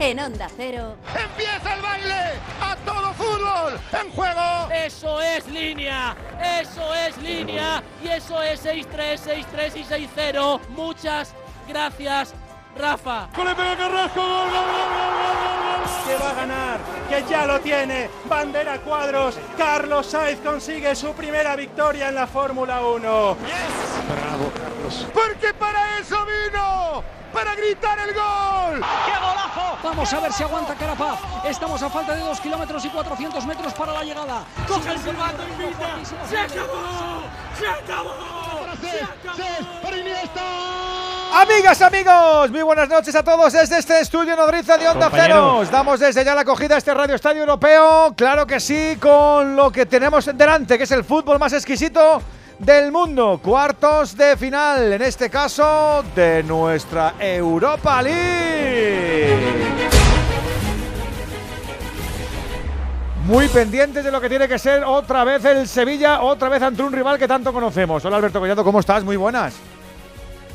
en Onda Cero. ¡Empieza el baile! ¡A todo fútbol! ¡En juego! Eso es línea, eso es línea y eso es 6-3, 6-3 y 6-0. Muchas gracias, Rafa. Carrasco! ¡Gol, gol, gol, Que va a ganar, que ya lo tiene. Bandera cuadros. Carlos Sainz consigue su primera victoria en la Fórmula 1. Bravo, Carlos. Porque para eso vino para gritar el gol. ¡Qué golazo! Vamos a ver si aguanta Carapaz. Estamos a falta de 2 kilómetros y 400 metros para la llegada. Coge el silbato y ¡Se acabó! ¡Se acabó! Amigas, amigos, muy buenas noches a todos desde este estudio nodriza de Onda Cero. Damos desde ya la acogida a este Radio Estadio Europeo, claro que sí, con lo que tenemos delante, que es el fútbol más exquisito del mundo. Cuartos de final, en este caso, de nuestra Europa League. Muy pendientes de lo que tiene que ser otra vez el Sevilla, otra vez ante un rival que tanto conocemos. Hola Alberto Collado, ¿cómo estás? Muy buenas.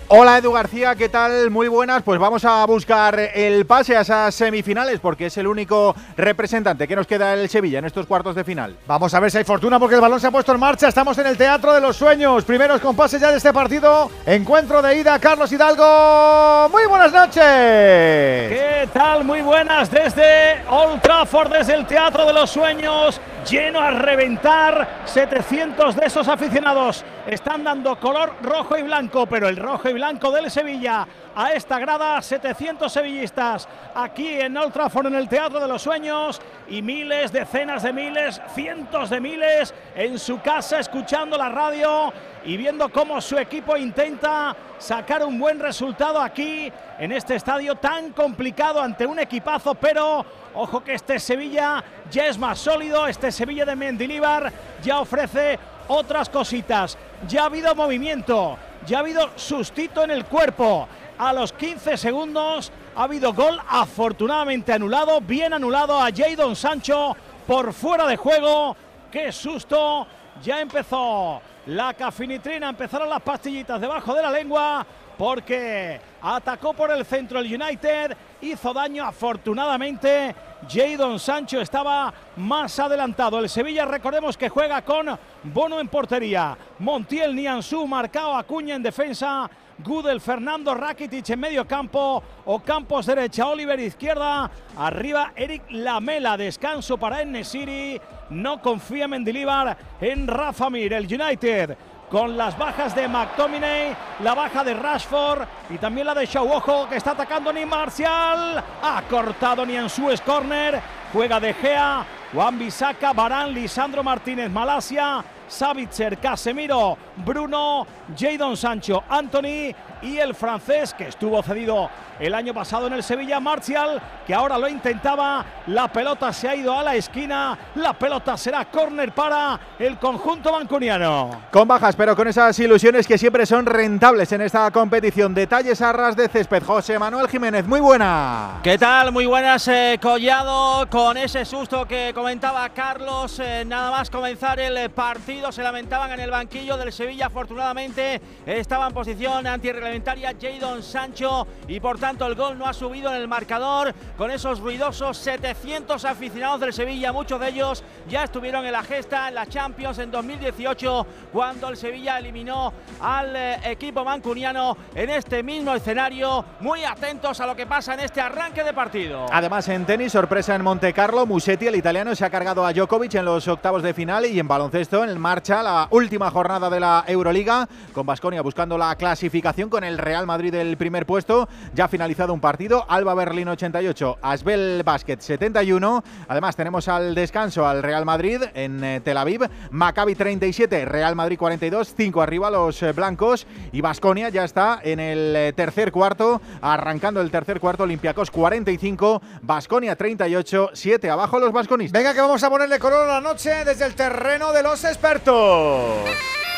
Hola Edu García, ¿qué tal? Muy buenas. Pues vamos a buscar el pase a esas semifinales porque es el único representante que nos queda el Sevilla en estos cuartos de final. Vamos a ver si hay fortuna porque el balón se ha puesto en marcha. Estamos en el Teatro de los Sueños. Primeros compases ya de este partido. Encuentro de ida, Carlos Hidalgo. Muy buenas noches. ¿Qué tal? Muy buenas desde Old Trafford, desde el Teatro de los Sueños lleno a reventar. 700 de esos aficionados están dando color rojo y blanco, pero el rojo y blanco del Sevilla a esta grada, 700 sevillistas aquí en Old Trafford, en el Teatro de los Sueños, y miles, decenas de miles, cientos de miles en su casa escuchando la radio y viendo cómo su equipo intenta sacar un buen resultado aquí en este estadio tan complicado ante un equipazo, pero ojo que este Sevilla ya es más sólido, este Sevilla de Mendilibar ya ofrece otras cositas, ya ha habido movimiento, ya ha habido sustito en el cuerpo. A los 15 segundos ha habido gol afortunadamente anulado, bien anulado a Jadon Sancho por fuera de juego. ¡Qué susto! Ya empezó la cafinitrina, empezaron las pastillitas debajo de la lengua porque atacó por el centro el United, hizo daño afortunadamente. Jadon Sancho estaba más adelantado. El Sevilla, recordemos que juega con Bono en portería. Montiel Nianzú marcado Acuña en defensa. Gudel, Fernando Rakitic en medio campo, Ocampos derecha, Oliver izquierda, arriba Eric Lamela, descanso para Enesiri, no confía Mendilibar en Rafa Mir, el United con las bajas de McTominay, la baja de Rashford y también la de Shaw Ojo que está atacando ni Marcial. Ha cortado ni en su corner. Juega de Gea, Juan Bisaca, Barán, Lisandro Martínez, Malasia. Savitzer, Casemiro, Bruno, Jadon Sancho, Anthony y el francés que estuvo cedido el año pasado en el Sevilla, Martial, que ahora lo intentaba. La pelota se ha ido a la esquina. La pelota será córner para el conjunto mancuniano. Con bajas, pero con esas ilusiones que siempre son rentables en esta competición. Detalles a ras de césped. José Manuel Jiménez, muy buena. ¿Qué tal? Muy buenas, eh, Collado. Con ese susto que comentaba Carlos, eh, nada más comenzar el partido, se lamentaban en el banquillo del Sevilla. Afortunadamente estaba en posición antirreglamentaria Jadon Sancho y por tanto el gol no ha subido en el marcador con esos ruidosos 700 aficionados del Sevilla, muchos de ellos ya estuvieron en la gesta en la Champions en 2018 cuando el Sevilla eliminó al eh, equipo mancuniano en este mismo escenario, muy atentos a lo que pasa en este arranque de partido. Además en tenis, sorpresa en Monte Carlo, Musetti el italiano se ha cargado a Djokovic en los octavos de final y en baloncesto en marcha la última jornada de la Euroliga con Basconia buscando la clasificación con el Real Madrid del primer puesto, ya finalizado un partido, Alba Berlín 88, Asbel Basket 71. Además tenemos al descanso al Real Madrid en eh, Tel Aviv, Maccabi 37, Real Madrid 42, 5 arriba los eh, blancos y Basconia ya está en el eh, tercer cuarto, arrancando el tercer cuarto, Olympiacos 45, Basconia 38, 7 abajo los vasconistas. Venga que vamos a ponerle color a la noche desde el terreno de los expertos. Y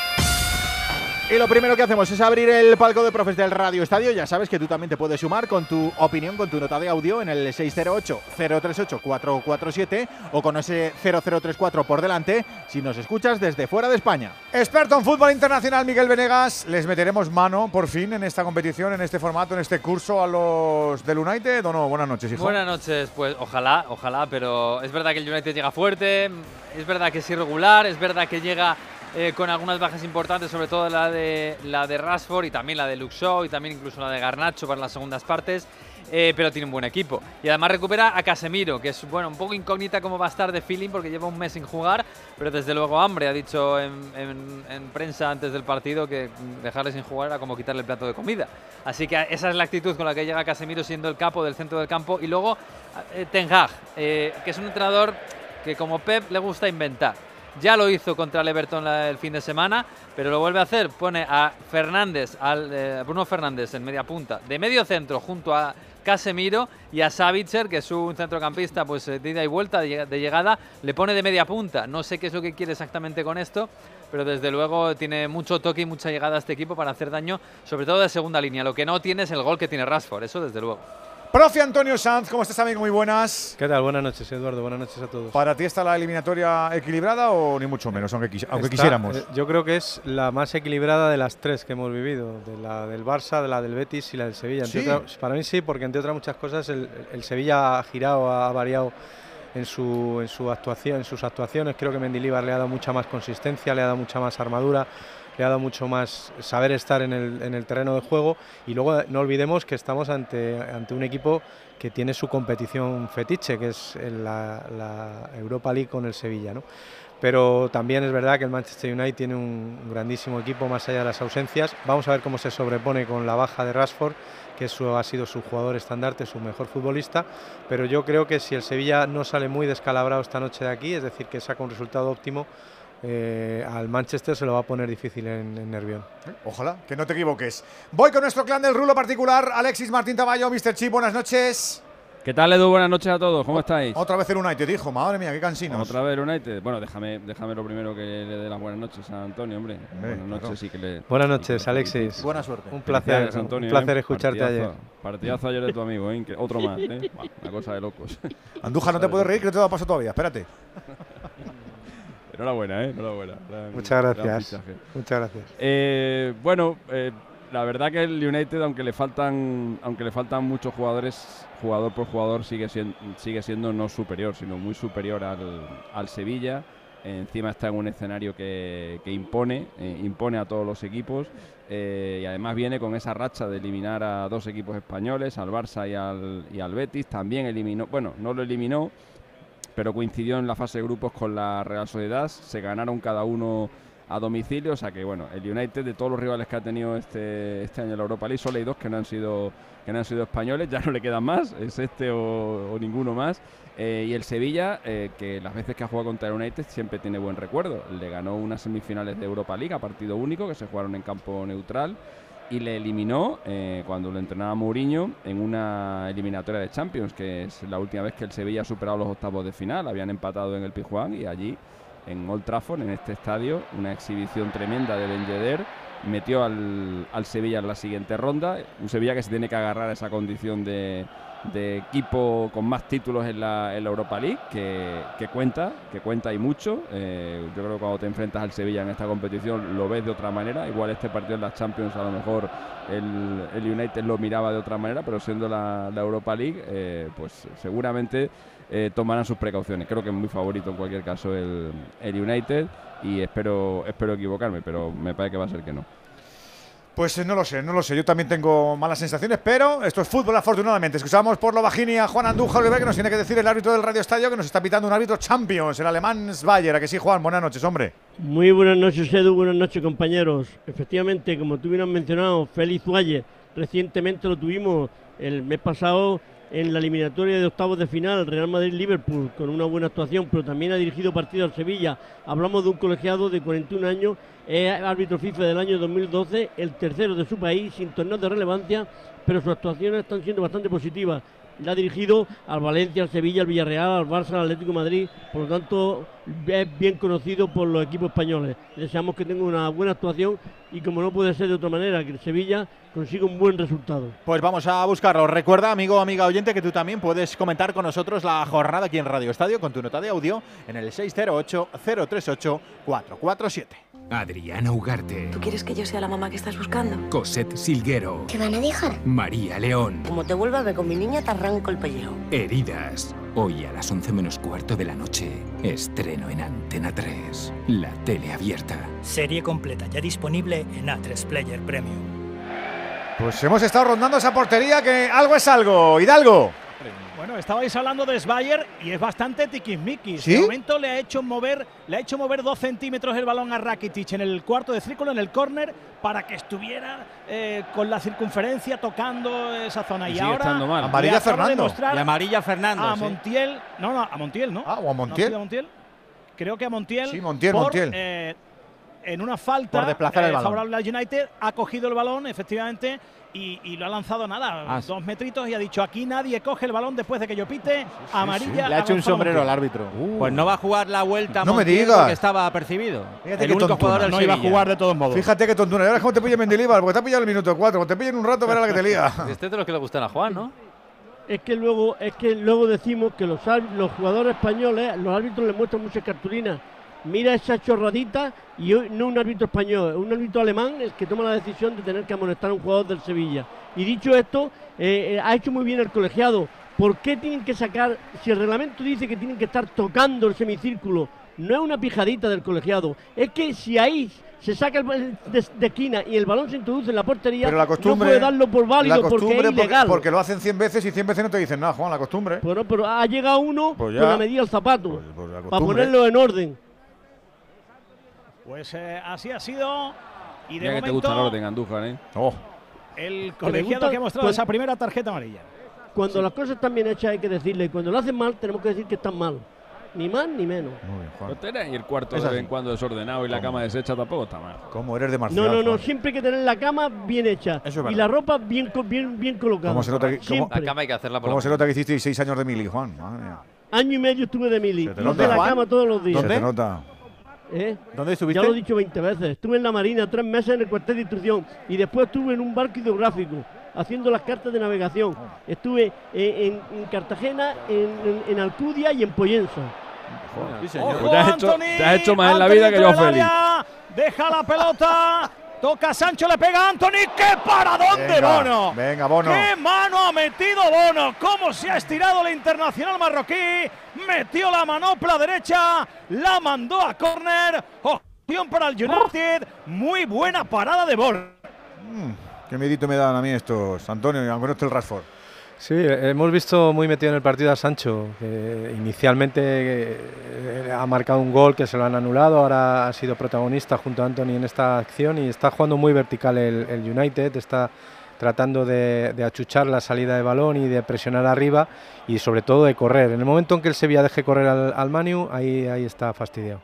Y lo primero que hacemos es abrir el palco de profes del Radio Estadio. Ya sabes que tú también te puedes sumar con tu opinión, con tu nota de audio en el 608-038-447 o con ese 0034 por delante si nos escuchas desde fuera de España. Experto en fútbol internacional Miguel Venegas, les meteremos mano por fin en esta competición, en este formato, en este curso a los del United o no. Buenas noches, hijo. Buenas noches, pues ojalá, ojalá, pero es verdad que el United llega fuerte, es verdad que es irregular, es verdad que llega eh, con algunas bajas importantes, sobre todo la de, la de Rashford y también la de Luxo y también incluso la de Garnacho para las segundas partes. Eh, pero tiene un buen equipo. Y además recupera a Casemiro, que es bueno un poco incógnita cómo va a estar de feeling porque lleva un mes sin jugar, pero desde luego hambre. Ha dicho en, en, prensa antes del partido que dejarle sin jugar era como quitarle el plato de comida. Así que esa es la actitud con la que llega Casemiro siendo el capo del centro del campo. Y luego eh, Hag, que es un entrenador que como Pep le gusta inventar. Ya lo hizo contra el Everton el fin de semana, pero lo vuelve a hacer. Pone a Fernández, al, eh, Bruno Fernández en media punta, de medio centro junto a Casemiro y a Savitzer, que es un centrocampista pues eh, de ida y vuelta de llegada, le pone de media punta. No sé qué es lo que quiere exactamente con esto, pero desde luego tiene mucho toque y mucha llegada a este equipo para hacer daño, sobre todo de segunda línea. Lo que no tiene es el gol que tiene Rashford, eso desde luego. Profe Antonio Sanz, ¿cómo estás, amigo? Muy buenas. ¿Qué tal? Buenas noches, Eduardo. Buenas noches a todos. ¿Para ti está la eliminatoria equilibrada o ni mucho menos, aunque, quisiéramos? Eh, yo creo que es la más equilibrada de las tres que hemos vivido, de la del Barça, de la del Betis y la del Sevilla. para mí sí, porque entre otras muchas cosas el, Sevilla ha girado, ha variado en, su, en, su actuación, en sus actuaciones. Creo que Mendilibar le ha dado mucha más consistencia, le ha dado mucha más armadura le ha dado mucho más saber estar en el, en el terreno de juego y luego no olvidemos que estamos ante, ante un equipo que tiene su competición fetiche, que es la, la Europa League con el Sevilla. ¿no? pero también es verdad que el Manchester United tiene un grandísimo equipo más allá de las ausencias. Vamos a ver cómo se sobrepone con la baja de Rashford, que eso ha sido su jugador estandarte, su mejor futbolista, pero yo creo que si el Sevilla no sale muy descalabrado esta noche de aquí, es decir, que saca un resultado óptimo, eh, al Manchester se lo va a poner difícil en, Nervión. Ojalá, que no te equivoques. Voy con nuestro clan del rulo particular, Alexis Martín Taballo, Mr. Chip, buenas noches. ¿Qué tal, Edu? Buenas noches a todos. ¿Cómo estáis? Otra vez el United, hijo. Madre mía, qué cansino. Otra vez el United. Bueno, déjame, déjame lo primero que le dé las buenas noches a Antonio, hombre. buenas noches, sí que le. Buenas noches, Alexis. Buena suerte. Un placer, Antonio, un placer ¿eh? escucharte ayer. Partidazo ayer de tu amigo, ¿eh? Otro más, ¿eh? una cosa de locos. Andújar, no te puedes reír, que no te va a pasar todavía. Espérate. Enhorabuena, ¿eh? Enhorabuena. Muchas gracias. Muchas gracias. Eh, bueno, eh, la verdad que el United, aunque le faltan, aunque le faltan muchos jugadores, jugador por jugador sigue siendo, sigue siendo no superior, sino muy superior al, Sevilla. Encima está en un escenario que, impone, eh, impone a todos los equipos y además viene con esa racha de eliminar a dos equipos españoles, al Barça y al, y al Betis. También eliminó, bueno, no lo eliminó, pero coincidió en la fase de grupos con la Real Sociedad. Se ganaron cada uno a domicilio, o sea que bueno, el United de todos los rivales que ha tenido este, este año la Europa League, solo hay dos que no han sido que no han sido españoles, ya no le quedan más, es este o, ninguno más. Eh, y el Sevilla, eh, que las veces que ha jugado contra el United siempre tiene buen recuerdo. Le ganó unas semifinales de Europa League a partido único, que se jugaron en campo neutral y le eliminó eh, cuando lo entrenaba Mourinho en una eliminatoria de Champions, que es la última vez que el Sevilla ha superado los octavos de final. Habían empatado en el Pizjuán y allí, en Old Trafford, en este estadio, una exhibición tremenda de Ben metió al, al Sevilla en la siguiente ronda. Un Sevilla que se tiene que agarrar a esa condición de, de equipo con más títulos en la, Europa League, que, cuenta, que cuenta y mucho. Eh, yo creo que cuando te enfrentas al Sevilla en esta competición lo ves de otra manera. Igual este partido en la Champions a lo mejor el, United lo miraba de otra manera, pero siendo la, Europa League, eh, pues seguramente eh, tomarán sus precauciones. Creo que es muy favorito en cualquier caso el, el United y espero, espero equivocarme, pero me parece que va a ser que no. Pues eh, no lo sé, no lo sé. Yo también tengo malas sensaciones, pero esto es fútbol, afortunadamente. Escuchamos por lo bajinia a Juan Andújar que nos tiene que decir el árbitro del Radio Estadio que nos está pitando un árbitro Champions, el alemán Bayer. ¿A que sí, Juan? Buenas noches, hombre. Muy buenas noches, Edu. Buenas noches, compañeros. Efectivamente, como tú hubieras mencionado, Félix Bayer, recientemente lo tuvimos el mes pasado en la eliminatoria de octavos de final, Real Madrid-Liverpool, con una buena actuación, pero también ha dirigido partidos al Sevilla. Hablamos de un colegiado de 41 años, es árbitro FIFA del año 2012, el tercero de su país, sin torneos de relevancia, pero sus actuaciones están siendo bastante positivas. Le ha dirigido al Valencia, al Sevilla, al Villarreal, al Barça, al Atlético Madrid, por lo tanto es bien conocido por los equipos españoles. Deseamos que tenga una buena actuación y como no puede ser de otra manera, que el Sevilla consiga un buen resultado. Pues vamos a buscarlo. Recuerda, amigo amiga oyente, que tú también puedes comentar con nosotros la jornada aquí en Radio Estadio con tu nota de audio en el 608-038-447. Adriana Ugarte. ¿Tú quieres que yo sea la mamá que estás buscando? Cosette Silguero. ¿Qué van a dejar? María León. Como te vuelvas a ver con mi niña, te arranco el pellejo. Heridas. Hoy a las 11 menos cuarto de la noche. Estreno en Antena 3. La tele abierta. Serie completa ya disponible en A3 Player Premium. Pues hemos estado rondando esa portería que algo es algo. Hidalgo. Bueno, estabais hablando de Sbayer y es bastante tiquismiquis. ¿Sí? De momento le ha hecho mover, le ha hecho mover dos centímetros el balón a Rakitic en el cuarto de círculo, en el córner, para que estuviera eh, con la circunferencia tocando esa zona. Y Y, sigue ahora estando mal. Amarilla Fernando. Y amarilla Fernando. a sí. Montiel, no, no, a Montiel, ¿no? Ah, o a ¿No ha Montiel. sido a Montiel? Creo que a Montiel. Sí, Montiel, por, Montiel. eh, en una falta Por desplazar el eh, balón. favorable al United, ha cogido el balón, efectivamente, y, y lo ha lanzado nada, Ah, dos metritos, y ha dicho: aquí nadie coge el balón después de que yo pite. amarilla. Le ha hecho un sombrero al árbitro. Pues no va a jugar la vuelta No me digas. porque estaba apercibido. Fíjate el qué único tontuna. jugador del No iba a Sevilla. jugar de todos modos. Fíjate que tontuna. Y ahora es como te pilla Mendilibar, porque te ha pillado el minuto 4. Cuando te pillen un rato, verás la que te lía. Este es de los que le gustan a Juan, ¿no? Es que luego, es que luego decimos que los, los jugadores españoles, los árbitros les muestran muchas cartulinas. Mira esa chorradita y hoy no un árbitro español, un árbitro alemán el que toma la decisión de tener que amonestar a un jugador del Sevilla. Y dicho esto, eh, eh, ha hecho muy bien el colegiado. ¿Por qué tienen que sacar, si el reglamento dice que tienen que estar tocando el semicírculo, no es una pijadita del colegiado, es que si ahí se saca el de, de esquina y el balón se introduce en la portería, Pero la no puede darlo por válido la porque es ilegal. porque lo hacen 100 veces y 100 veces no te dicen nada, Juan, la costumbre. Bueno, pero ha llegado uno Pues ya. con la medida del zapato Pues- pues la para ponerlo en orden. Pues eh, así ha sido. Y de Mira que te momento, gusta el orden, Andújar, ¿eh? Oh, el colegiado que ha mostrado pues- esa primera tarjeta amarilla. Cuando las cosas están bien hechas hay que decirle, y cuando lo hacen mal tenemos que decir que están mal. Ni más ni menos. muy bien, tenéis el cuarto Es de vez en cuando desordenado y la cama deshecha tampoco está mal. ¿Cómo eres de marcial? No, no, no, Juan? siempre hay que tener la cama bien hecha Eso es y la ropa bien co- bien bien colocada. ¿Cómo se nota que- cómo-. La cama hay que hacerla por ¿Cómo la se nota que hiciste 6 años de mili, Juan? Madre mía. Año y medio estuve de mili. Se te nota, la Juan. cama todos los días. Se te nota. ¿Eh? ¿Dónde Ya lo he dicho 20 veces. Estuve en la Marina tres meses en el cuartel de instrucción y después estuve en un barco hidrográfico haciendo las cartas de navegación. Estuve en, en- en Cartagena, en, en- en Alcudia y en Poyensa. Sí, señor. ¡Ojo, Pues te has hecho- Anthony! te has hecho más en la vida que yo, Félix. Deja la pelota. Toca Sancho, le pega a Anthony. ¡Qué paradón de Venga, Bono! venga, Bono. ¡Qué mano ha metido Bono! ¿Cómo se ha estirado el internacional marroquí? Metió la manopla derecha, la mandó a córner. Opción para el United. Muy buena parada de Bono. Mm, qué miedito me dan a mí estos, Antonio, aunque no esté el Rashford. Sí, hemos visto muy metido en el partido a Sancho, que inicialmente eh, ha marcado un gol que se lo han anulado, ahora ha sido protagonista junto a Anthony en esta acción y está jugando muy vertical el, el United, está tratando de, de achuchar la salida de balón y de presionar arriba y sobre todo de correr. En el momento en que el Sevilla deje correr al, al Manu, ahí, ahí está fastidiado.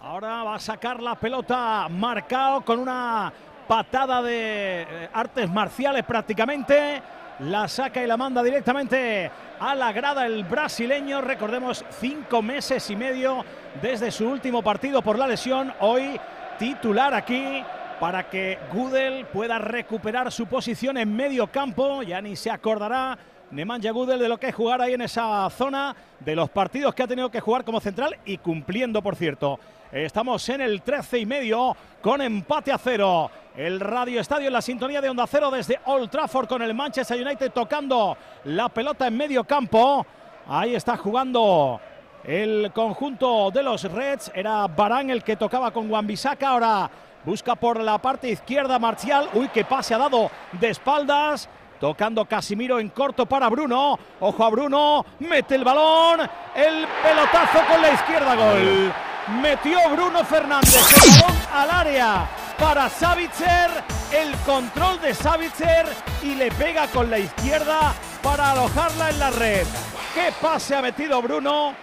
Ahora va a sacar la pelota marcado con una patada de eh, artes marciales prácticamente. La saca y la manda directamente a la grada el brasileño. Recordemos, cinco meses y medio desde su último partido por la lesión. Hoy titular aquí para que Gudel pueda recuperar su posición en medio campo. Ya ni se acordará Nemanja Gudel de lo que es jugar ahí en esa zona, de los partidos que ha tenido que jugar como central y cumpliendo, por cierto. Estamos en el 13 y medio con empate a cero. El Radio Estadio en la sintonía de Onda Cero desde Old Trafford con el Manchester United tocando la pelota en medio campo. Ahí está jugando el conjunto de los Reds. Era Barán el que tocaba con Wan-Bissaka. Ahora busca por la parte izquierda Marcial. Uy, qué pase ha dado de espaldas. Tocando Casimiro en corto para Bruno. Ojo a Bruno. Mete el balón. El pelotazo con la izquierda. Gol. Metió Bruno Fernández el al área para Savitzer. El control de Savitzer y le pega con la izquierda para alojarla en la red. ¿Qué pase ha metido Bruno?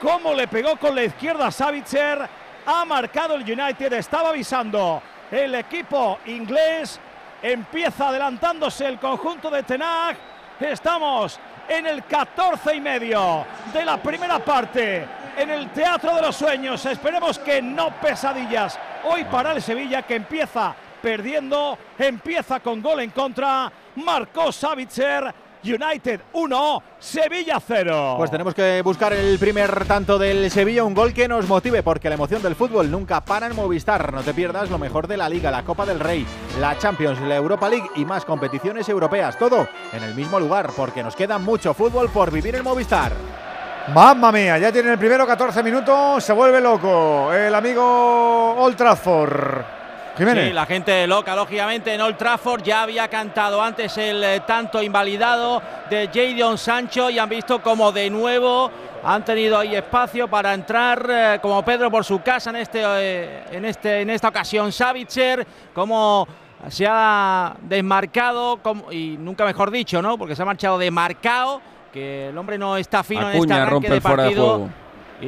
¿Cómo le pegó con la izquierda a Savitzer? Ha marcado el United. Estaba avisando el equipo inglés. Empieza adelantándose el conjunto de Tenag. Estamos en el 14 y medio de la primera parte en el Teatro de los Sueños. Esperemos que no pesadillas. Hoy para el Sevilla que empieza perdiendo, empieza con gol en contra. Marcó Savitzer. United 1, Sevilla 0. Pues tenemos que buscar el primer tanto del Sevilla, un gol que nos motive, porque la emoción del fútbol nunca para en Movistar. No te pierdas lo mejor de la Liga, la Copa del Rey, la Champions, la Europa League y más competiciones europeas. Todo en el mismo lugar, porque nos queda mucho fútbol por vivir en Movistar. Mamma mía, ya tiene el primero 14 minutos, se vuelve loco el amigo Old Trafford. Jiménez. Sí, la gente loca, lógicamente, en Old Trafford. Ya había cantado antes el eh, tanto invalidado de Jadon Sancho y han visto como de nuevo han tenido ahí espacio para entrar eh, como Pedro por su casa en, este, eh, en, este, en esta ocasión. Savitzer, como se ha desmarcado, y nunca mejor dicho, ¿no? Porque se ha marchado desmarcado, que el hombre no está fino en este arranque rompe de el fuera de partido. juego. Y-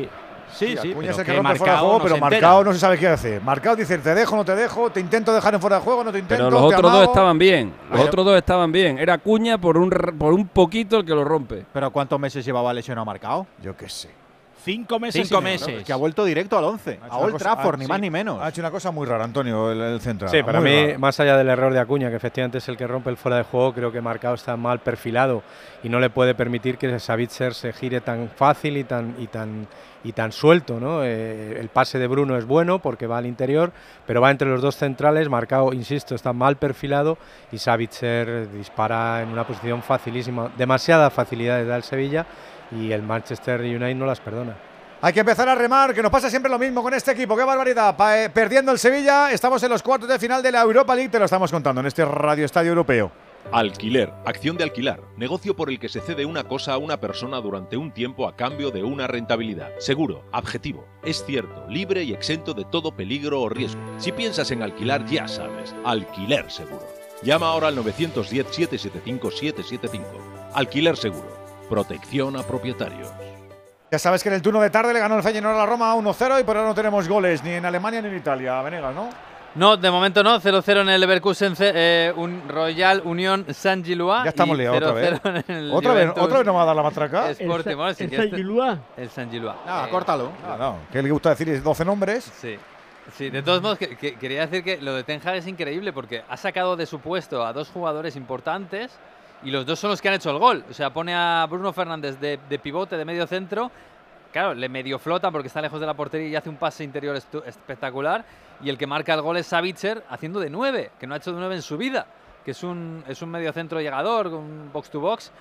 sí, sí, Acuña pero es el que rompe fuera de juego, no pero. Marcao no se sabe qué hace. Marcao dice, te dejo, no te dejo, te intento dejar en fuera de juego, no te intento. Pero los te otros dos estaban bien. Los otros dos estaban bien. Era Cuña por un, r- por un poquito el que lo rompe. ¿Pero cuántos meses llevaba lesionado marcado? Yo qué sé. Cinco meses. Cinco meses. Que ha vuelto directo al 11, Ha hecho a una Old cosa- Trafford, ah, ni sí. más ni menos. Ha hecho una cosa muy rara, Antonio, el, el central. Sí, para muy mí, rara. más allá del error de Acuña, que efectivamente es el que rompe el fuera de juego, creo que Marcao está mal perfilado y no le puede permitir que Savitzer se gire tan fácil y tan, y tan, y tan suelto. ¿no? Eh, el pase de Bruno es bueno porque va al interior, pero va entre los dos centrales. Marcao, insisto, está mal perfilado y Savitzer dispara en una posición facilísima. Demasiada facilidad le da el Sevilla y el Manchester United no las perdona. Hay que empezar a remar, que nos pasa siempre lo mismo con este equipo. ¡Qué barbaridad! Pa- eh, perdiendo el Sevilla, estamos en los cuartos de final de la Europa League, te lo estamos contando en este Radio Estadio Europeo. Alquiler, acción de alquilar, negocio por el que se cede una cosa a una persona durante un tiempo a cambio de una rentabilidad. Seguro, objetivo, es cierto, libre y exento de todo peligro o riesgo. Si piensas en alquilar, ya sabes, alquiler seguro. Llama ahora al 910-775-775. Alquiler seguro, protección a propietarios. Ya sabes que en el turno de tarde le ganó el Feyenoord a la Roma 1-0 y por ahora no tenemos goles ni en Alemania ni en Italia. Venegas, ¿no? No, de momento no. 0-0 en el Leverkusen, eh, un Royal Unión San Gilois. Ya estamos liados otra vez. 0-0 en el ¿Otra vez, ¿Otra vez no va a dar la matraca? Sporting. Bueno, si ¿El San Gilois? El San Gilois. Ah, Eh, córtalo. Ah, no, que le gusta decir 12 nombres. Sí. Sí, de todos modos, que- que- quería decir que lo de Ten Hag es increíble porque ha sacado de su puesto a dos jugadores importantes y los dos son los que han hecho el gol. O sea, pone a Bruno Fernández de, de pivote, de medio centro. Claro, le medio flota porque está lejos de la portería y hace un pase interior espectacular. Y el que marca el gol es Savitzer haciendo de 9, que no ha hecho de 9 en su vida. Que es un, es un medio centro llegador, un box to box,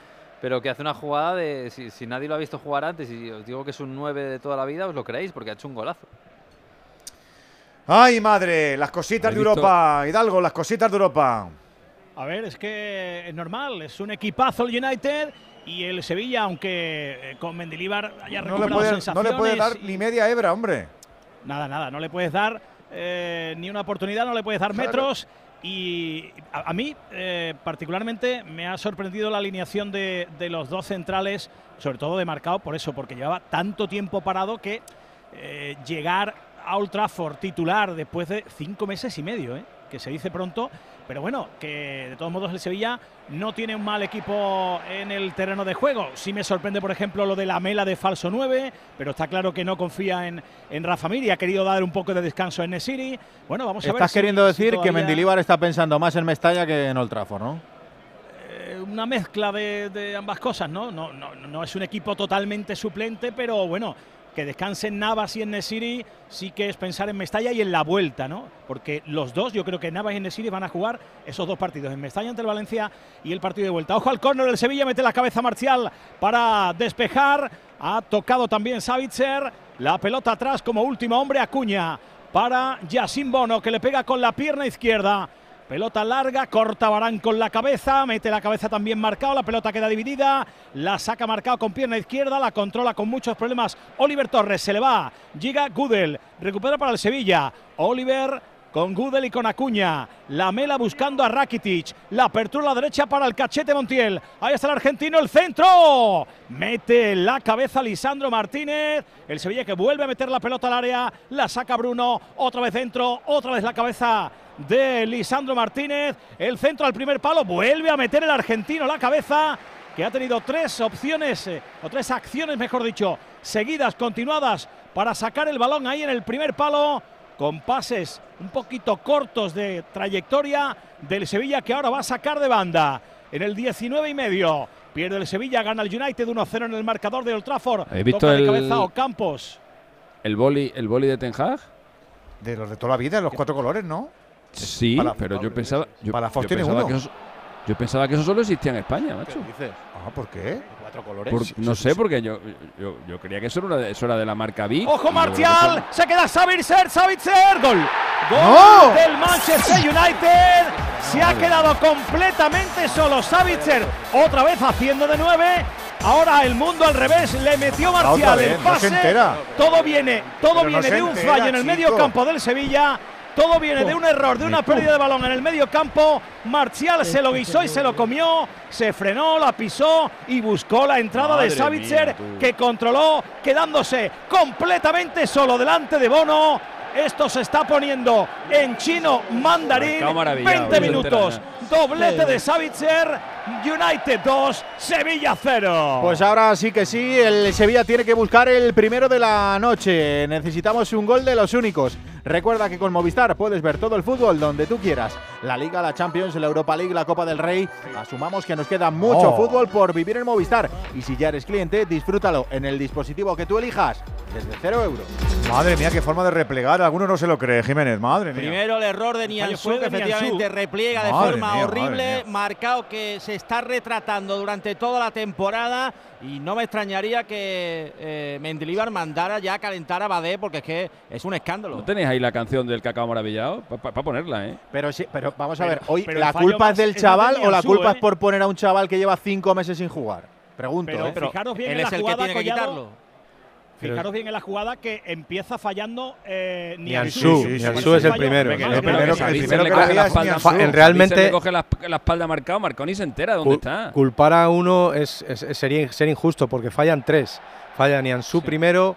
pero que hace una jugada de. Si, si nadie lo ha visto jugar antes y os digo que es un 9 de toda la vida, os lo creéis porque ha hecho un golazo. ¡Ay, madre! Las cositas He de Europa. Hidalgo, las cositas de Europa. A ver, es que es normal, es un equipazo el United y el Sevilla, aunque eh, con Mendilibar haya No le, recuperado puede, no sensaciones. le puede dar ni media hebra, hombre. Nada, nada, no le puedes dar eh, ni una oportunidad, no le puedes dar Claro. metros. Y a, a mí, eh, particularmente, me ha sorprendido la alineación de, de los dos centrales, sobre todo de marcado, por eso, porque llevaba tanto tiempo parado que eh, llegar a Old Trafford titular después de cinco meses y medio, ¿eh? que se dice pronto, pero bueno, que de todos modos el Sevilla no tiene un mal equipo en el terreno de juego. Sí me sorprende, por ejemplo, lo de la mela de falso 9, pero está claro que no confía en, en Rafa Mir y ha querido dar un poco de descanso en Nesiri. Bueno, vamos a ver. Estás si- queriendo si decir que todavía- Mendilibar está pensando más en Mestalla que en Old Trafford, ¿no? eh, una mezcla de, de ambas cosas, ¿no? No, no, no es un equipo totalmente suplente, pero bueno, que descansen Navas y en Nesiri sí que es pensar en Mestalla y en la vuelta, ¿no? Porque los dos, yo creo que Navas y Nesiri van a jugar esos dos partidos, en Mestalla ante el Valencia y el partido de vuelta. Ojo al córner del Sevilla, mete la cabeza Marcial para despejar. Ha tocado también Savitzer. La pelota atrás como último hombre Acuña para Yacine Bono que le pega con la pierna izquierda. Pelota larga, corta Barán con la cabeza, mete la cabeza también marcado, la pelota queda dividida, la saca marcado con pierna izquierda, la controla con muchos problemas Oliver Torres, se le va, llega Gudel, recupera para el Sevilla, Oliver con Gudel y con Acuña, la mela buscando a Rakitic, la apertura a la derecha para el cachete Montiel, ahí está el argentino, el centro, mete la cabeza Lisandro Martínez, el Sevilla que vuelve a meter la pelota al área, la saca Bruno, otra vez dentro, otra vez la cabeza de Lisandro Martínez. El centro al primer palo. Vuelve a meter el argentino la cabeza. que ha tenido tres opciones, eh, o tres acciones, mejor dicho, seguidas, continuadas, para sacar el balón ahí en el primer palo, con pases un poquito cortos de trayectoria del Sevilla, que ahora va a sacar de banda en el 19 y medio. Pierde el Sevilla, gana el United 1-0 en el marcador de Old Trafford. ¿He visto Toca de el- cabeza Ocampos. ¿El boli, el boli de Ten Hag? De los de toda la vida, los cuatro colores, ¿no? Sí, Para- pero yo pensaba. Yo, para Fox yo tiene pensaba uno. que eso, yo pensaba que eso solo existía en España, macho. Ah, ¿por qué? Cuatro colores. Por- no sé, porque yo, yo, yo creía que eso era, de, eso era de la marca Vic. Ojo Marcial, se queda Savitzer, Savitzer, gol. Gol ¡No! del Manchester United. Se ha quedado completamente solo Savitzer, otra vez haciendo de nueve. Ahora el mundo al revés, le metió Marcial vez, el no se pase. entera. todo viene, todo Pero viene de un entera, fallo en el chico. medio campo del Sevilla. Todo viene de un error, de una pérdida de balón en el medio campo. Marcial se lo guisó y se lo comió. Se frenó, la pisó y buscó la entrada de Savitzer, mía, que controló, quedándose completamente solo delante de Bono. Esto se está poniendo en chino mandarín. Marcado maravillado, 20 no se minutos. Doblete de Savitzer. United 2, Sevilla 0. Pues ahora sí que sí, el Sevilla tiene que buscar el primero de la noche. Necesitamos un gol de los únicos. Recuerda que con Movistar puedes ver todo el fútbol donde tú quieras. La Liga, la Champions, la Europa League, la Copa del Rey. Asumamos que nos queda mucho Oh. fútbol por vivir en Movistar. Y si ya eres cliente, disfrútalo en el dispositivo que tú elijas desde cero euros. Madre mía, qué forma de replegar. Alguno no se lo cree, Jiménez. Madre mía. Primero el error de Nianzú, que efectivamente repliega de Madre forma mía, horrible, marcado que se está retratando durante toda la temporada y no me extrañaría que eh, Mendilibar mandara ya a calentar a Badé porque es que es un escándalo. ¿No tenéis ahí la canción del cacao maravillado? Para ponerla, ¿eh? Pero sí, pero vamos a Pero- ver, hoy pero la culpa es del es de chaval o la culpa ¿eh? es por poner a un chaval que lleva cinco meses sin jugar. Pregunto, Pero ¿eh? fijaros bien Él en la es el que tiene que quitarlo. Fijaros bien en la jugada que empieza fallando eh, Nianzú, sí, sí, Nianzú es el primero. El primero que- el primero coge la es espalda-. En realmente- le coge la, la espalda marcado, Marconi se entera dónde Cul- está. Culpar a uno es, es- es- sería ser injusto porque fallan tres. Falla Nianzú primero,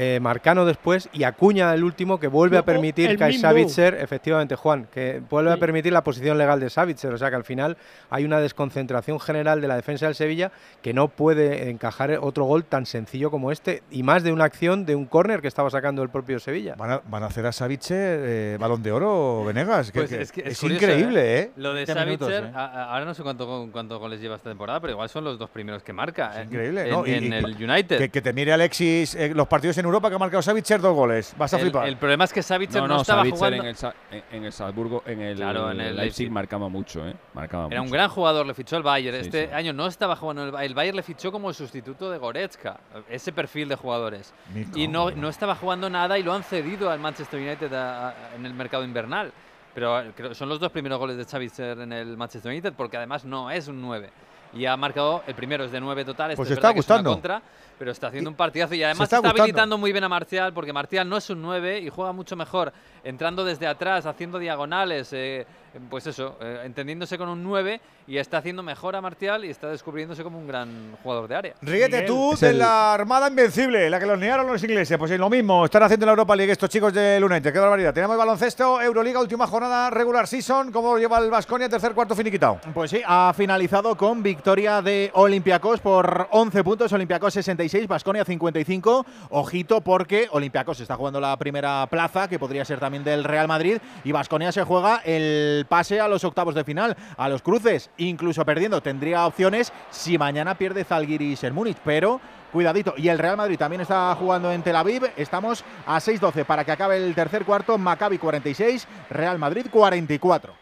eh, Marcano después y Acuña el último que vuelve a permitir el que mismo. Savitzer, efectivamente Juan, que vuelve a permitir la posición legal de Savitzer. O sea que al final hay una desconcentración general de la defensa del Sevilla que no puede encajar otro gol tan sencillo como este y más de una acción de un córner que estaba sacando el propio Sevilla. ¿Van a, van a hacer a Saviche eh, balón de oro, Venegas? Que- Pues que- es, que es curioso, increíble, ¿eh? Lo de 20 minutos, Savitzer, ¿eh? a- ahora no sé cuánto, cuánto goles lleva esta temporada, pero igual son los dos primeros que marca. Es increíble, en, ¿no? Y- en y- el United. Que, que te mire Alexis eh, los partidos en Europa que ha marcado Savitzer dos goles. Vas a el, flipar. el problema es que Savitzer No, no, no, estaba Savitzer jugando. en el, Sa- en, en el Salzburgo, en el, Claro, en el Leipzig, Leipzig. marcaba mucho, ¿eh? Marcaba Era un mucho. gran jugador, le fichó el Bayern. Sí, este sí. año no estaba jugando el Bayern. El Bayern le fichó como el sustituto de Goretzka, ese perfil de jugadores. Y no, no estaba jugando nada y lo han cedido al Manchester United a- a- en el mercado invernal. Pero eh, creo, son los dos primeros goles de Savitzer en el Manchester United porque además no es un 9. Y ha marcado, el primero es de 9 totales, Pues es está es una gustando. contra, pero está haciendo un partidazo y además está está, gustando. habilitando muy bien a Marcial porque Marcial no es un 9 y juega mucho mejor entrando desde atrás, haciendo diagonales, eh, pues eso, eh, entendiéndose con un 9 y está haciendo mejor a Marcial y está descubriéndose como un gran jugador de área. Ríete Miguel, tú es de el- la Armada Invencible, la que los negaron los ingleses. Pues es lo mismo, están haciendo en la Europa League estos chicos del United. Qué barbaridad. Tenemos baloncesto, Euroliga, última jornada, regular season. ¿Cómo lleva el Vasconia? Tercer cuarto finiquitado. Pues sí, ha finalizado con victoria de Olympiacos por 11 puntos, Olympiacos 66, Basconia 55. Ojito porque Olympiacos está jugando la primera plaza, que podría ser también del Real Madrid, y Basconia se juega el pase a los octavos de final, a los cruces, incluso perdiendo. Tendría opciones si mañana pierde Zalgiris en Múnich, pero cuidadito. Y el Real Madrid también está jugando en Tel Aviv. Estamos a 6-12 para que acabe el tercer cuarto. Maccabi 46, Real Madrid 44.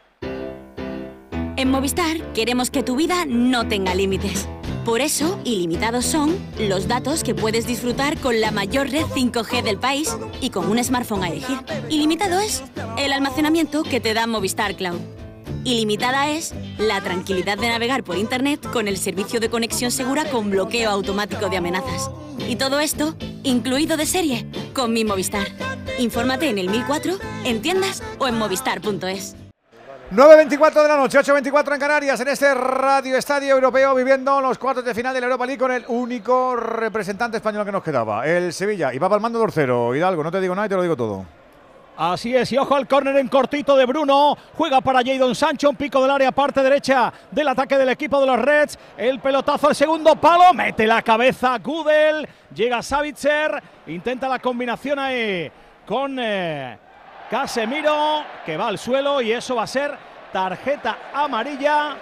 En Movistar queremos que tu vida no tenga límites. Por eso, ilimitados son los datos que puedes disfrutar con la mayor red 5G del país y con un smartphone a elegir. Ilimitado es el almacenamiento que te da Movistar Cloud. Ilimitada es la tranquilidad de navegar por Internet con el servicio de conexión segura con bloqueo automático de amenazas. Y todo esto, incluido de serie, con mi Movistar. Infórmate en el 1004, en tiendas o en movistar.es. 9.24 de la noche, 8.24 en Canarias, en este Radio Estadio Europeo, viviendo los cuartos de final de la Europa League con el único representante español que nos quedaba, el Sevilla. Y va palmando 2-0. Hidalgo, no te digo nada y te lo digo todo. Así es, y ojo al córner en cortito de Bruno. Juega para Jadon Sancho, un pico del área, parte derecha del ataque del equipo de los Reds. El pelotazo al segundo palo, mete la cabeza Gudel. Llega Savitzer, intenta la combinación ahí con eh, Casemiro, que va al suelo y eso va a ser tarjeta amarilla.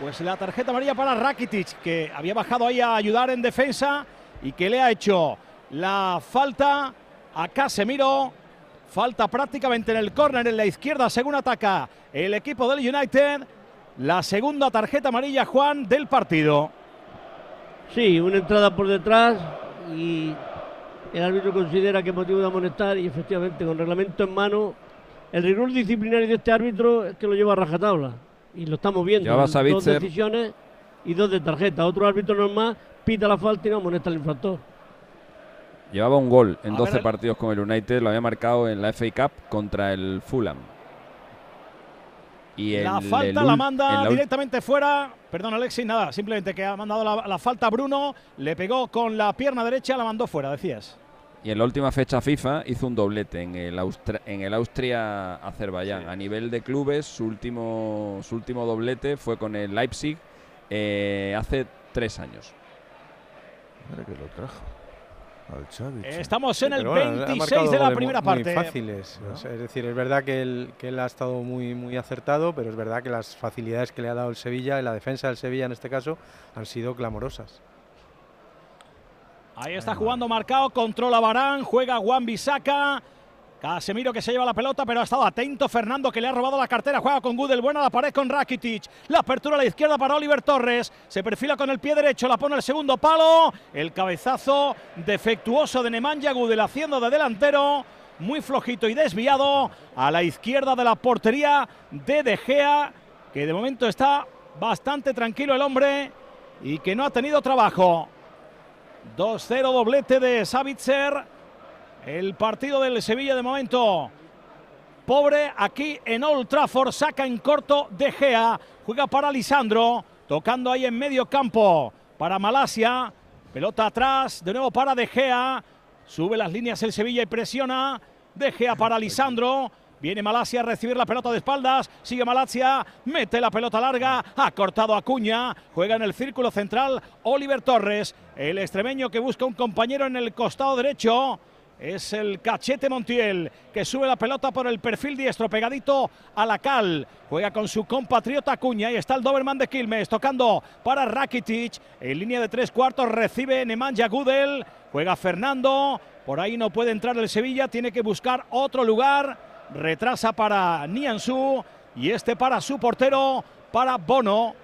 Pues la tarjeta amarilla para Rakitic, que había bajado ahí a ayudar en defensa y que le ha hecho la falta a Casemiro. Falta prácticamente en el córner en la izquierda según ataca el equipo del United. La segunda tarjeta amarilla, Juan, del partido. Sí, una entrada por detrás y el árbitro considera que motivo de amonestar y efectivamente con reglamento en mano el rigor disciplinario de este árbitro es que lo lleva a rajatabla y lo estamos viendo. dos decisiones y dos de tarjeta. Otro árbitro normal pita la falta y no amonesta al infractor. Llevaba un gol en 12 partidos con el United, lo había marcado en la FA Cup contra el Fulham. Y la falta la manda directamente fuera. Perdón, Alexis, nada, simplemente que ha mandado la, la, falta Bruno, le pegó con la pierna derecha, la mandó fuera, decías. Y en la última fecha FIFA hizo un doblete en el, en el Austria-Azerbaiyán. A nivel de clubes, su último, su último doblete fue con el Leipzig eh, hace tres años. que lo trajo. Estamos en el 26 de la primera parte. Muy fáciles. es decir, es verdad que él, que él ha estado muy, muy acertado, pero es verdad que las facilidades que le ha dado el Sevilla, y la defensa del Sevilla en este caso, han sido clamorosas. Ahí está jugando marcado, controla Barán, juega Juan Bisaca. Casemiro que se lleva la pelota, pero ha estado atento Fernando que le ha robado la cartera. Juega con Gudel, buena la pared con Rakitic. La apertura a la izquierda para Oliver Torres. Se perfila con el pie derecho, la pone el segundo palo. El cabezazo defectuoso de Nemanja Gudel haciendo de delantero. Muy flojito y desviado a la izquierda de la portería de De Gea, que de momento está bastante tranquilo el hombre y que no ha tenido trabajo. 2-0 doblete de Savitzer. El partido del Sevilla de momento. Pobre aquí en Old Trafford, saca en corto De Gea, juega para Lisandro, tocando ahí en medio campo para Malasia, pelota atrás, de nuevo para De Gea, sube las líneas el Sevilla y presiona, De Gea para Lisandro, Viene Malasia a recibir la pelota de espaldas. Sigue Malasia. Mete la pelota larga. Ha cortado a Cuña. Juega en el círculo central Oliver Torres. El extremeño que busca un compañero en el costado derecho. Es el cachete Montiel que sube la pelota por el perfil diestro, pegadito a la cal. Juega con su compatriota Cuña y está el Doberman de Quilmes tocando para Rakitic. En línea de tres cuartos recibe Nemanja Gudel. Juega Fernando. Por ahí no puede entrar el Sevilla, tiene que buscar otro lugar. Retrasa para Niansu y este para su portero, para Bono.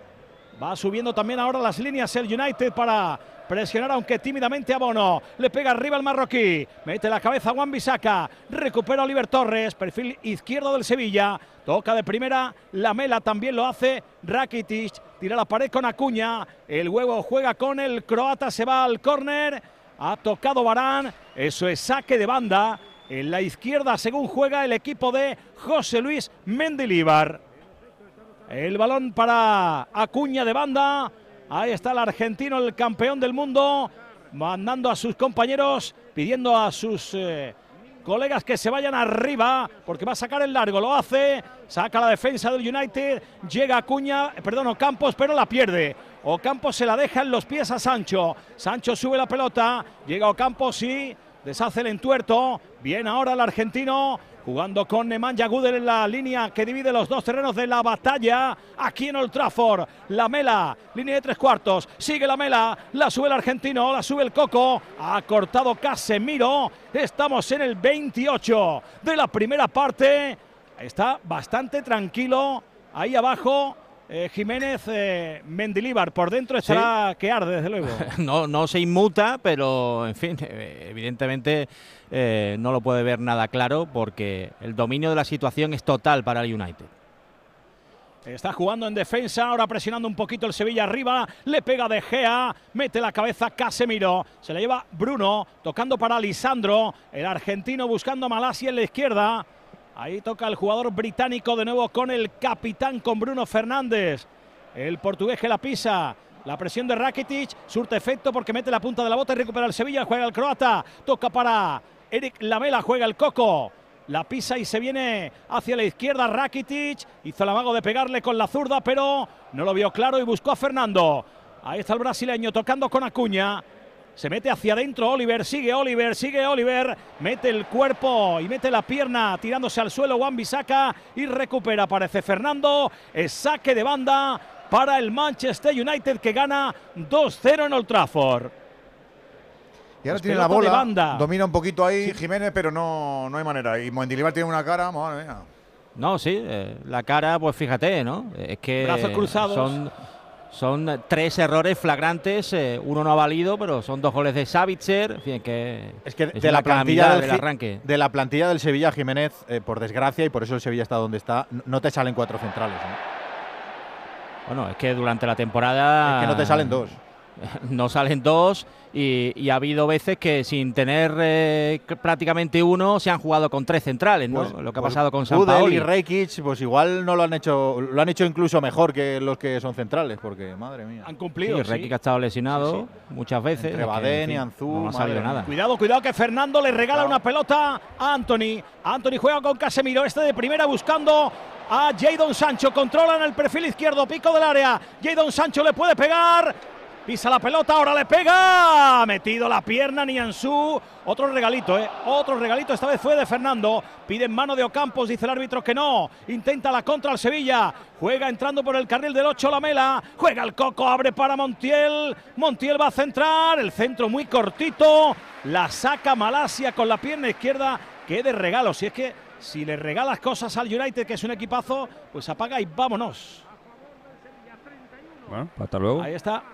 Va subiendo también ahora las líneas el United para presionar aunque tímidamente a Bono. Le pega arriba el marroquí. Mete la cabeza Juan Bisaca. Recupera Oliver Torres. Perfil izquierdo del Sevilla. Toca de primera. La Mela también lo hace. Rakitic. Tira la pared con Acuña. El huevo juega con el croata. Se va al córner. Ha tocado Barán. Eso es saque de banda. En la izquierda, según juega el equipo de José Luis Mendilibar. El balón para Acuña de banda. Ahí está el argentino, el campeón del mundo, mandando a sus compañeros, pidiendo a sus eh, colegas que se vayan arriba, porque va a sacar el largo, lo hace, saca la defensa del United, llega Acuña, perdón, Ocampos, pero la pierde. Ocampos se la deja en los pies a Sancho. Sancho sube la pelota, llega Ocampos y deshace el entuerto. Bien ahora el argentino, jugando con Nemanja Gudel en la línea que divide los dos terrenos de la batalla aquí en Old Trafford. La Mela, línea de tres cuartos, sigue la Mela, la sube el argentino, la sube el Coco, ha cortado Casemiro. Estamos en el 28 de la primera parte. Está bastante tranquilo ahí abajo. Eh, Jiménez eh, Mendilíbar, por dentro estará que arde, desde luego. no, no se inmuta, pero en fin, eh, evidentemente eh, no lo puede ver nada claro porque el dominio de la situación es total para el United. Está jugando en defensa, ahora presionando un poquito el Sevilla arriba, le pega De Gea, mete la cabeza Casemiro, se la lleva Bruno, tocando para Lisandro, el argentino buscando a Malasia en la izquierda. Ahí toca el jugador británico de nuevo con el capitán, con Bruno Fernández. El portugués que la pisa, la presión de Rakitic surte efecto porque mete la punta de la bota y recupera el Sevilla. Juega el croata. Toca para Eric Lamela juega el Coco. la pisa y se viene hacia la izquierda Rakitic. Hizo el amago de pegarle con la zurda, pero no lo vio claro y buscó a Fernando. Ahí está el brasileño tocando con Acuña. Se mete hacia adentro Oliver, sigue Oliver, sigue Oliver, mete el cuerpo y mete la pierna tirándose al suelo Juan Bisaca y recupera, parece Fernando, es saque de banda para el Manchester United que gana 2-0 en Old Trafford. Y ahora Pues tiene la pelota de bola, banda. domina un poquito ahí Jiménez, pero no, no hay manera. Y Mendilibar tiene una cara, madre mía. No, sí, eh, la cara, pues fíjate, ¿no? Es que Brazos cruzados. son, son tres errores flagrantes, eh, uno no ha valido, pero son dos goles de Savitzer, en fin, que Es que es de, la plantilla del, arranque. de la plantilla del Sevilla, Jiménez, eh, por desgracia, y por eso el Sevilla está donde está, no te salen cuatro centrales. ¿no? Bueno, es que durante la temporada... Es que no te salen dos. No salen dos y, y ha habido veces que sin tener eh, prácticamente uno se han jugado con tres centrales, ¿no? Pues- Lo que ha pues pasado con San y Reikic, pues igual no lo han hecho, lo han hecho incluso mejor que los que son centrales, porque madre mía. Han Sí, cumplido. sí. Reikic ha estado lesionado muchas veces. Entre Badén y Anzú, No ha salido nada. Cuidado, cuidado que Fernando le regala una pelota a Anthony. Anthony juega con Casemiro, este de primera buscando a Jadon Sancho. Controla en el perfil izquierdo, pico del área. Jadon Sancho le puede pegar. Pisa la pelota, ahora le pega. Metido la pierna Nianzú. Otro regalito, ¿eh? Otro regalito, esta vez fue de Fernando. Pide en mano de Ocampos, dice el árbitro que no. Intenta la contra al Sevilla. Juega entrando por el carril del 8 Lamela. Juega el Coco, abre para Montiel. Montiel va a centrar. El centro muy cortito. La saca Malasia con la pierna izquierda. Qué de regalo. Si es que si le regalas cosas al United, que es un equipazo, pues apaga y vámonos. Bueno, hasta luego. Ahí está.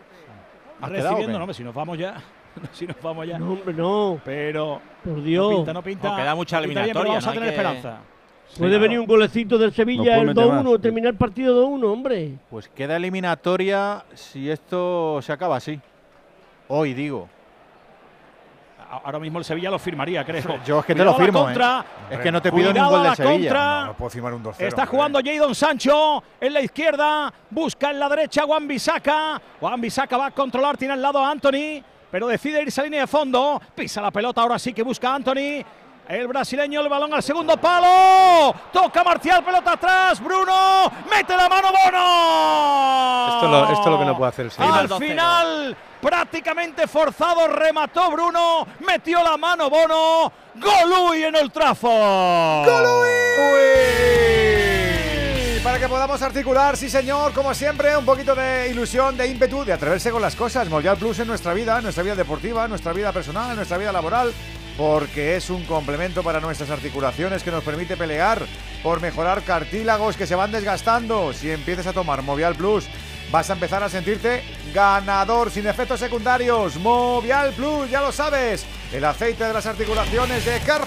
¿Has quedado o Recibiendo, no, hombre, si nos vamos ya. si nos vamos ya. No, hombre, no. Pero Por no Dios. pinta, no pinta. No, queda mucha no pinta bien, pero eliminatoria, Vamos no a hay tener que- esperanza. Puede venir un golecito del No Sevilla, el meter 2-1, más. terminar el partido 2-1, hombre. Pues queda eliminatoria si esto se acaba así. Hoy digo. Ahora mismo el Sevilla lo firmaría, creo. Yo es que te lo firmo, ¿eh? contra. Es que no te pido ni un Cuidado gol la Sevilla. contra. No puedo firmar un 2-0. Está hombre. jugando Jadon Sancho en la izquierda, busca en la derecha Juan Bisaca. Juan Bisaca va a controlar, tiene al lado a Anthony, pero decide irse a línea de fondo. Pisa la pelota, ahora sí que busca a Anthony. El brasileño, el balón al segundo palo. Toca Marcial, pelota atrás. Bruno, mete la mano Bono. Esto, es lo, esto es lo que no puede hacer el. Al final, prácticamente forzado, remató Bruno, metió la mano Bono. Golui en el Trafford. Uy, Para que podamos articular, sí señor, como siempre, un poquito de ilusión, de ímpetu, de atreverse con las cosas. Mundial Plus en nuestra vida, en nuestra vida deportiva, en nuestra vida personal, en nuestra vida laboral, porque es un complemento para nuestras articulaciones que nos permite pelear por mejorar cartílagos que se van desgastando. Si empiezas a tomar Movial Plus, vas a empezar a sentirte ganador sin efectos secundarios. Movial Plus, ya lo sabes, el aceite de las articulaciones de Car.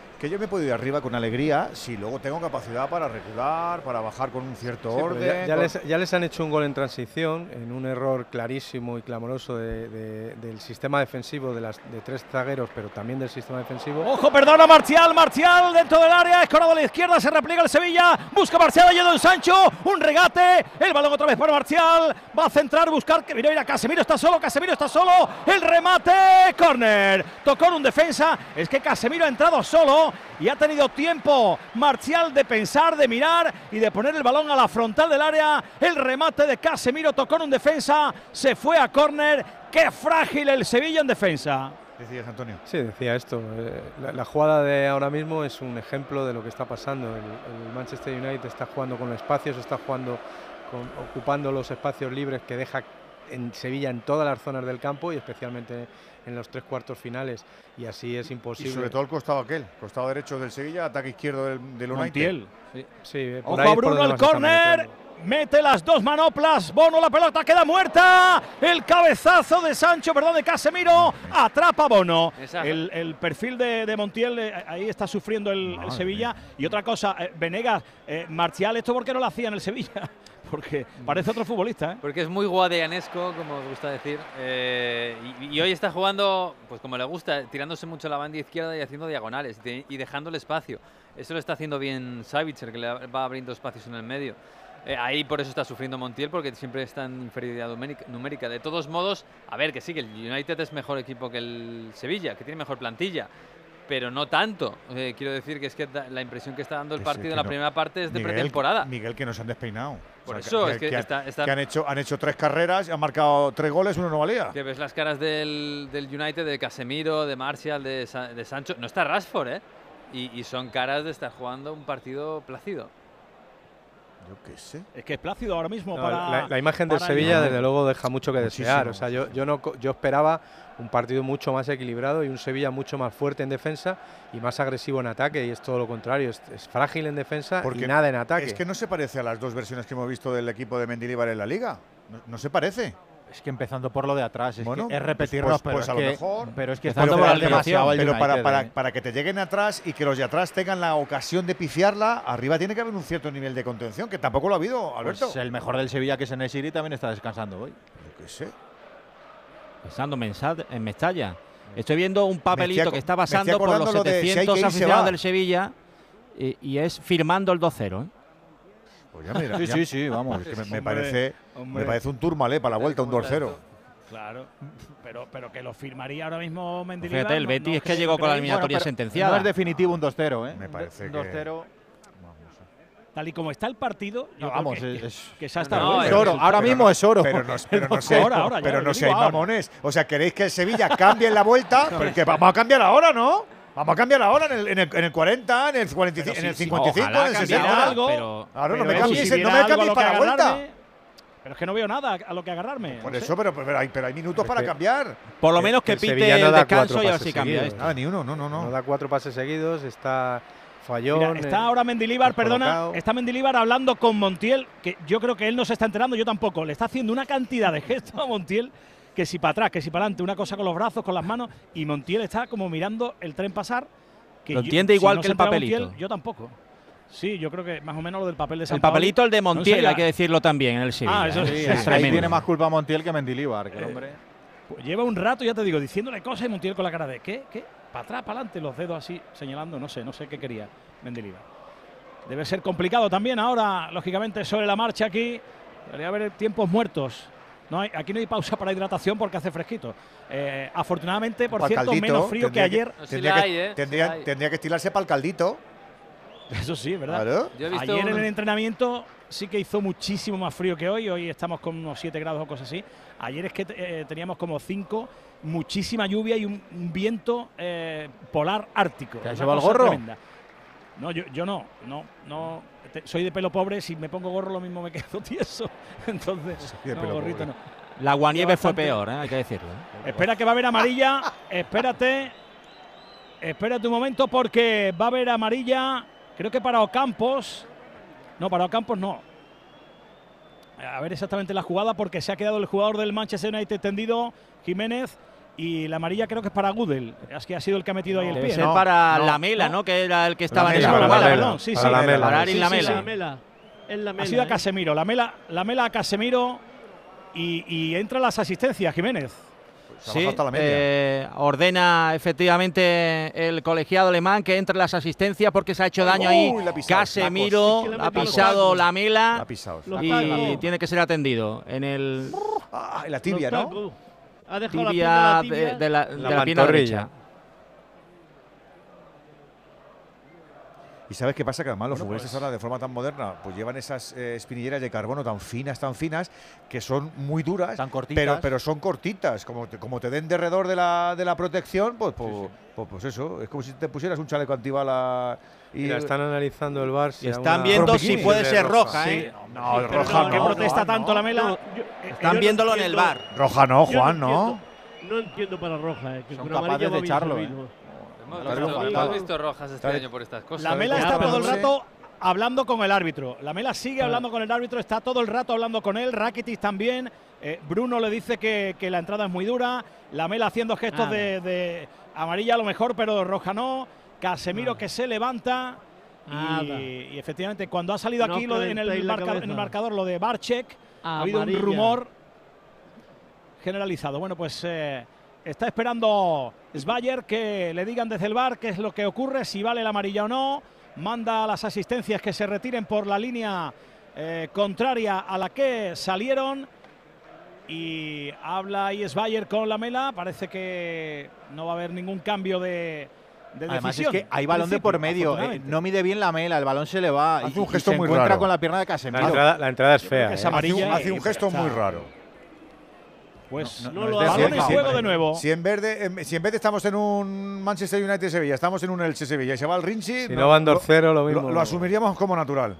Que yo me puedo ir arriba con alegría si luego tengo capacidad para regular, para bajar con un cierto Sí, orden. ya, ya con- les, ya les han hecho un gol en transición, en un error clarísimo y clamoroso de- de- del sistema defensivo de, las, de tres zagueros, pero también del sistema defensivo. Ojo, perdona, Marcial, Marcial dentro del área, escorado a la izquierda, se repliega el Sevilla, busca Marcial, ha llegado en Sancho, un regate, el balón otra vez para Marcial, va a centrar, buscar que mira, Casemiro está solo, Casemiro está solo, el remate, córner, tocó en un defensa, es que Casemiro ha entrado solo y ha tenido tiempo Marcial de pensar, de mirar y de poner el balón a la frontal del área, el remate de Casemiro tocó en un defensa, se fue a córner, qué frágil el Sevilla en defensa. Decías, Antonio. Sí, decía esto. eh, la, la jugada de ahora mismo es un ejemplo de lo que está pasando. El, el Manchester United está jugando con espacios, está jugando con, ocupando los espacios libres que deja en Sevilla en todas las zonas del campo y especialmente en los tres cuartos finales. Y así es Y imposible. sobre todo el costado aquel, costado derecho del Sevilla, ataque izquierdo del, del United. Montiel. Sí, sí, eh, por Ojo ahí a Bruno está córner. Mete las dos manoplas. Bono, la pelota queda muerta. El cabezazo de Sancho, perdón, de Casemiro. Atrapa a Bono. El, el perfil de, de Montiel, eh, ahí está sufriendo el, el Sevilla. Y otra cosa, eh, Venegas, eh, Marcial, ¿esto por qué no lo hacía en el Sevilla? Porque parece otro futbolista. ¿eh? Porque es muy guadianesco, como os gusta decir. eh, y, y hoy está jugando, pues como le gusta, tirándose mucho la banda izquierda y haciendo diagonales de- y dejando el espacio. Eso lo está haciendo bien Savitzer, que le va abriendo espacios en el medio. Eh, ahí por eso está sufriendo Montiel, porque siempre está en inferioridad numérica-. De todos modos, a ver, que sí, que el United es mejor equipo que el Sevilla, que tiene mejor plantilla. Pero no tanto. Eh, quiero decir que es que la impresión que está dando el partido que en la no. primera parte es de Miguel, pretemporada. Miguel, que nos han despeinado. Por eso, es que han- está- está- que han, hecho, han hecho tres carreras, han marcado tres goles, uno no valía. Que ves las caras del, del United, de Casemiro, de Martial, de, Sa- de Sancho. No está Rashford, ¿eh? Y, y son caras de estar jugando un partido plácido. Yo qué sé. Es que es plácido ahora mismo No, para. la, la imagen del para Sevilla, desde luego, deja mucho que desear. Muchísimo. O sea, yo, yo, no, co- yo esperaba un partido mucho más equilibrado y un Sevilla mucho más fuerte en defensa y más agresivo en ataque. Y es todo lo contrario. Es, es frágil en defensa y nada en ataque. Es que no se parece a las dos versiones que hemos visto del equipo de Mendilibar en la liga. No, no se parece. Es que empezando por lo de atrás, es, Bueno, que es pues- repetirnos, pues- pero, pues es a lo que, mejor. pero es que está demasiado pero para, United, para- ¿eh? para que te lleguen atrás y que los de atrás tengan la ocasión de pifiarla, arriba tiene que haber un cierto nivel de contención, que tampoco lo ha habido, Alberto. Pues el mejor del Sevilla, que es Enesiri, también está descansando hoy. Yo qué sé. Pensando en Mensa- en Mestalla. Estoy viendo un papelito que está pasando por los acordando lo de si hay 700 que ir, se aficionados del Sevilla y, y es firmando el 2-0. ¿eh? Pues ya mira, Sí, ya- sí, sí, vamos. Es que me, parece, hombre. me parece un turmalé para la vuelta, un 2-0. Claro, pero, pero que lo firmaría ahora mismo Mendilibar. Fíjate, el Betis no es que llegó con la eliminatoria sentenciada. No es definitivo un 2-0, ¿eh? Me parece un que- 2-0. Tal y como está el partido, yo No, creo vamos, que, es- que se ha estado No, bueno. es oro, ahora Pero mismo es oro. Pero no, pero no sé, ahora, pero no seáis ahora. mamones. O sea, queréis que el Sevilla cambie en la vuelta, porque vamos a cambiar ahora, ¿no? Vamos a cambiar ahora en el, en el, en el 40, en el 45, en el 55, ojalá en el cambiara 60. algo, pero Claro, no me si cambiéis, viera no me cambiéis que para la vuelta. Pero es que no veo nada a lo que agarrarme. Por no eso, pero, pero, hay, pero hay minutos para que- cambiar. Por lo Que- menos que que el pite no el descanso y a ver pases si cambia esto. Nada, ni uno, no, no, No no. da cuatro pases seguidos, está fallón. Mira, está ahora Mendilibar, perdona, está Mendilibar hablando con Montiel, que yo creo que él no se está enterando, yo tampoco. Le está haciendo una cantidad de gestos a Montiel, que si para atrás, que si para adelante, una cosa con los brazos, con las manos, y Montiel está como mirando el tren pasar. Que Lo yo- entiende si igual no que el papelito. Montiel, yo tampoco. Sí, yo creo que más o menos lo del papel de San El papelito, el de No, Montiel, hay que decirlo también en el Sevilla. Ah, eso ¿eh? sí, Es Ahí tremendo. tiene más culpa Montiel que Mendilibar, que el Eh, hombre. Pues lleva un rato, ya te digo, diciéndole cosas y Montiel con la cara de ¿qué? ¿Qué? Para atrás, para adelante, los dedos así señalando, no sé, no sé qué quería Mendilibar. Debe ser complicado también ahora, lógicamente, sobre la marcha aquí. Debería haber tiempos muertos. No hay, aquí no hay pausa para hidratación porque hace fresquito. Eh, afortunadamente, por cierto, caldito, menos frío que ayer. Tendría, que, ¿eh? Tendría, que estilarse para el caldito. Eso sí, ¿verdad? Claro. Yo he visto Ayer en el entrenamiento sí que hizo muchísimo más frío que hoy. Hoy estamos con unos 7 grados o cosas así. Ayer es que eh, teníamos como 5, muchísima lluvia y un, un viento eh, polar ártico. ¿Te has llevado el gorro? tremenda. No, yo, yo no, no, no. Te- soy de pelo pobre, si me pongo gorro lo mismo me quedo tieso. Entonces, de no, pelo gorrito pobre. no. La Guanieve fue peor, ¿eh? hay que decirlo. ¿eh? Espera que va a haber amarilla. Espérate. Espérate un momento porque va a haber amarilla. Creo que para Ocampos. No, para Ocampos no. A ver exactamente la jugada porque se ha quedado el jugador del Manchester United tendido, Jiménez. Y la amarilla creo que es para Gudel. Es que ha sido el que ha metido ahí el Debe pie. ser ¿no? para No, Lamela, no. ¿no? Que era el que estaba en esa perdón, sí, Para sí. La mela. Es la Ha sido a ¿eh? Casemiro. La mela, la mela a Casemiro. Y, y entra las asistencias, Jiménez. Se ha Sí, bajado hasta la media. eh, ordena efectivamente el colegiado alemán que entre las asistencias porque se ha hecho daño ahí. Pisado, Casemiro tacos. Ha pisado la La mela pisado. Y tiene que ser atendido en el Ah, en la tibia, ¿no? tacos. Ha dejado tibia la de, la tibia. de la, La de la pierna derecha. Y sabes qué pasa que además los Bueno, futbolistas pues- ahora de forma tan moderna pues llevan esas eh, espinilleras de carbono tan finas, tan finas, que son muy duras, Tan cortitas. pero, pero son cortitas. Como te, como te den derredor de la, de la protección, pues, pues, pues- pues eso, es como si te pusieras un chaleco antibala y la están analizando el Bar. Y están viendo si puede ser roja, ¿eh? No, Pero roja ¿Qué no. protesta Juan, tanto no. la mela? No, yo- Están no viéndolo en el bar. Roja no, Juan, no. entiendo- No entiendo para roja, eh, que Son capaces de echarlo, servirlo. Hemos visto, rojas este año por estas cosas. La Mela Ya, está todo el no rato hablando con el árbitro. La Mela sigue hablando con el árbitro, está todo el rato hablando con él. Rakitic también. Eh, Bruno le dice que, que la entrada es muy dura. La Mela haciendo gestos Ah. de, de amarilla a lo mejor, pero roja no. Casemiro que se levanta. Y, y efectivamente, cuando ha salido No aquí lo de- en, el marca- en marcador lo de Barchek, ha habido un rumor generalizado. Bueno, pues eh, está esperando Sbayer que le digan desde el bar qué es lo que ocurre, si vale la amarilla o no. Manda a las asistencias que se retiren por la línea eh, contraria a la que salieron. Y habla ahí Sbayer con la mela. Parece que no va a haber ningún cambio de, de Además es que hay balón de por medio, eh, no mide bien la mela, el balón se le va Hace y, un y gesto se muy encuentra raro. con la pierna de Casemiro. La entrada, la entrada es fea. es ¿eh? amarilla. Hace un, hace un y- gesto muy raro. Pues no no, lo balón en juego de nuevo. Si en, vez de, em, si en vez de estamos en un Manchester United Sevilla, estamos en un Elche Sevilla y se va al Rinchi, Si no van 2-0, lo mismo. Lo, asumiríamos como natural.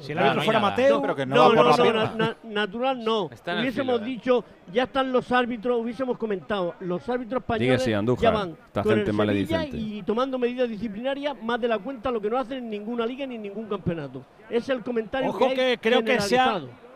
Si el árbitro fuera. Mateo, No, pero que no No, va no, por la na- na- natural no. El Hubiésemos filo, dicho, ya están los árbitros, hubiésemos comentado, los árbitros españoles sí, Andújar, ya van esta con gente el Sevilla y tomando medidas disciplinarias más de la cuenta lo que no hacen en ninguna liga ni en ningún campeonato. Es el comentario Ojo que, que hay creo que se ha- generalizado.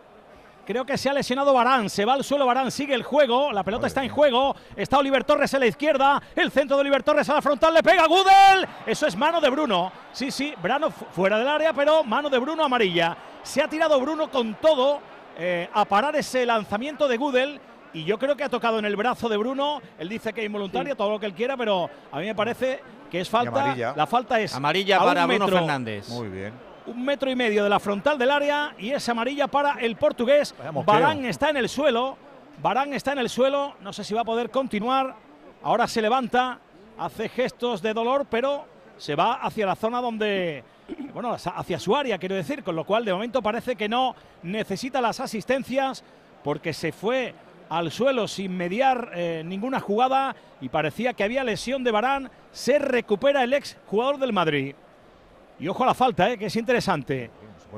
Creo que se ha lesionado Barán, se va al suelo Barán, sigue el juego, la pelota está en juego, está Oliver Torres a la izquierda, el centro de Oliver Torres a la frontal, le pega Gudel, eso es mano de Bruno, sí, sí, Brano fu- fuera del área, pero mano de Bruno amarilla, se ha tirado Bruno con todo eh, a parar ese lanzamiento de Gudel. Y yo creo que ha tocado en el brazo de Bruno, él dice que es involuntario, todo lo que él quiera, pero a mí me parece que es falta, amarilla. la falta es Amarilla para Bruno Fernández. Muy bien. Un metro y medio de la frontal del área y es amarilla para el portugués. Barán está en el suelo. Barán está en el suelo. No sé si va a poder continuar. Ahora se levanta, hace gestos de dolor, pero se va hacia la zona donde. Bueno, hacia su área, quiero decir, con lo cual de momento parece que no necesita las asistencias porque se fue al suelo sin mediar eh, ninguna jugada y parecía que había lesión de Barán. Se recupera el ex jugador del Madrid. Y ojo a la falta, eh, que es interesante.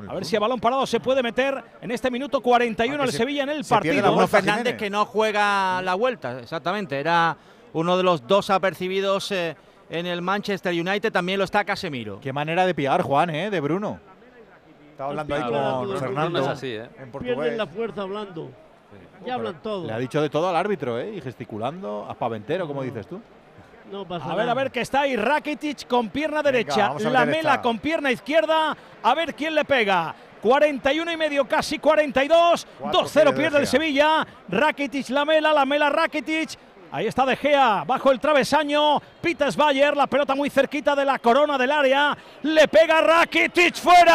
A ver si a balón parado se puede meter en este minuto 41 Ah, que el se- Sevilla en el partido. Bruno Fernández Jiménez. que no juega la vuelta, exactamente. Era uno de los dos apercibidos eh, en el Manchester United. También lo está Casemiro. Qué manera de pillar, Juan, ¿eh? de Bruno. Estaba hablando ahí con Fernando. es así, ¿eh? En Pierden la fuerza hablando. Ya hablan todo. Le ha dicho de todo al árbitro, ¿eh? Y gesticulando, aspaventero, como dices tú. No pasa A ver, nada. a ver que está ahí Rakitic con pierna derecha, vamos a la meter mela esta. con pierna izquierda, a ver quién le pega. 41 y medio, casi 42. Cuatro 2-0 pierde pierde De el. Sevilla. Rakitic, la mela, la mela Rakitic. Ahí está De Gea, bajo el travesaño. Pitas Bayer, la pelota muy cerquita de la corona del área. Le pega Rakitic fuera.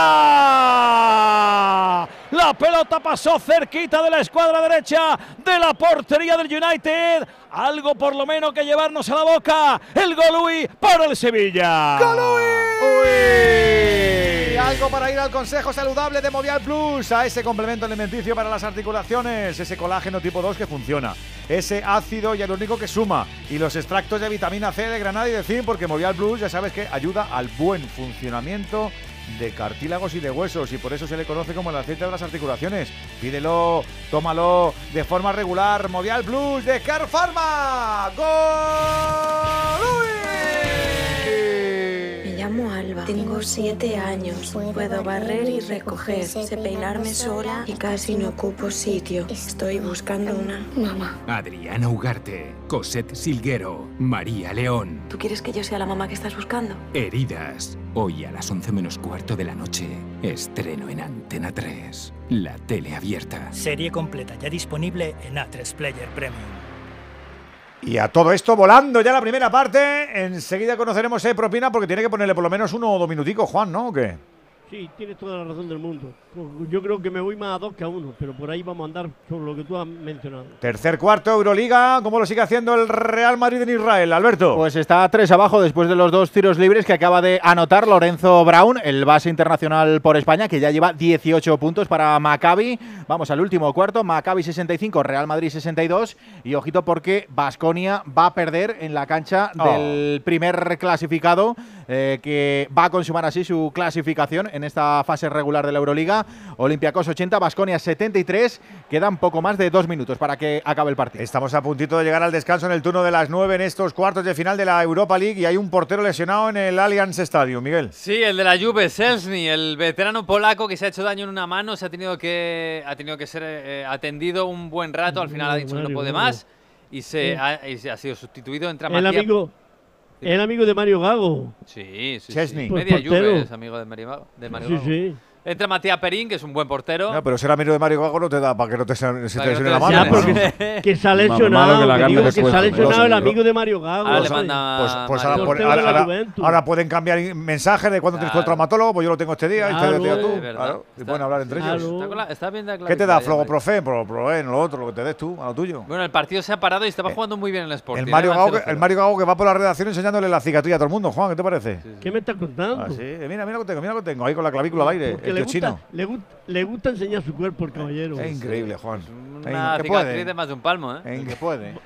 La pelota pasó cerquita de la escuadra derecha de la portería del United. Algo por lo menos que llevarnos a la boca. El Golui para el Sevilla. Uy, Algo para ir al consejo saludable de Movial Plus, a ese complemento alimenticio para las articulaciones, ese colágeno tipo 2 que funciona, ese ácido hialurónico que suma y los extractos de vitamina C, de granada y de zinc, porque Movial Plus ya sabes que ayuda al buen funcionamiento de cartílagos y de huesos y por eso se le conoce como el aceite de las articulaciones. Pídelo, tómalo de forma regular. Movial Plus de Car Pharma. ¡Gol! Me llamo Alba, tengo siete años, puedo barrer y recoger, sé peinarme sola y casi no ocupo sitio. Estoy buscando una mamá. Adriana Ugarte, Cosette Silguero, María León. ¿Tú quieres que yo sea la mamá que estás buscando? Heridas. Hoy a las 11 menos cuarto de la noche. Estreno en Antena 3. La tele abierta. Serie completa ya disponible en A3 Player Premium. Y a todo esto, volando ya la primera parte, enseguida conoceremos hay propina porque tiene que ponerle por lo menos uno o dos minuticos, Juan, ¿no? ¿O qué? Sí, tienes toda la razón del mundo. Yo creo que me voy más a dos que a uno, pero por ahí vamos a andar sobre lo que tú has mencionado. Tercer cuarto, Euroliga, ¿cómo lo sigue haciendo el Real Madrid en Israel, Alberto? Pues está a tres abajo después de los dos tiros libres que acaba de anotar Lorenzo Brown, el base internacional por España, que ya lleva 18 puntos para Maccabi. Vamos al último cuarto, Maccabi 65, Real Madrid 62. Y ojito porque Basconia va a perder en la cancha Oh. del primer clasificado, eh, que va a consumar así su clasificación en esta fase regular de la Euroliga. Olympiacos 80, Basconia 73. Quedan poco más de dos minutos para que acabe el partido. Estamos a puntito de llegar al descanso en el turno de las 9 en estos cuartos de final de la Europa League y hay un portero lesionado en el Allianz Stadium, Miguel. Sí, el de la Juve, Selzny, el veterano polaco que se ha hecho daño en una mano, se ha tenido que, ha tenido que ser eh, atendido un buen rato, al final ha dicho que no puede más y se, ha, y se ha sido sustituido. Entra El Matías- amigo, El amigo de Mario Gago. Sí, sí, Chesney. sí. Pues Media portero. Juve es amigo de Mario, de Mario Sí, Gago. sí. Entra Matías Perín, que es un buen portero. No, pero ser amigo de Mario Gago no te da para que no te, se se te lesione la te mano. que se ha lesionado, que que carne digo de que se ha cuerpo, lesionado el amigo de Mario Gago. Ahora le ¿sabes? manda Pues, pues ahora, Mario. la ahora- ahora pueden cambiar mensajes de cuándo tienes que ir al Claro. traumatólogo, pues yo lo tengo este día, Claro, este día tú. es verdad. Claro, y pueden hablar entre claro. ellos. Está, con la- está bien de la ¿Qué te da? ya, Mario. Flogoprofen, Proproen, lo otro, lo que te des tú, a lo tuyo. Bueno, el partido se ha parado y estaba jugando muy bien el Sporting. El Mario, ¿eh? Gago, Van que- el Mario Gago que va por la redacción enseñándole la cicatriz a todo el mundo. Juan, ¿qué te parece? ¿Qué me estás contando? Ah. Eh, Mira, mira lo que tengo, mira lo que tengo. Ahí con la clavícula al aire, Porque le gusta, le, gu- le gusta enseñar su cuerpo el caballero. Es increíble, Juan. Una Es- ¿Qué cicatriz puede? de más de un palmo, ¿eh? Es Que puede. es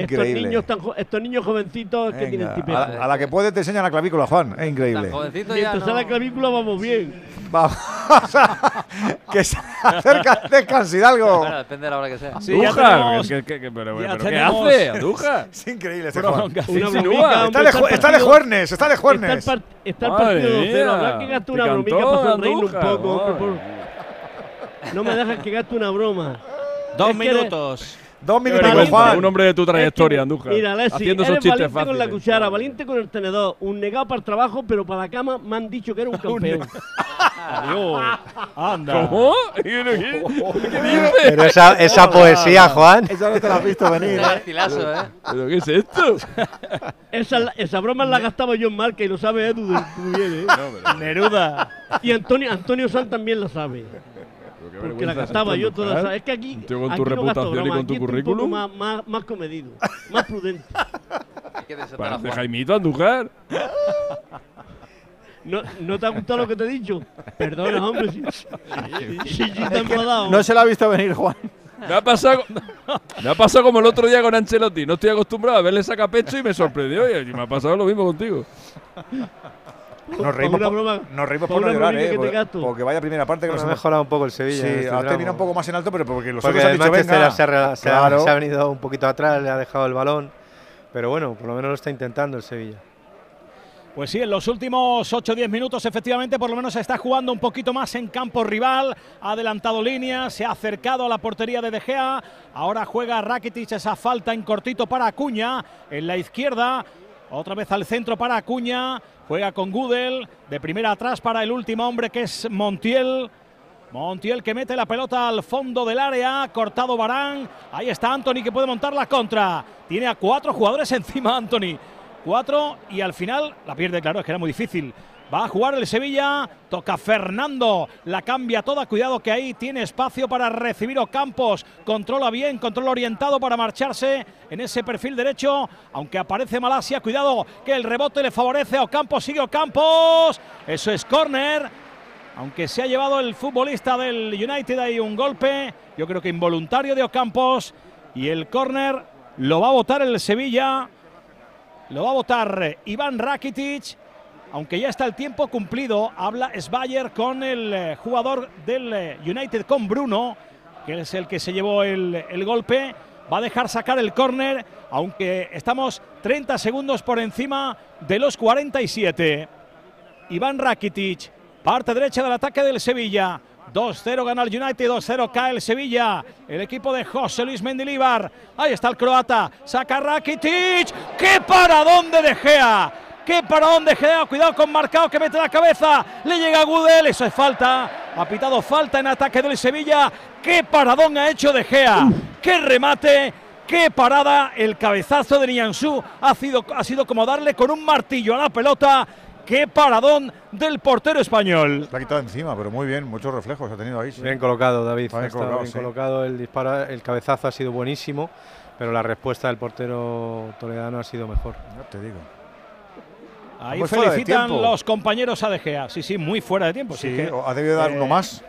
Estos increíble. niños, tan jo- estos niños jovencitos que tienen tipete. a, la, a la que puede te enseña la clavícula, Juan. Es increíble. Tan ya Mientras no- sea la clavícula vamos bien. Vamos que se acerca el descanso, Hidalgo. Bueno, depende de la hora que sea. Sí, ya Andújar, tenemos- ¿qué- qué- qué- pero, ya pero ¿qué tenemos- hace, Andújar? Es increíble este Juan. Una insinúa. Está hombre, de, está el de partido- juernes, está de Está el, juernes. par- está el Madre partido 2-0. mía, Habrá que gastar una picantón, bromica para sonreírnos un Andújar, poco. hombre, madre. por- No me dejas que gaste una broma. Dos Es que eres- minutos. Dos minutos, Juan. Un hombre de tu trayectoria, Andújar. Mira, Alexis, haciendo esos eres chistes valiente con la cuchara, valiente con el tenedor, un negado para el trabajo, pero para la cama me han dicho que era un campeón. Adiós. Anda. ¿Cómo? ¿Qué dices? Pero esa, esa poesía, Juan. Esa no te la has visto venir, ¿eh? estilazo, ¿eh? ¿Pero qué es esto? esa, esa broma la gastaba yo en marca y lo sabe Edu de- muy bien, ¿eh? Neruda. Y Antonio, Antonio San también la sabe. Porque la esto, yo todas. Andújar. ¿sabes? Es que aquí, tío con aquí tu no gasto reputación y con tu un currículum. poco más, más, más comedido, más prudente. Hay que desatar a Parece. Jaimito Andújar. ¿No, ¿No te ha gustado lo que te he dicho? Perdona, hombre. Si, si, si te he enfadado. No se la ha visto venir, Juan. Me ha pasado, me ha pasado como el otro día con Ancelotti. No estoy acostumbrado a verle saca pecho y me sorprendió. Y me ha pasado lo mismo contigo. Nos reímos, una por, broma- nos reímos por no una llorar, eh. Porque, vaya primera parte que Nos nos ha hemos- mejorado un poco el Sevilla. Sí, este ha terminado un poco más en alto, pero porque los Porque otros han el dicho, venga. se, ha, se venido un poquito atrás, le ha dejado el balón. Pero bueno, por lo menos lo está intentando el Sevilla. Pues sí, en los últimos 8 o 10 minutos efectivamente por lo menos se está jugando un poquito más en campo rival, ha adelantado líneas, se ha acercado a la portería de De Gea, ahora juega Rakitic esa falta en cortito para Acuña, en la izquierda, otra vez al centro para Acuña, juega con Gudel, de primera atrás para el último hombre que es Montiel. Montiel que mete la pelota al fondo del área, cortado Barán. Ahí está Anthony que puede montar la contra. Tiene a cuatro jugadores encima Anthony. Cuatro y al final la pierde, claro, es que era muy difícil. Va a jugar el Sevilla, toca Fernando, la cambia toda, cuidado que ahí tiene espacio para recibir Ocampos, controla bien, controla orientado para marcharse en ese perfil derecho, aunque aparece Malasia, cuidado que el rebote le favorece a Ocampos, sigue Ocampos, eso es córner, aunque se ha llevado el futbolista del United ahí un golpe, yo creo que involuntario de Ocampos, y el córner lo va a votar el Sevilla, lo va a votar Iván Rakitic, aunque ya está el tiempo cumplido, habla Sbayer con el eh, jugador del eh, United, con Bruno, que es el que se llevó el, el golpe, va a dejar sacar el córner, aunque estamos 30 segundos por encima de los 47. Iván Rakitic, parte derecha del ataque del Sevilla. 2-0 gana el United, 2-0 cae el Sevilla. El equipo de José Luis Mendilibar. Ahí está el croata. Saca Rakitic. ¡Qué paradón de De Gea! ¡Qué paradón de Gea! Cuidado con Marcao que mete la cabeza. Le llega a Gudel. Eso es falta. Ha pitado falta en ataque del Sevilla. ¡Qué paradón ha hecho De Gea! ¡Qué remate! ¡Qué parada! El cabezazo de Nianzú ha sido, ha sido como darle con un martillo a la pelota. ¡Qué paradón del portero español! Se ha quitado encima, pero muy bien, muchos reflejos ha tenido ahí. sí. Bien colocado, David. Está bien Ha estado colocado, bien sí. colocado, el disparo, el cabezazo ha sido buenísimo, pero la respuesta del portero toledano ha sido mejor. Ya te digo. Ahí felicitan los compañeros a De Gea. Sí, sí, muy fuera de tiempo. Sí, Sí, que, ha debido dar eh, uno más.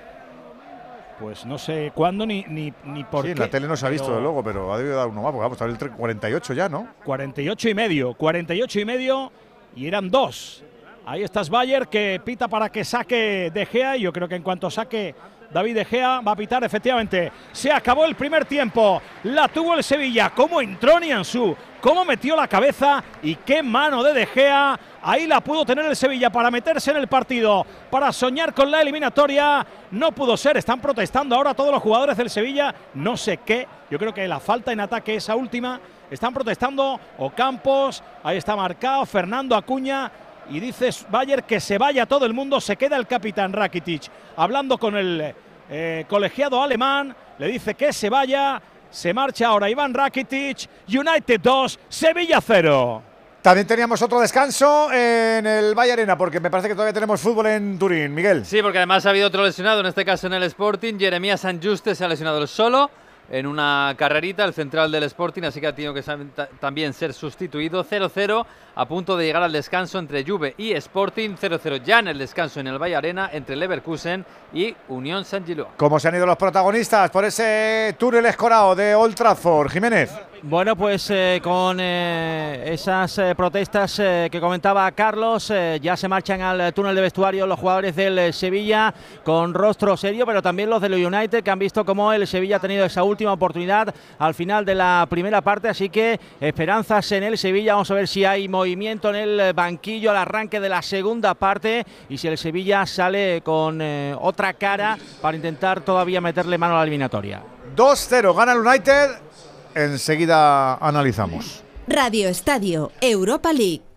Pues no sé cuándo ni, ni, ni por Sí, qué. en la tele no se ha visto, pero de luego, pero ha debido dar uno más, porque vamos, está en el tre- 48 ya, ¿no? 48 y medio, 48 y medio y eran dos. Ahí está Bayer que pita para que saque De Gea y yo creo que en cuanto saque David De Gea va a pitar efectivamente. Se acabó el primer tiempo, la tuvo el Sevilla, cómo entró Nianzú, cómo metió la cabeza y qué mano de De Gea. Ahí la pudo tener el Sevilla para meterse en el partido, para soñar con la eliminatoria. No pudo ser, están protestando ahora todos los jugadores del Sevilla, no sé qué. Yo creo que la falta en ataque, esa última, Están protestando Ocampos, ahí está marcado Fernando Acuña y dice Bayer que se vaya todo el mundo, se queda el capitán Rakitic hablando con el eh, colegiado alemán, le dice que se vaya, se marcha ahora Iván Rakitic, United 2, Sevilla 0. También teníamos otro descanso en el Valle Arena, porque me parece que todavía tenemos fútbol en Turín. Miguel. Sí, porque además ha habido otro lesionado, en este caso en el Sporting. Jeremías Sanjuste se ha lesionado solo en una carrerita, el central del Sporting, así que ha tenido que también ser sustituido. 0-0 a punto de llegar al descanso entre Juve y Sporting. 0-0 ya en el descanso en el Valle Arena entre Leverkusen y Unión San Gilo. ¿Cómo se han ido los protagonistas por ese túnel escorado de Old Trafford? Jiménez. Bueno, pues eh, con eh, esas eh, protestas que comentaba Carlos, ya se marchan al túnel de vestuario los jugadores del Sevilla con rostro serio, pero también los del United que han visto cómo el Sevilla ha tenido esa última oportunidad al final de la primera parte, así que esperanzas en el Sevilla. Vamos a ver si hay movimiento en el banquillo al arranque de la segunda parte y si el Sevilla sale con otra cara para intentar todavía meterle mano a la eliminatoria. 2-0 gana el United Enseguida analizamos. Radio Estadio Europa League.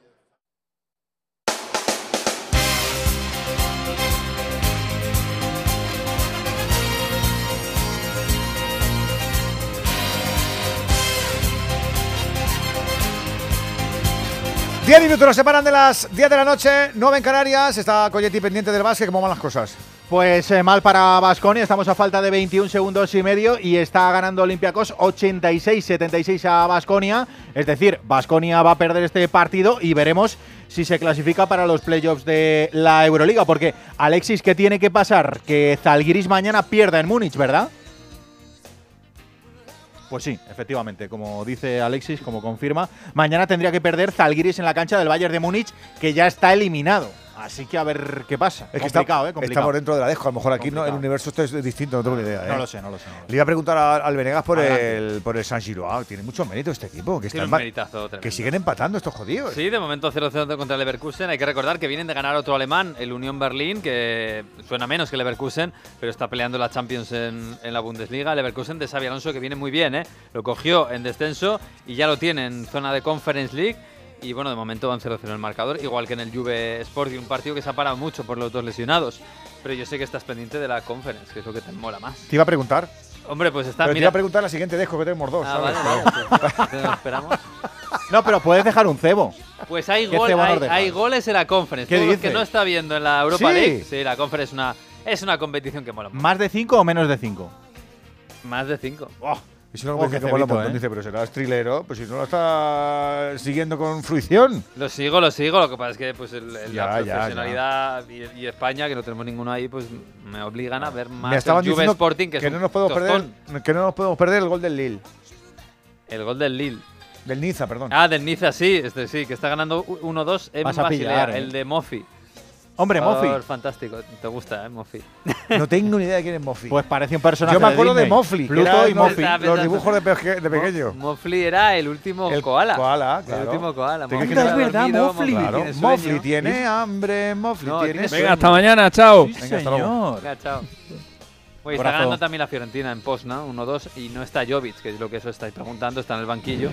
Diez minutos nos separan de las 10 de la noche, 9 en Canarias. Está Coyetti pendiente del básquet. ¿Cómo van las cosas? Pues eh, mal para Basconia, estamos a falta de 21 segundos y medio y está ganando Olympiacos 86-76 a Basconia. Es decir, Basconia va a perder este partido y veremos si se clasifica para los playoffs de la Euroliga. Porque Alexis, ¿qué tiene que pasar? Que Zalgiris mañana pierda en Múnich, ¿verdad? Pues sí, efectivamente, como dice Alexis, como confirma, mañana tendría que perder Zalgiris en la cancha del Bayern de Múnich, que ya está eliminado. Así que a ver qué pasa. Es que complicado, ¿eh? Estamos dentro de la dejo. A lo mejor aquí no, el universo esto es distinto, no tengo ni idea. ¿eh? No lo sé, no lo sé. Le iba a preguntar al Venegas por el, por el San Giroa. Tiene mucho mérito este equipo. Que, Tiene un meritazo que siguen empatando estos jodidos. Sí, de momento 0-0 contra el Leverkusen. Hay que recordar que vienen de ganar otro alemán, el Unión Berlín, que suena menos que el Leverkusen, pero está peleando la Champions en, en la Bundesliga. El Leverkusen de Xavi Alonso, que viene muy bien, ¿eh? Lo cogió en descenso y ya lo tiene en zona de Conference League y bueno, de momento van 0-0 el marcador, igual que en el Juve Sport, un partido que se ha parado mucho por los dos lesionados. Pero yo sé que estás pendiente de la conference, que es lo que te mola más. Te iba a preguntar. Hombre, pues está. Pero te iba a preguntar la siguiente dejo que tenemos dos. Ah, ¿sabes? esperamos. No, pero puedes dejar un cebo. Pues hay, hay, goles en la conference. ¿Qué que no está viendo en la Europa League. Sí, la conference es una, es una competición que mola. ¿Más de 5 o menos de 5? Más de 5. Y si no, oh, que ¿eh? dice, pero serás trilero, pues si no lo estás siguiendo con fruición. Lo sigo, lo sigo, lo que pasa es que pues el, la profesionalidad Y, España, que no tenemos ninguno ahí, pues me obligan a ver más me estaban el Juve Sporting, que, no nos podemos perder Que no nos podemos perder el gol del Lille. El gol del Lille. Del Niza, perdón. Ah, del Niza, sí, este sí, que está ganando 1-2 en Basilea, ¿eh? el de Mofi. Hombre, Mofi. Fantástico, te gusta, ¿eh? Mofi. No tengo ni idea de quién es Mofi. Pues parece un personaje. Yo me acuerdo de, Mofli. Pluto y Mofi. Los dibujos de, pequeño. Mofli era el último koala. Koala, claro. El último koala. Mofli es verdad, Mofli. Mofli tiene hambre, Mofli tiene Venga, hasta mañana, chao. Venga, hasta luego. Venga, chao. Oye, está ganando también la Fiorentina en post, ¿no? 1-2 y no está Jovic, que es lo que eso estáis preguntando, está en el banquillo.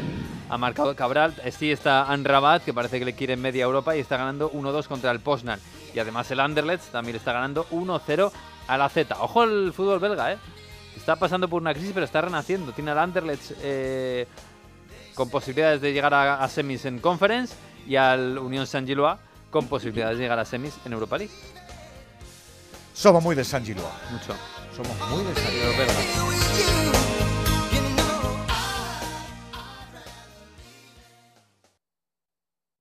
Ha marcado Cabral, sí está Anrabat, que parece que le quiere en media Europa y está ganando 1-2 contra el Poznan. Y además el Anderlecht también está ganando 1-0 a la Z. Ojo el fútbol belga, ¿eh? Está pasando por una crisis, pero está renaciendo. Tiene al Anderlecht eh, con posibilidades de llegar a, semis en Conference y al Unión San Gilois con posibilidades de llegar a semis en Europa League. Somos muy de San Gilois. Mucho. Somos muy desayunos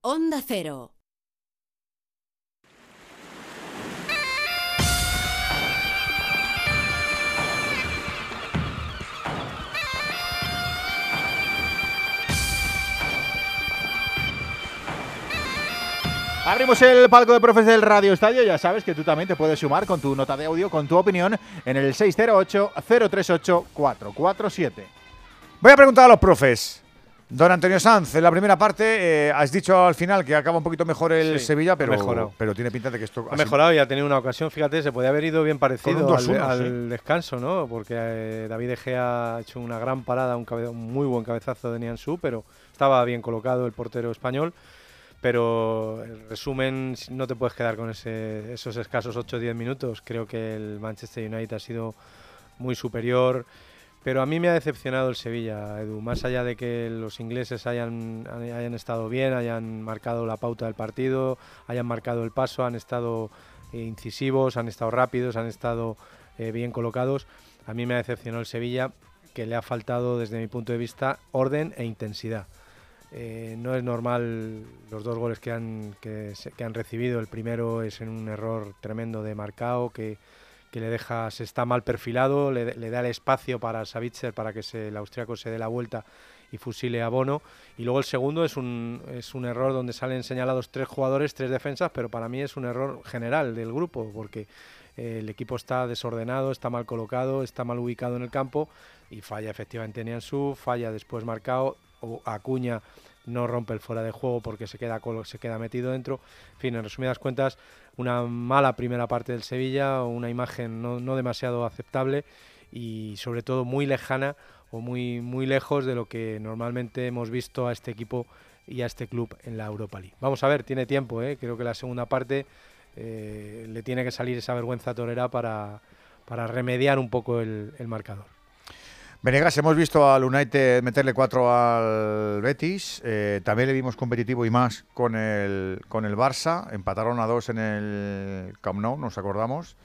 Onda Cero. Abrimos el palco de profes del Radio Estadio. Ya sabes que tú también te puedes sumar con tu nota de audio, con tu opinión en el 608-038-447. Voy a preguntar a los profes. Don Antonio Sanz, en la primera parte eh, has dicho al final que acaba un poquito mejor el Sí, Sevilla, pero, pero tiene pinta de que esto Ha mejorado y ha tenido una ocasión, fíjate, se podía haber ido bien parecido al, 2-1, al sí. descanso, ¿no? Porque eh, David Egea ha hecho una gran parada, un, cabe- un muy buen cabezazo de Nianzú, pero estaba bien colocado el portero español. Pero en resumen, no te puedes quedar con esos escasos 8-10 minutos. Creo que el Manchester United ha sido muy superior. Pero a mí me ha decepcionado el Sevilla, Edu. Más allá de que los ingleses hayan, hayan estado bien, hayan marcado la pauta del partido, hayan marcado el paso, han estado eh, incisivos, han estado rápidos, han estado eh, bien colocados. A mí me ha decepcionado el Sevilla, que le ha faltado, desde mi punto de vista, orden e intensidad. Eh, no es normal los dos goles que han, que, han recibido. El primero es en un error tremendo de Marcao, que, que le deja, se está mal perfilado, le, da el espacio para Savitzer para que el austriaco se dé la vuelta y fusile a Bono. Y luego el segundo es un, es un error donde salen señalados tres jugadores, tres defensas, pero para mí es un error general del grupo, porque eh, el equipo está desordenado, está mal colocado, está mal ubicado en el campo y falla efectivamente Nianzú, falla después Marcao, o Acuña no rompe el fuera de juego porque se queda, se queda metido dentro. En fin, en resumidas cuentas, una mala primera parte del Sevilla, una imagen no, no demasiado aceptable y sobre todo muy lejana o muy, muy lejos de lo que normalmente hemos visto a este equipo y a este club en la Europa League. Vamos a ver, tiene tiempo, ¿eh? creo que la segunda parte eh, le tiene que salir esa vergüenza torera para, para remediar un poco el, el marcador. Venegas, hemos visto al United meterle cuatro al Betis. eh, también le vimos competitivo y más con el, con el Barça. Empataron a dos en el Camp Nou, nos acordamos.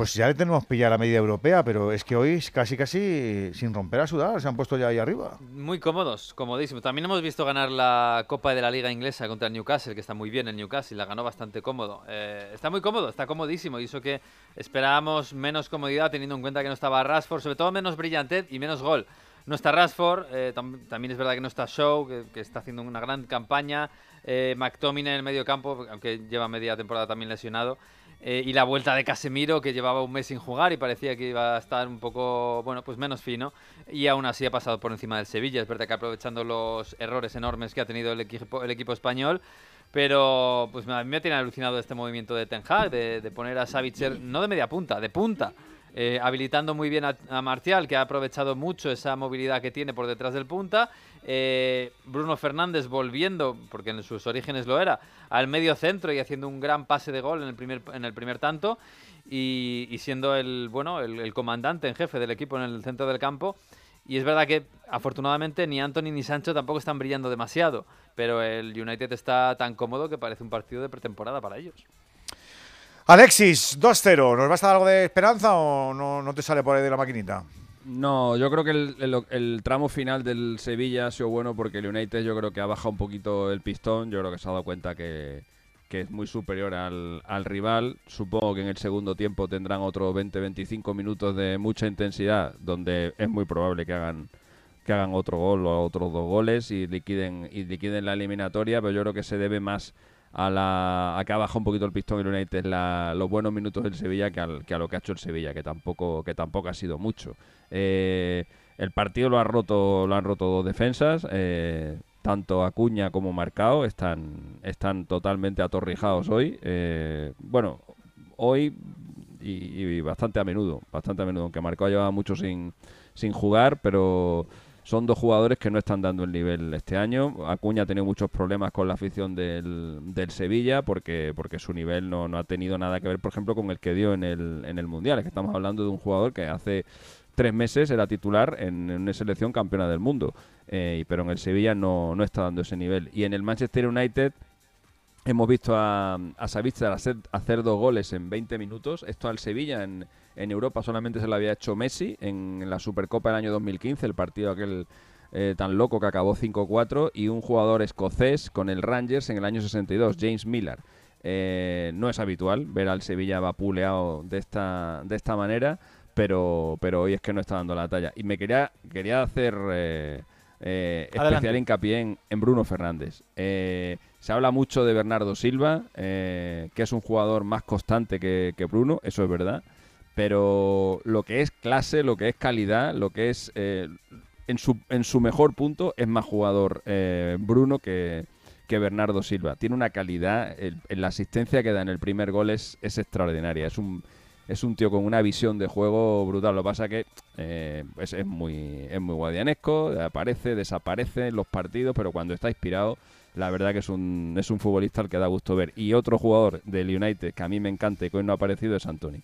Pues ya le tenemos pillada la media europea, pero es que hoy casi casi sin romper a sudar se han puesto ya ahí arriba. Muy cómodos, comodísimos. También hemos visto ganar la Copa de la Liga Inglesa contra el Newcastle, que está muy bien el Newcastle, la ganó bastante cómodo. Eh, está muy cómodo, está comodísimo. Y eso que esperábamos menos comodidad teniendo en cuenta que no estaba Rashford, sobre todo menos brillantez y menos gol. No está Rashford, eh, tam- también es verdad que no está Shaw, que, que está haciendo una gran campaña. Eh, McTominay en el medio campo, aunque lleva media temporada también lesionado. Eh, y la vuelta de Casemiro, que llevaba un mes sin jugar y parecía que iba a estar un poco, bueno, pues menos fino. Y aún así ha pasado por encima del Sevilla. Es verdad que aprovechando los errores enormes que ha tenido el equipo, el equipo español. Pero pues a mí me tiene alucinado este movimiento de Ten Hag, de, poner a Savitzer, no de media punta, de punta. eh, habilitando muy bien a, a Martial, que ha aprovechado mucho esa movilidad que tiene por detrás del punta. Eh, Bruno Fernández volviendo, porque en sus orígenes lo era, al medio centro y haciendo un gran pase de gol en el primer, en el primer tanto. Y, siendo el, bueno, el, comandante en jefe del equipo en el centro del campo. Y es verdad que afortunadamente ni Anthony ni Sancho tampoco están brillando demasiado, pero el United está tan cómodo que parece un partido de pretemporada para ellos. Alexis, 2-0. ¿Nos vas a dar algo de esperanza o no, no te sale por ahí de la maquinita? No, yo creo que el, el- el tramo final del Sevilla ha sido bueno porque el United yo creo que ha bajado un poquito el pistón. Yo creo que se ha dado cuenta que, es muy superior al, al rival. Supongo que en el segundo tiempo tendrán otros 20-25 minutos de mucha intensidad donde es muy probable que hagan que hagan otro gol o otros dos goles y liquiden y liquiden la eliminatoria, pero yo creo que se debe más a la a que ha bajado un poquito el pistón el United la- los buenos minutos del Sevilla que, al- que a lo que ha hecho el Sevilla, que tampoco que tampoco ha sido mucho. Eh, el partido lo ha roto lo han roto dos defensas, eh, tanto Acuña como Marcao están están totalmente atorrijados hoy. Eh, bueno, hoy y, y bastante a menudo, bastante a menudo, aunque Marcao lleva mucho sin, sin jugar, pero son dos jugadores que no están dando el nivel este año. Acuña ha tenido muchos problemas con la afición del, del Sevilla porque, porque su nivel no, no ha tenido nada que ver, por ejemplo, con el que dio en el, en el Mundial. Estamos hablando de un jugador que hace tres meses era titular en, en una selección campeona del mundo, eh, pero en el Sevilla no, no está dando ese nivel. Y en el Manchester United Hemos visto a, a Savitzer hacer, dos goles en 20 minutos. Esto al Sevilla en, en Europa solamente se lo había hecho Messi en la Supercopa del año 2015, el partido aquel eh, tan loco que acabó 5-4, y un jugador escocés con el Rangers en el año 62, James Miller. Eh, no es habitual ver al Sevilla vapuleado de esta, de esta manera, pero, pero hoy es que no está dando la talla. Y me quería, quería hacer eh, eh, especial hincapié en, en Bruno Fernández. Eh, se habla mucho de Bernardo Silva, eh, que es un jugador más constante que, que Bruno, eso es verdad. Pero lo que es clase, lo que es calidad, lo que es en su, en su mejor punto es más jugador Bruno que, que Bernardo Silva. Tiene una calidad, en la asistencia que da en el primer gol es, es extraordinaria. Es un, es un tío con una visión de juego brutal. Lo que pasa que eh, es, es, muy, es muy guadianesco, aparece, desaparece en los partidos, pero cuando está inspirado, la verdad que es un, es un futbolista al que da gusto ver. Y otro jugador del United que a mí me encanta y que hoy no ha aparecido es Anthony.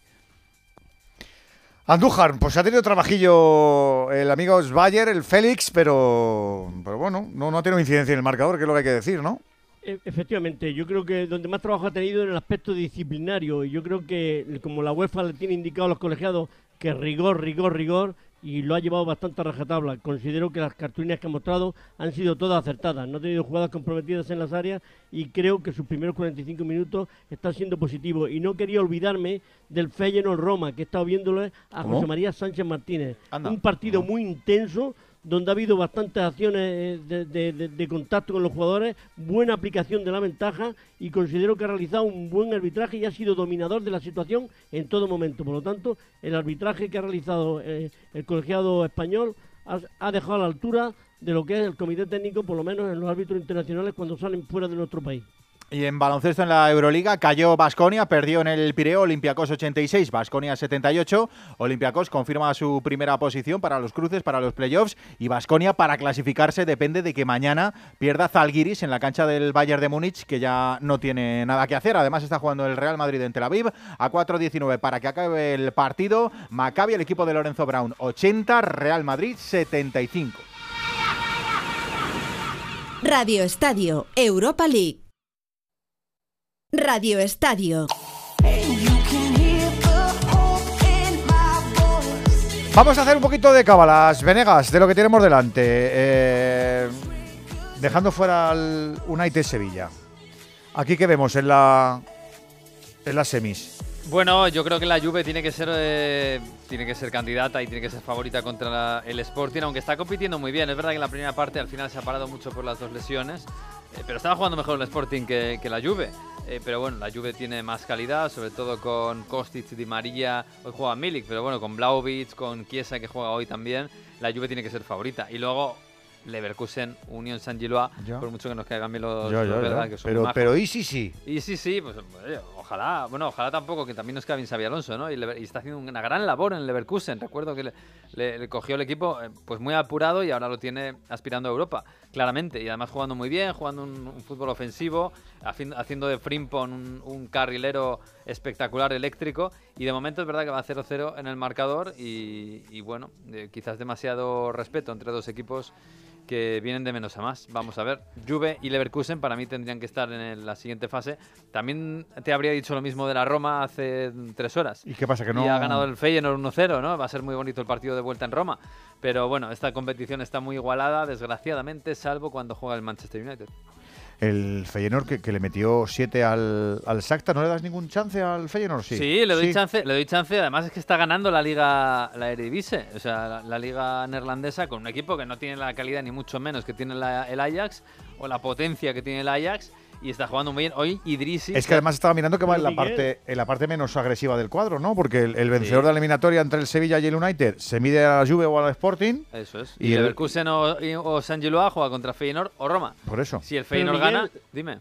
Andújar, pues ha tenido trabajillo el amigo Bayer, el Félix, pero, pero bueno, no, no ha tenido incidencia en el marcador, que es lo que hay que decir, ¿no? E, efectivamente, yo creo que donde más trabajo ha tenido en el aspecto disciplinario, y yo creo que como la UEFA le tiene indicado a los colegiados que rigor, rigor, rigor, y lo ha llevado bastante a rajatabla. Considero que las cartulinas que ha mostrado han sido todas acertadas. No ha tenido jugadas comprometidas en las áreas y creo que sus primeros 45 minutos están siendo positivos. Y no quería olvidarme del Feyenoord Roma, que he estado viéndole a José María Sánchez Martínez. Un partido muy intenso donde ha habido bastantes acciones eh, de, contacto con los jugadores, buena aplicación de la ventaja y considero que ha realizado un buen arbitraje y ha sido dominador de la situación en todo momento. Por lo tanto, el arbitraje que ha realizado eh, el colegiado español ha, ha dejado a la altura de lo que es el comité técnico, por lo menos en los árbitros internacionales cuando salen fuera de nuestro país. Y en baloncesto en la Euroliga cayó Basconia, perdió en el Pireo Olympiacos 86, Basconia 78. Olympiacos confirma su primera posición para los cruces, para los playoffs. Y Basconia para clasificarse depende de que mañana pierda Zalgiris en la cancha del Bayern de Múnich, que ya no tiene nada que hacer. Además está jugando el Real Madrid en Tel Aviv a 4-19 para que acabe el partido. Maccabi, el equipo de Lorenzo Brown 80, Real Madrid 75. Radio Estadio, Europa League. Radio Estadio. Vamos a hacer un poquito de cábalas, Venegas, de lo que tenemos delante. Eh, dejando fuera al United Sevilla. Aquí que vemos en la en las semis. Bueno, yo creo que la Juve tiene que ser eh, tiene que ser candidata y tiene que ser favorita contra el Sporting, aunque está compitiendo muy bien. Es verdad que en la primera parte al final se ha parado mucho por las dos lesiones, eh, pero estaba jugando mejor el Sporting que, que la Juve. Eh, pero bueno, la Juve tiene más calidad, sobre todo con Kostic, Di María, hoy juega Milik, pero bueno, con Blaovic, con Chiesa que juega hoy también, la Juve tiene que ser favorita. Y luego Leverkusen, Unión San Giloa, por mucho que nos caigan bien los, verdad, que son pero, pero y sí sí. Y sí sí, pues ojalá, bueno, ojalá tampoco que también nos caiga bien Xavi Alonso, ¿no? Y, está haciendo una gran labor en Leverkusen. Recuerdo que le, cogió el equipo eh, pues muy apurado y ahora lo tiene aspirando a Europa, claramente. Y además jugando muy bien, jugando un, fútbol ofensivo, haciendo de Frimpon un, carrilero espectacular eléctrico. Y de momento es verdad que va 0-0 en el marcador y, bueno, eh, quizás demasiado respeto entre dos equipos que vienen de menos a más. Vamos a ver. Juve y Leverkusen para mí tendrían que estar en la siguiente fase. También te habría dicho lo mismo de la Roma hace tres horas. ¿Y qué pasa? Que no. Y ha ganado el Feyenoord 1-0, ¿no? Va a ser muy bonito el partido de vuelta en Roma. Pero bueno, esta competición está muy igualada, desgraciadamente, salvo cuando juega el Manchester United el Feyenoord que, le metió 7 al, al Sacta, ¿no le das ningún chance al Feyenoord? Sí, sí le doy chance, le doy chance, además es que está ganando la liga la Eredivisie, o sea, la, liga neerlandesa con un equipo que no tiene la calidad ni mucho menos que tiene el Ajax o la potencia que tiene el Ajax y está jugando muy bien. Hoy Idrisi. Es que además estaba mirando que va en la parte en la parte menos agresiva del cuadro, ¿no? Porque el, vencedor de la eliminatoria entre el Sevilla y el United se mide a la Juve o al Sporting. Eso es. Y, el Leverkusen o, o San Giloa juega contra Feyenoord o Roma. Por eso. Si el Feyenoord gana, dime.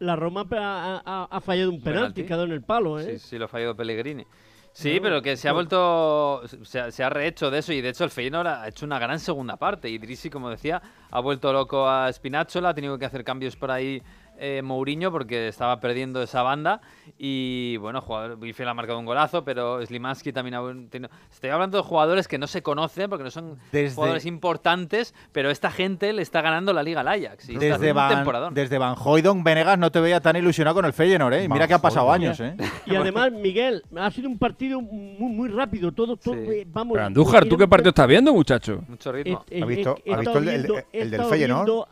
La, Roma ha, fallado un penalti, quedó en el palo, ¿eh? Sí, sí, lo ha fallado Pellegrini. Sí, pero que se ha vuelto, se ha, rehecho de eso y de hecho el Feyenoord ha hecho una gran segunda parte. Idrisi, como decía, ha vuelto loco a Spinazzola, ha tenido que hacer cambios por ahí eh, Mourinho porque estaba perdiendo esa banda y bueno, jugador, Bifiel ha marcado un golazo, pero Slimansky también ha tenido... Estoy hablando de jugadores que no se conocen porque no son jugadores importantes, pero esta gente le está ganando la liga al Ajax. desde, Van, desde Van Hoydon Venegas no te veía tan ilusionado con el Feyenoord, ¿eh? Mira que ha pasado años, ¿eh? Y además, Miguel, ha sido un partido muy, muy rápido, todo, todo eh, vamos... Pero Andújar, ¿tú qué partido estás viendo, muchacho? Mucho ritmo. ¿Ha visto, ¿ha visto el, el, del Feyenoord?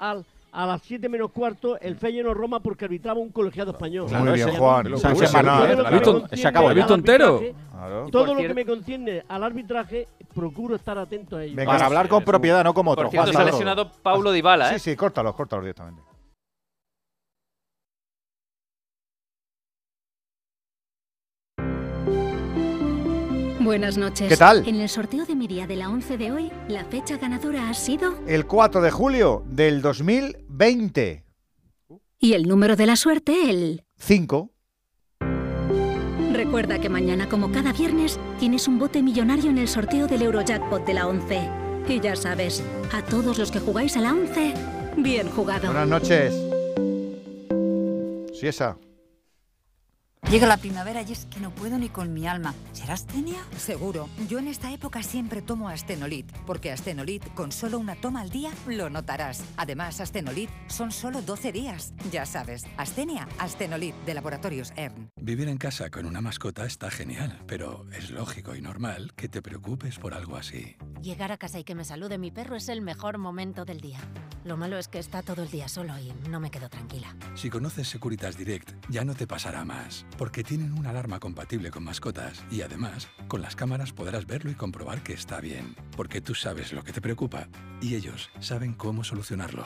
A las 7 menos cuarto el Feyenoord Roma porque arbitraba un colegiado español. Muy bien, Juan. Se acabó. ¿Lo visto entero? Todo lo que me concierne al arbitraje, procuro estar atento a ello. Para hablar con propiedad, no como otro. Por cierto, se ha lesionado Paulo Dybala, ¿eh? Sí, sí, córtalo, córtalo directamente. Buenas noches. ¿Qué tal? En el sorteo de mi día de la 11 de hoy, la fecha ganadora ha sido... El 4 de julio del 2020. Y el número de la suerte, el... 5. Recuerda que mañana, como cada viernes, tienes un bote millonario en el sorteo del Eurojackpot de la 11. Y ya sabes, a todos los que jugáis a la 11, bien jugado. Buenas noches. Sí, esa. Llega la primavera y es que no puedo ni con mi alma. ¿Será astenia? Seguro. Yo en esta época siempre tomo Astenolit, porque Astenolit con solo una toma al día lo notarás. Además, Astenolit son solo 12 días. Ya sabes, Astenia, Astenolit de Laboratorios ERN. Vivir en casa con una mascota está genial, pero es lógico y normal que te preocupes por algo así. Llegar a casa y que me salude mi perro es el mejor momento del día. Lo malo es que está todo el día solo y no me quedo tranquila. Si conoces Securitas Direct, ya no te pasará más, porque tienen una alarma compatible con mascotas y además, con las cámaras podrás verlo y comprobar que está bien, porque tú sabes lo que te preocupa y ellos saben cómo solucionarlo.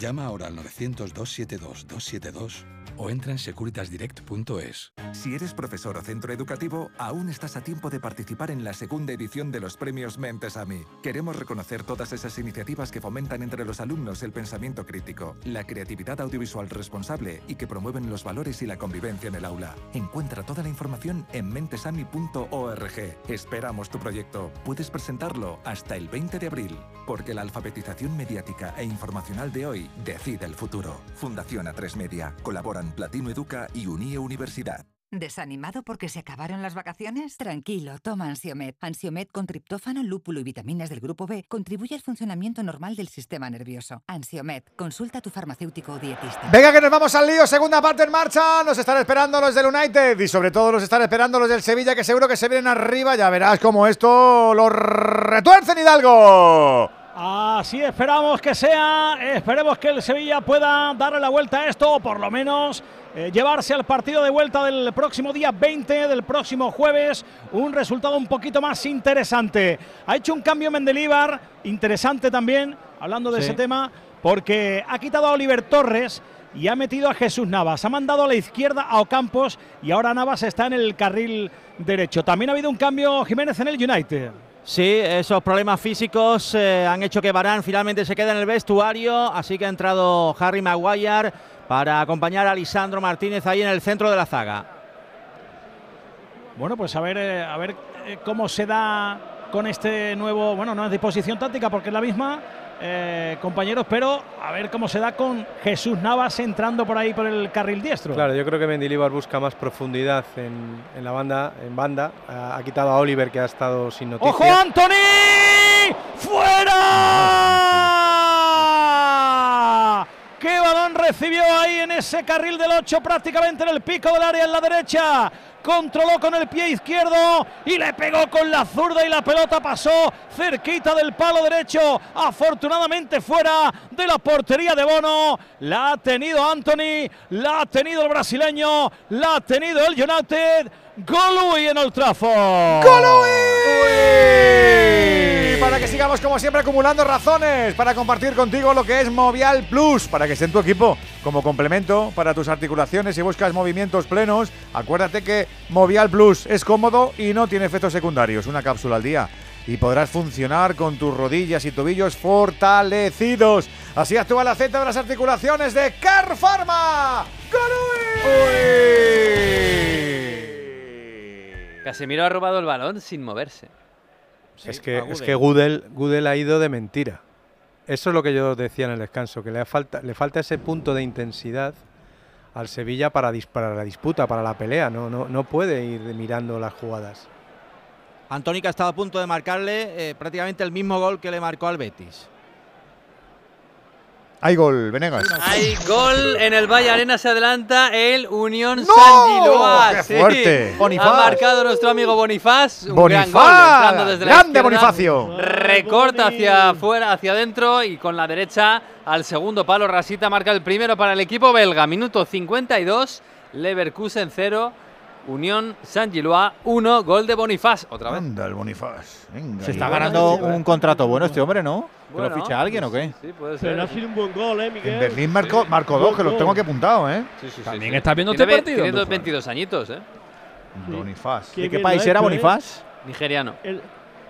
Llama ahora al 900-272-272 o entra en securitasdirect.es. Si eres profesor o centro educativo, aún estás a tiempo de participar en la segunda edición de los premios Mentes a. Queremos reconocer todas esas iniciativas que fomentan entre los alumnos el pensamiento crítico, la creatividad audiovisual responsable y que promueven los valores y la convivencia en el aula. Encuentra toda la información en mentesami.org. Esperamos tu proyecto. Puedes presentarlo hasta el 20 de abril, porque la alfabetización mediática e informacional de hoy decide el futuro. Fundación A3 Media. Colaboran Platino Educa y Unie Universidad. ¿Desanimado porque se acabaron las vacaciones? Tranquilo, toma Ansiomet. Ansiomet con triptófano, lúpulo y vitaminas del grupo B contribuye al funcionamiento normal del sistema nervioso. Ansiomet, consulta a tu farmacéutico o dietista. Venga, que nos vamos al lío. Segunda parte en marcha. Nos están esperando los del United y sobre todo nos están esperando los del Sevilla, que seguro que se vienen arriba. Ya verás cómo esto lo retuercen Hidalgo. Así esperamos que sea, esperemos que el Sevilla pueda darle la vuelta a esto, o por lo menos eh, llevarse al partido de vuelta del próximo día 20, del próximo jueves, un resultado un poquito más interesante. Ha hecho un cambio Mendelíbar, interesante también, hablando de Sí. ese tema, porque ha quitado a Oliver Torres y ha metido a Jesús Navas. Ha mandado a la izquierda a Ocampos y ahora Navas está en el carril derecho. También ha habido un cambio Jiménez en el United. Sí, esos problemas físicos eh, han hecho que Barán finalmente se quede en el vestuario, así que ha entrado Harry Maguire para acompañar a Lisandro Martínez ahí en el centro de la zaga. Bueno, pues a ver, eh, a ver eh, cómo se da con este nuevo, bueno, no es disposición táctica porque es la misma, eh, compañeros, pero a ver cómo se da con Jesús Navas entrando por ahí por el carril diestro. Claro, yo creo que Mendilibar busca más profundidad en, en la banda, en banda. Ha, ha quitado a Oliver que ha estado sin noticias. ¡Ojo, Anthony! ¡Fuera! ¡Qué balón recibió ahí en ese carril del 8, prácticamente en el pico del área en la derecha! Controló con el pie izquierdo y le pegó con la zurda y la pelota pasó cerquita del palo derecho. Afortunadamente fuera de la portería de Bono. La ha tenido Anthony, la ha tenido el brasileño, la ha tenido el United. Golui en Old Trafford. Y para que sigamos como siempre acumulando razones para compartir contigo lo que es Movial Plus, para que esté en tu equipo como complemento para tus articulaciones y buscas movimientos plenos, acuérdate que Movial Plus es cómodo y no tiene efectos secundarios, una cápsula al día y podrás funcionar con tus rodillas y tobillos fortalecidos. Así actúa la Z de las articulaciones de Car Pharma. Casemiro ha robado el balón sin moverse. Es que, es Gudel. que Gudel, Gudel ha ido de mentira. Eso es lo que yo decía en el descanso, que le falta, le falta ese punto de intensidad al Sevilla para, dis- para la disputa, para la pelea. No, no, no puede ir mirando las jugadas. Antónica estaba a punto de marcarle eh, prácticamente el mismo gol que le marcó al Betis. Hay gol, Venegas. Hay gol en el Valle Arena, se adelanta el Unión ¡No! San Giloa. ¡Qué Sí. fuerte! Bonifaz. Ha marcado nuestro amigo Bonifaz. Un Bonifaz. gran gol, desde la Grande izquierda. Bonifacio. Recorta hacia afuera, hacia adentro y con la derecha al segundo palo. Rasita marca el primero para el equipo belga. Minuto 52. Leverkusen 0. Unión San Giloa 1. Gol de Bonifaz. Otra vez. Anda el Bonifaz. Venga, Se está ganando un contrato bueno este hombre, ¿no? ¿Que Bueno, lo ficha alguien o qué? Sí, puede Pero ser. ha sido un buen gol, ¿eh, Miguel? En Berlín marcó, marcó dos, que los tengo aquí apuntados, ¿eh? Sí, sí, sí, También sí. estás viendo este partido. Tiene Andújar. 22 añitos, ¿eh? Bonifaz. Qué ¿De qué país era hecho, ¿eh? Bonifaz? Nigeriano. El,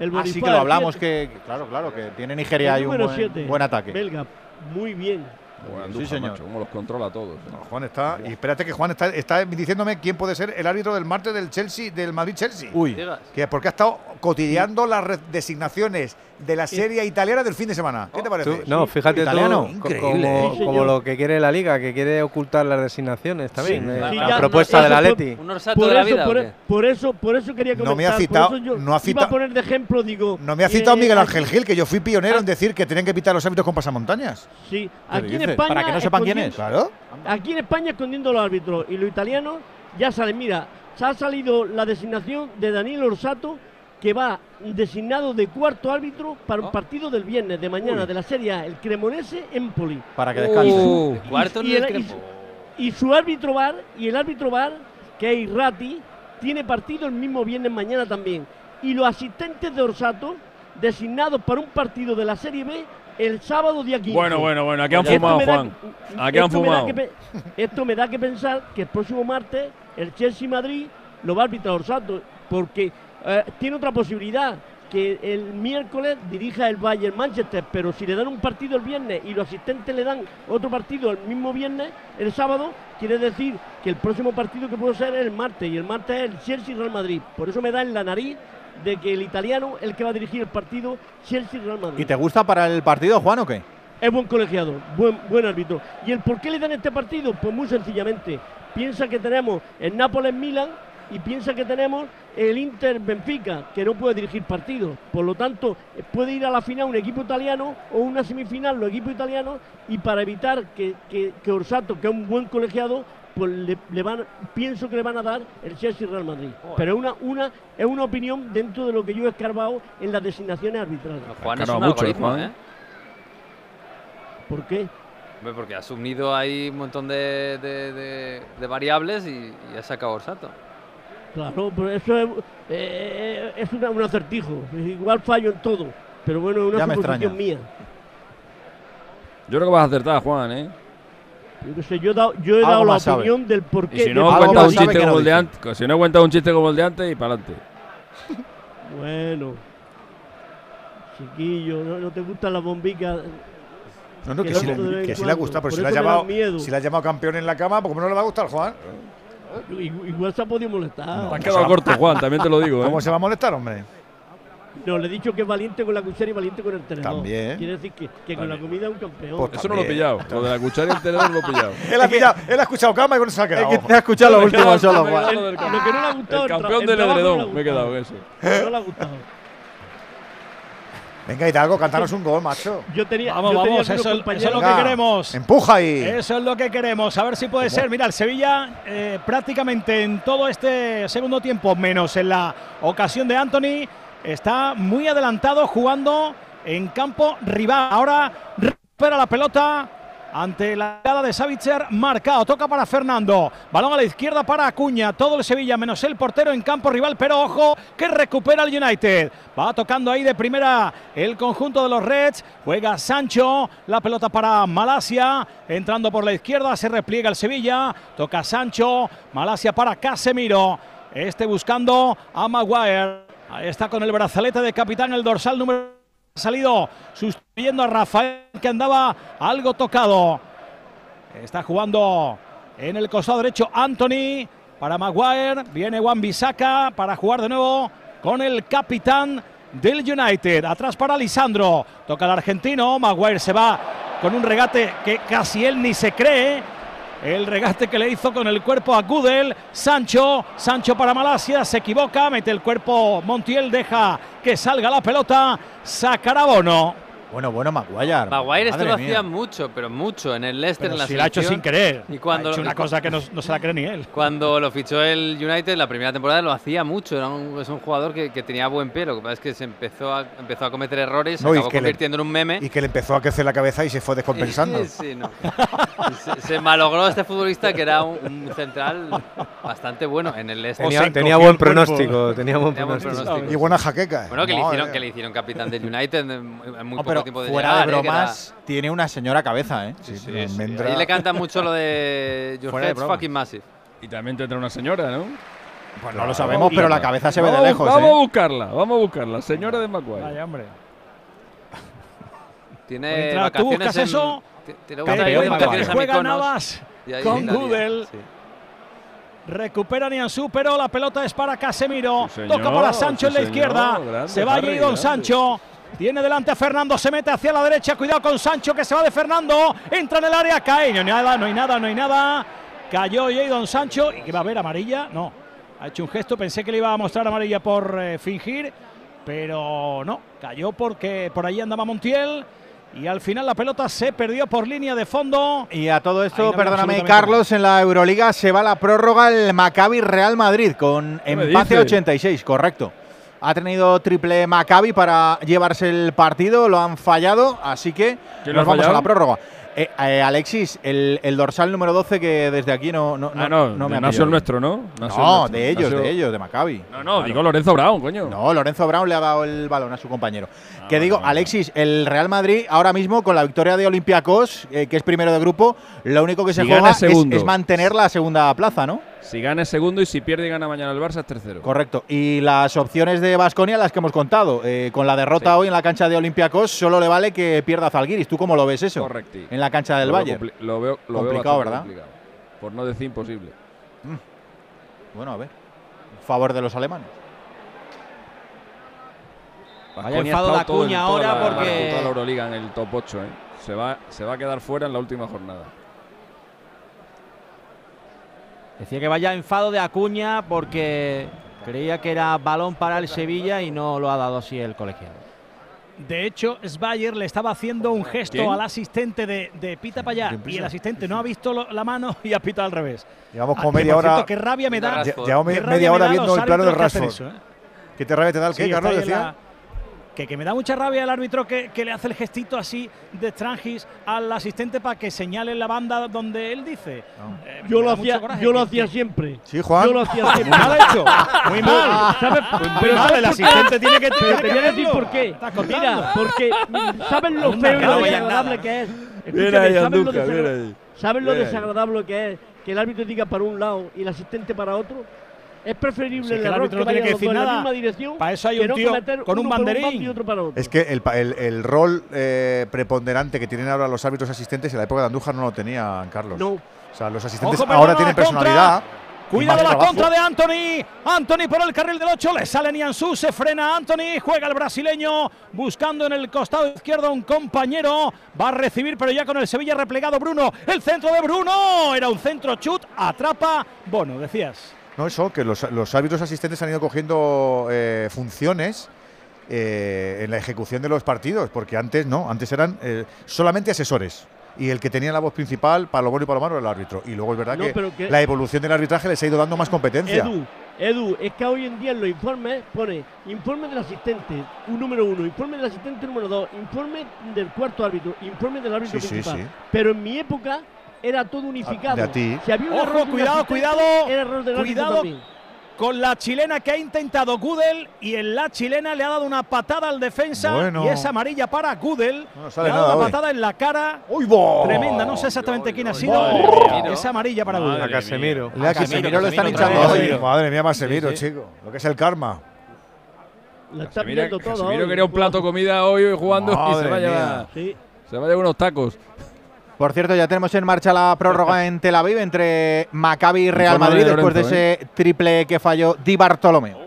el Así que lo hablamos, que claro, claro, que tiene Nigeria ahí un buen, siete, buen ataque. Belga, muy bien. Buena Sí, señor. macho, cómo los controla a todos. ¿eh? Juan está. Y espérate que Juan está, está diciéndome quién puede ser el árbitro del martes del Chelsea, del Madrid-Chelsea. Uy. Que porque ha estado cotilleando las designaciones de la serie italiana del fin de semana. ¿Qué te parece? Tú- no, fíjate Italiano. tú, co- Increíble, ¿eh? como, Sí, como lo que quiere la liga, que quiere ocultar las designaciones también. Sí, eh, la propuesta eso del fue- Atleti. ¿Un orsato Por de la vida? por, eso, por eso quería comentar. No me ha por citado- eso yo no ha iba citado- a poner de ejemplo, digo. No me ha citado eh, Miguel Ángel Gil, que yo fui pionero en decir que tenían que pitar los árbitros con pasamontañas. Sí, ¿Qué aquí en? España. Para que no sepan quién es. Claro. Aquí en España escondiendo los árbitros y los italianos ya salen. Mira, se ha salido la designación de Daniel Orsato, que va designado de cuarto árbitro para un partido del viernes de mañana de la Serie A, el Cremonese Empoli. Para que descanse. Uh, cuarto y, el y su- y su árbitro bar, y el árbitro bar, que es Irrati, tiene partido el mismo viernes mañana también. Y los asistentes de Orsato, designados para un partido de la Serie B, el sábado día 15. Bueno, bueno, bueno, aquí han Esto fumado, Juan. Aquí han me fumado. que esto me da que pensar que el próximo martes el Chelsea Madrid lo va a arbitrar Orsato, porque eh, tiene otra posibilidad, que el miércoles dirija el Bayern Manchester, pero si le dan un partido el viernes y los asistentes le dan otro partido el mismo viernes, el sábado, quiere decir que el próximo partido que puede ser es el martes, y el martes es el Chelsea Real Madrid. Por eso me da en la nariz de que el italiano el que va a dirigir el partido Chelsea Real Madrid. ¿Y te gusta para el partido, Juan, o qué? Es buen colegiado, buen, buen árbitro. ¿Y el por qué le dan este partido? Pues muy sencillamente. Piensa que tenemos el Nápoles-Milan y piensa que tenemos el Inter-Benfica, que no puede dirigir partidos. Por lo tanto, puede ir a la final un equipo italiano o una semifinal los equipos italianos y para evitar que, que, que Orsato, que es un buen colegiado, pues le, le van, pienso que le van a dar el Chelsea Real Madrid. Pero es una, una, es una opinión dentro de lo que yo he escarbado en las designaciones arbitrales. Juan es un mucho, algoritmo. ¿eh? ¿Por qué? Porque has unido ahí un montón de, de- de- de variables y, y has sacado Orsato. Claro, pero eso es, eh, es una- un acertijo. Igual fallo en todo. Pero bueno, es una suposición mía. Yo creo que vas a acertar, Juan, ¿eh? Yo, qué sé, yo he dado, yo he dado la sabe. opinión del por Y qué. si de no, por qué cuenta un chiste que no como el de antes. Si no, cuenta un chiste como el de antes y para adelante. Bueno. Chiquillo, ¿no, no te gustan las bombicas? No, no, Que que, si, de le, que si le ha gustado, pero Por si le, ha llamado, miedo. si le ha llamado campeón en la cama, pues ¿cómo no le va a gustar, Juan? Igual, se ha podido molestar. Te has quedado corto, Juan, también te lo digo, ¿eh? ¿Cómo se va a molestar, hombre? No, le he dicho que es valiente con la cuchara y valiente con el tenedor. También. Quiere decir que, que con la comida es un campeón. Pues Eso no lo he pillado. Lo de la cuchara y el tenedor lo he pillado. Él ha, pillado- él ha escuchado cama y con eso ha quedado. Es que te ha escuchado lo último solo, Juan. lo que no le ha gustado. El campeón del no edredón, me he quedado eso. No le ha gustado. Venga, Hidalgo, cantaros un gol, macho. Yo tenía, Vamos, yo tenía vamos, eso, es- eso es lo que queremos. Empuja ahí. Eso es lo que queremos, a ver si puede ser. Mira, el Sevilla eh, prácticamente en todo este segundo tiempo, menos en la ocasión de Anthony, está muy adelantado jugando en campo rival. Ahora recupera la pelota ante la llegada de Savitzer, marcado, toca para Fernando, balón a la izquierda para Acuña, todo el Sevilla menos el portero en campo rival, pero ojo que recupera el United, va tocando ahí de primera el conjunto de los Reds, juega Sancho, la pelota para Malasia, entrando por la izquierda, se repliega el Sevilla, toca Sancho, Malasia para Casemiro, este buscando a Maguire, ahí está con el brazalete de capitán, el dorsal número ha salido sustituyendo a Rafael que andaba algo tocado. Está jugando en el costado derecho Anthony para Maguire. Viene Juan Bisaca para jugar de nuevo con el capitán del United. Atrás para Lisandro. Toca el argentino. Maguire se va con un regate que casi él ni se cree. El regate que le hizo con el cuerpo a Gudel. Sancho, Sancho para Malasia, se equivoca, mete el cuerpo Montiel, deja que salga la pelota, sacará Bono. Bueno, bueno, Maguire. Maguire esto lo mía. hacía mucho, pero mucho en el Leicester, Pero en la si lo ha hecho selección. sin querer. Y cuando, ha hecho una cosa que no, no se la cree ni él. Cuando lo fichó el United la primera temporada lo hacía mucho, era un, es un jugador que, que tenía buen pie, lo que pasa es que se empezó a, empezó a cometer errores, se No, y acabó que le- convirtiendo en un meme. Y que le empezó a crecer la cabeza y se fue descompensando. Sí, no. Se, se malogró este futbolista que era un, un central bastante bueno en el Leicester. Tenía, se tenía buen pronóstico. Tenía buen Tenía buen pronóstico. pronóstico. Y buena jaqueca. Bueno, que le, hicieron, que le hicieron capitán del United en, muy No, poco pero tiempo de fuera llegar, de ¿eh? Era- bromas, tiene una señora cabeza, ¿eh? Sí, Sí, pero sí. almendra- Ahí le cantan mucho lo de Your Fuera head's fucking massive. Y también tendrá una señora, ¿no? Pues no lo sabemos, pero la cabeza se ve de lejos. Vamos ¿eh? a buscarla, vamos a buscarla. Señora de Maguire. Vaya, hombre. Tiene Mientras tú vacaciones buscas en- eso, ti- tiene que juega. Navas con Google. Recupera Nianzú, pero la pelota es para Casemiro. Sí, señor, Toca para Sancho sí, en la señor. izquierda. Grande, se va Harry, Jadon grande. Sancho. Tiene delante a Fernando, se mete hacia la derecha. Cuidado con Sancho que se va de Fernando. Entra en el área, cae. No hay nada, no hay nada, no hay nada. Cayó Jadon Sancho. ¿Y que va a haber amarilla? No. Ha hecho un gesto. Pensé que le iba a mostrar amarilla por eh, fingir. Pero no. Cayó porque por ahí andaba Montiel. Y al final la pelota se perdió por línea de fondo. Y a todo esto, no perdóname, Carlos, en la Euroliga se va la prórroga el Maccabi Real Madrid con ¿Qué me empate dices? 86, correcto. Ha tenido triple Maccabi para llevarse el partido, lo han fallado, así que ¿Quién lo nos vamos a la prórroga. Eh, eh, Alexis, el, el dorsal número 12 que desde aquí no, no, Ah, no, no me de ha pillado. nuestro, ¿no? No, de ellos, de ellos, de Maccabi. No, no, digo Lorenzo Brown, coño. No, Lorenzo Brown le ha dado el balón a su compañero. Ah, que digo, Alexis, el Real Madrid ahora mismo con la victoria de Olympiacos, eh, que es primero de grupo, lo único que se juega es mantener la segunda plaza, ¿no? Si gana es segundo y si pierde y gana mañana el Barça es tercero. Correcto. Y las opciones de Basconia, las que hemos contado, eh, con la derrota hoy en la cancha de Olympiacos, solo le vale que pierda Zalgiris. ¿Tú cómo lo ves eso? Correcto. En la cancha del compli- Lo veo, lo veo Complicado, ¿verdad? complicado. Por no decir imposible. Bueno, a ver. Favor de los alemanes. Ha enfado Acuña toda ahora la- porque- toda la Euroliga en el top 8, ¿eh? Se va, se va a quedar fuera en la última jornada. Decía que vaya enfado de Acuña porque creía que era balón para el Sevilla y no lo ha dado así el colegiado. De hecho, Sbayer le estaba haciendo un gesto ¿Quién? al asistente de, de Pita para allá ¿Quién y el asistente no ha visto lo- la mano y ha pitado al revés. Llevamos Ah, como que, media hora. cierto, qué rabia me da. Lle- Llevamos media me hora viendo el plano de que Rashford. eso, ¿eh? ¿Qué te rabia te da el Sí, qué, está Carlos? Decía. Que, que me da mucha rabia el árbitro que, que le hace el gestito así de Strangis al asistente para que señale la banda donde él dice. Eh, Yo lo hacía, coraje yo lo hacía siempre. Sí, Juan. Yo lo hacía Muy siempre. mal hecho. Muy mal. ¿Sabes? Pero ¿sabes el asistente tiene que Pero te voy a decir por qué. Mira, porque mm, ¿sabes lo feo y lo desagradable que es? ¿sabes lo, Andújar, desagra- viene ahí. ¿sabes lo desagradable que es que el árbitro diga para un lado y el asistente para otro? Es preferible Si es el que el error árbitro que no tiene que en la nada. misma dirección Para eso hay un tío con un banderín. bando y otro para otro. Es que el, el- el rol eh, preponderante que tienen ahora los árbitros asistentes en la época de Andújar no lo tenían, Carlos. No. O sea, los asistentes Ojo, ahora tienen personalidad. Cuidado la trabajo. contra de Anthony. Anthony por el carril del 8. Le sale Nianzú. Se frena Anthony. Juega el brasileño. Buscando en el costado izquierdo a un compañero. Va a recibir, pero ya con el Sevilla replegado Bruno. El centro de Bruno. Era un centro chut. Atrapa. Bueno, decías. No, eso, que los, los árbitros asistentes han ido cogiendo eh, funciones eh, en la ejecución de los partidos, porque antes no, antes eran eh, solamente asesores. Y el que tenía la voz principal, para lo bueno y para lo malo, era el árbitro. Y luego es verdad No, que, la evolución del arbitraje les ha ido dando más competencia. Edu, Edu, es que hoy en día en los informes pone informe del asistente un número uno, informe del asistente número dos, informe del cuarto árbitro, informe del árbitro Sí, sí, principal. sí. Pero en mi época era todo unificado. de a ti. Si había un Ojo, error cuidado, cuidado, Era error cuidado. Con la chilena que ha intentado Gudel y en la chilena le ha dado una patada al defensa Bueno. y es amarilla para Gudel. No le ha dado una hoy. patada en la cara. ¡Uy, bo! Tremenda, no sé exactamente quién ha sido. Madre. Es amarilla para Gudel. A Casemiro. Le A Casemiro lo están hinchando hoy. Madre mía, Casemiro, Sí, sí. chico. Lo que es el karma. La está Casemiro, todo. Casemiro hoy. quería un plato de comida hoy, hoy jugando y se Madre va, a mía. llevar, Sí. se va a llevar unos tacos. Por cierto, ya tenemos en marcha la prórroga en Tel Aviv entre Maccabi y Real Madrid de después de Lorenzo, ese triple que falló Di Bartolomeo.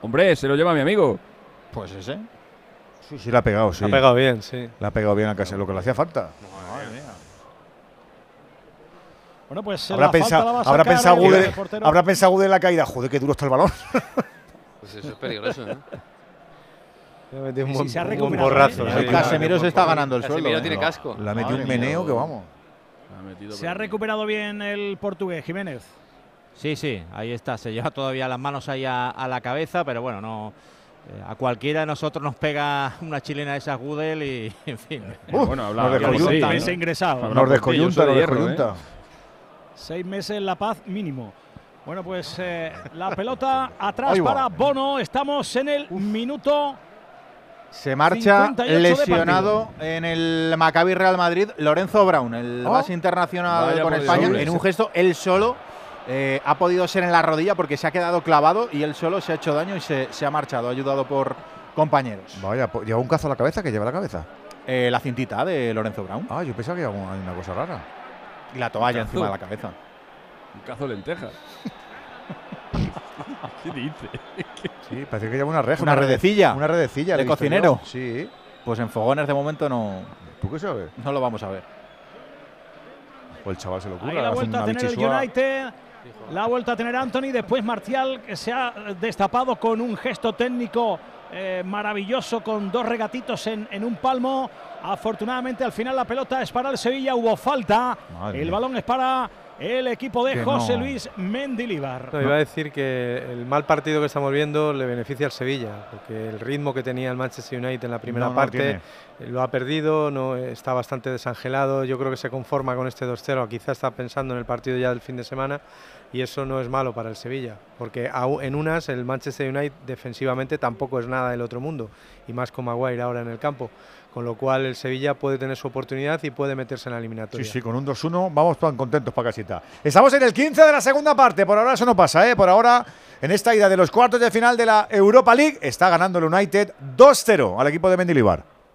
Hombre, se lo lleva mi amigo. Pues ese. Sí, sí, la ha pegado, sí. Ha pegado bien, sí. La ha pegado bien a Casemiro, lo que le hacía falta. Bueno, pues Habrá la falta pensado, la va a habrá sacar pensado Gude, habrá pensado Gude en la caída. Joder, qué duro está el balón. Pues eso es peligroso, ¿eh? Un buen, se ha un borrazo. ¿eh? sí. El Casemiro se está ganando el Casemiro sueldo. ¿eh? tiene casco. La metió Madre un mía. meneo que vamos. Se ha recuperado bien el portugués, Jiménez. Sí, sí, ahí está. Se lleva todavía las manos ahí a, a la cabeza, pero bueno, no. eh, a cualquiera de nosotros nos pega una chilena de esas Gudel y, en fin. Uh, bueno, nos habla, descoyunta, sí, ¿no? ¿no? Meses ingresado. Nos descoyunta, de nos ¿eh? descoyunta. Seis meses en La Paz mínimo. Bueno, pues eh, la pelota atrás para Bono. Estamos en el minuto. Se marcha 58 de lesionado en el Maccabi Real Madrid Lorenzo Brown, el Oh. base internacional Vaya con España, en un gesto él solo eh, ha podido ser en la rodilla porque se ha quedado clavado y él solo se ha hecho daño y se, se ha marchado, ayudado por compañeros. Vaya, pues, ¿lleva un cazo a la cabeza? que lleva la cabeza? Eh, la cintita de Lorenzo Brown. Ah, yo pensaba que llevaba una, cosa rara. Y la toalla encima de la cabeza. Un cazo de lentejas. ¿Qué dice? Sí, parece que lleva una reja. Una rede- redecilla. Una redecilla. ¿De cocinero? yo. Sí. Pues en fogones de momento no, ¿Tú qué sabes? no lo vamos a ver. O el chaval se lo Ahí ocurre. la vuelta a tener el. United. La vuelta a tener Anthony. Después Marcial, que se ha destapado con un gesto técnico eh, maravilloso, con dos regatitos en, en un palmo. Afortunadamente, al final la pelota es para el Sevilla. Hubo falta. Madre el mía. balón es para el equipo de Que José no. Luis Mendilibar. No, iba a decir que el mal partido que estamos viendo le beneficia al Sevilla, porque el ritmo que tenía el Manchester United en la primera No, no parte tiene. lo ha perdido, no está bastante desangelado. Yo creo que se conforma con este 2-0, quizá está pensando en el partido ya del fin de semana y eso no es malo para el Sevilla, porque en unas el Manchester United defensivamente tampoco es nada del otro mundo y más con Maguire ahora en el campo, con lo cual el Sevilla puede tener su oportunidad y puede meterse en la Sí, eliminatoria. sí, con un 2-1 vamos tan contentos para casita. Estamos en el 15 de la segunda parte. Por ahora eso no pasa, ¿eh? Por ahora, en esta ida de los cuartos de final de la Europa League, está ganando el United 2-0 al equipo de Mendilibar.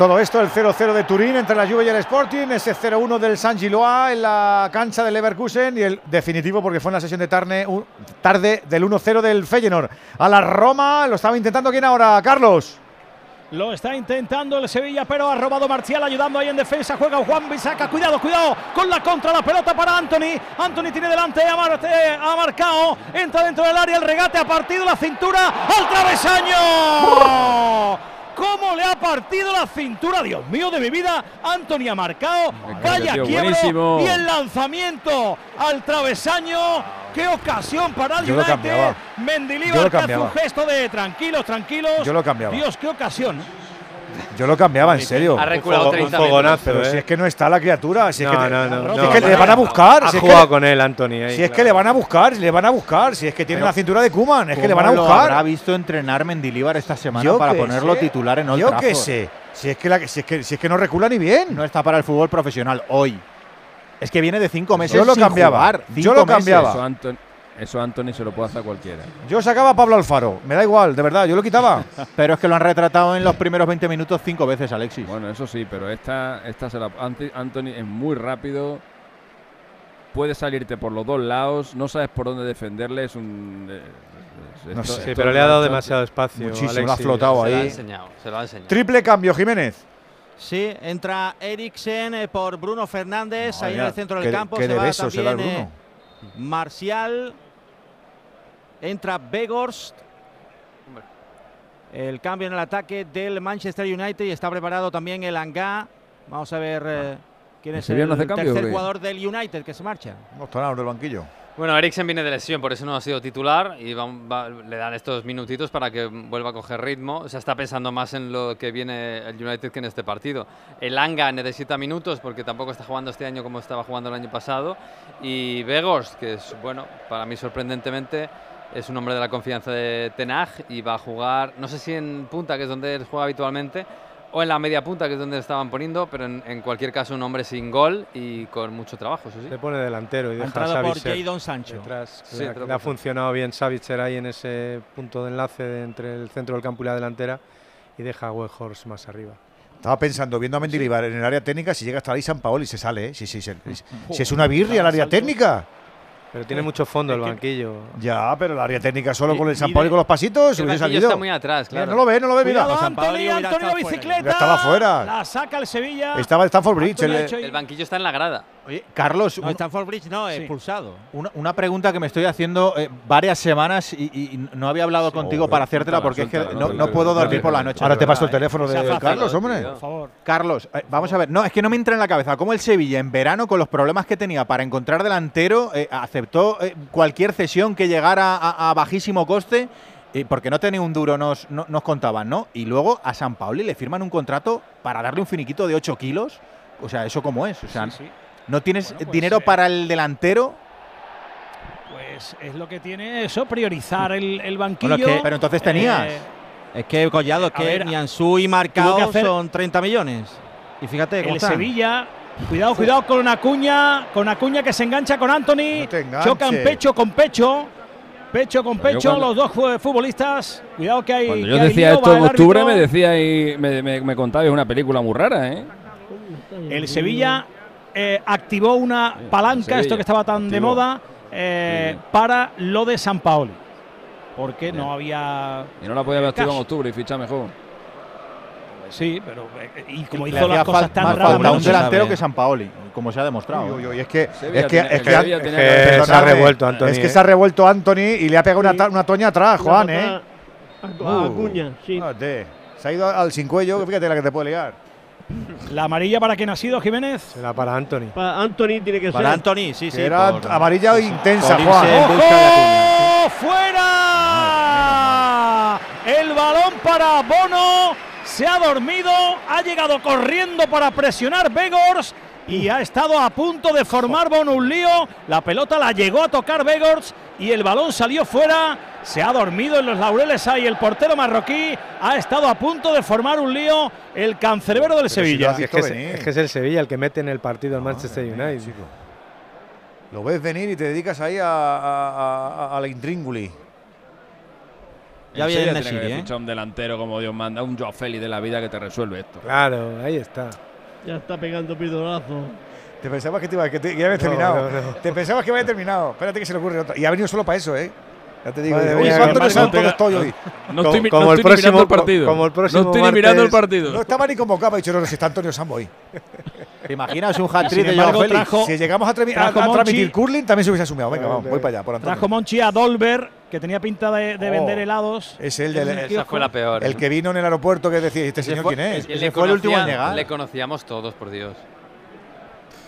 todo esto, el 0-0 de Turín entre la Juve y el Sporting, ese 0-1 del San Gilois en la cancha del Leverkusen y el definitivo, porque fue en la sesión de tarde, del 1-0 del Feyenoord. A la Roma, lo estaba intentando quién ahora, Carlos. Lo está intentando el Sevilla, pero ha robado Marcial ayudando ahí en defensa. Juega Juan Bisaca. Cuidado, cuidado con la contra. La pelota para Anthony. Anthony tiene delante a, ha marcado. Entra dentro del área. El regate ha partido la cintura al travesaño. ¿Cómo le ha partido la cintura? Dios mío de mi vida. Anthony ha marcado. Vaya quiebro. Y el lanzamiento al travesaño. Qué ocasión para el Yo United. Mendilibar hace un gesto de tranquilos, tranquilos. Yo lo cambiaba. Dios, qué ocasión. Yo lo cambiaba, en serio. Ha reculado Un 30 fogonazo, Pero ¿eh? si es que no está la criatura, si es no, que, te- no, no, si es que le van a no. buscar, Ha si es que jugado con él, Anthony. ahí, Si es que le van a buscar, le van a buscar, si es que tiene Pero- la cintura de Kuman, es que le ¿Cómo van a lo buscar. habrá visto entrenar Mendilibar esta semana Yo para qué ponerlo sé, titular en Old Yo qué sé, si es que, la- si es que, si es que no recula ni bien. No está para el fútbol profesional hoy. Es que viene de cinco meses Yo lo sin cambiaba, jugar, yo lo cambiaba. Eso Anthony se lo puede hacer a cualquiera. Yo sacaba a Pablo Alfaro, me da igual, de verdad, yo lo quitaba. Pero es que lo han retratado en los primeros 20 minutos cinco veces, Alexis. Bueno, eso sí, pero esta, esta se la, Ant- Anthony es muy rápido. Puede salirte por los dos lados, no sabes por dónde defenderle, es un... eh, es- No esto- sé. Esto pero le ha dado demasiado espacio. Muchísimo, Alexis. lo ha flotado Se lo ha ahí. enseñado, se lo ha enseñado. Triple cambio, Jiménez. Sí, entra Eriksen eh, por Bruno Fernández ahí en el centro del de- campo. qué se de va besos se da el también Bruno. eh, Marcial. Entra Begorst. El cambio en el ataque del Manchester United y está preparado también el Angá. Vamos a ver eh, quién ¿El es el cambio tercer jugador del United que se marcha. No está nada del banquillo. Bueno, Eriksen viene de lesión, por eso no ha sido titular y va- va- le dan estos minutitos para que vuelva a coger ritmo. O sea, está pensando más en lo que viene el United que en este partido. El Anga necesita minutos porque tampoco está jugando este año como estaba jugando el año pasado. Y Vegos, que es, bueno, para mí sorprendentemente, es un hombre de la confianza de Tenag y va a jugar, no sé si en punta, que es donde él juega habitualmente, o en la media punta, que es donde estaban poniendo, pero en, en cualquier caso un hombre sin gol y con mucho trabajo, eso sí. Se pone delantero y Ha deja a entrado por Savitzer Jadon Sancho. detrás. Sí, le, ha- entró le ha por- funcionado bien Savitzer ahí en ese punto de enlace de entre el centro del campo y la delantera y deja a Weghorst más arriba. Estaba pensando, viendo a Mendilibar en el área técnica, si llega hasta ahí San Paolo y se sale, ¿eh? Sí, sí, sí. Si es una birria el área técnica. Pero tiene mucho fondo el banquillo. Ya, pero el área técnica solo Y- con el San Paolo y con los pasitos El hubiese salido. está muy atrás, Mira, claro. no lo ve, no lo ve, mira. Cuidado, la fuera. bicicleta. Ya estaba fuera. La saca el Sevilla. Estaba Stanford Bridge. El- El banquillo está en la grada. Oye, Carlos, No, un- Stanford Bridge no, Sí. expulsado. una, una pregunta que me estoy haciendo eh, varias semanas y, y no había hablado contigo para hacértela porque es que no, no puedo dormir por la noche. Ahora te paso el teléfono de fácil, Carlos, hombre. Por favor. Carlos, eh, vamos a ver, no, es que no me entra en la cabeza cómo el Sevilla en verano, con los problemas que tenía para encontrar delantero, eh, aceptó eh, cualquier cesión que llegara a, a bajísimo coste, eh, porque no tenía un duro, nos, no- nos contaban, ¿no? Y luego a San Pauli le firman un contrato para darle un finiquito de 8 kilos. O sea, ¿eso cómo es? O sea, Sí, sí. ¿no tienes Bueno, pues, dinero eh, para el delantero? Pues es lo que tiene eso, priorizar el, el banquillo. Bueno, es que- Pero entonces tenías. Eh, Es que Collado, que Nianzú y Marcao son 30 millones. Y fíjate cómo el están. Sevilla. Cuidado, cuidado con Acuña, con Acuña que se engancha con Anthony. No chocan pecho con pecho. Pecho con Pero pecho cuando- los dos fu- futbolistas. Cuidado que hay. Cuando yo hay decía lío, esto en octubre, me decía y me, me, me contabais una película muy rara, ¿eh? El Sevilla eh, activó una palanca, Sevilla, esto que estaba tan de moda, eh, para lo de San Paoli. Porque no había. Y no la podía haber activado en octubre y fichar mejor. Sí, pero. eh, Y como hizo las cosas tan raras. un delantero que San Paoli, como se ha demostrado. Uy, uy, uy, es que, Sevilla es que, es que, Sevilla es tenía que- que- se ha revuelto Anthony, Es que eh. se ha revuelto Anthony y le ha pegado una, una toña atrás, Juan, Una ¿eh? a- a Acuña, sí. Fíjate, Se ha ido al sin cuello, fíjate la que te puede liar. La amarilla para quién ha sido, Jiménez. Será para Anthony. Para Anthony tiene que Para ser. Anthony, sí, sí. era por- amarilla intensa, por Juan. ¡Oh! ¡Fuera! El balón para Bono. Se ha dormido. Ha llegado corriendo para presionar Begors. Y ha estado a punto de formar Bono un lío. La pelota la llegó a tocar Begors. Y el balón salió fuera. Se ha dormido en los laureles ahí. El portero marroquí ha estado a punto de formar un lío. El cancerbero del Sevilla. es, que es, es que es el Sevilla el que mete en el partido al Manchester United. Lo ves venir y te dedicas ahí a, a, a- a la intríngulis. Ya En viene tiene que Nesiri, ¿eh? fichar un delantero como Dios manda, un Joao Félix de la vida que te resuelve esto. Claro, ahí está. Ya está pegando pidorazo. Te pensabas que, te iba, que, te- que ya habías No, terminado. no, no. Te pensabas que había terminado. Espérate que se le ocurre otra. Y ha venido solo para eso, ¿eh? Ya te digo. Madre cuánto que me salto pega- estoy hoy. No estoy, como no el estoy ni mirando próximo- el partido. como el próximo no estoy ni mirando el martes- partido. No estaba ni convocado. Ha dicho, no, no, si está Antonio Sambo hoy. ¿Te imaginas un hat-trick de Joao Félix? Si llegamos a, a- a Monchi. transmitir curling, también se hubiese asumido. Venga, vamos, voy para allá, por Antonio. Trajo Monchi a Dolber, que tenía pinta de, de Oh. vender helados. Es el, el, Esa fue la peor. el que vino en el aeropuerto que decía, ¿este señor fue- quién es? ese le fue el último en llegar. Le conocíamos todos, por Dios.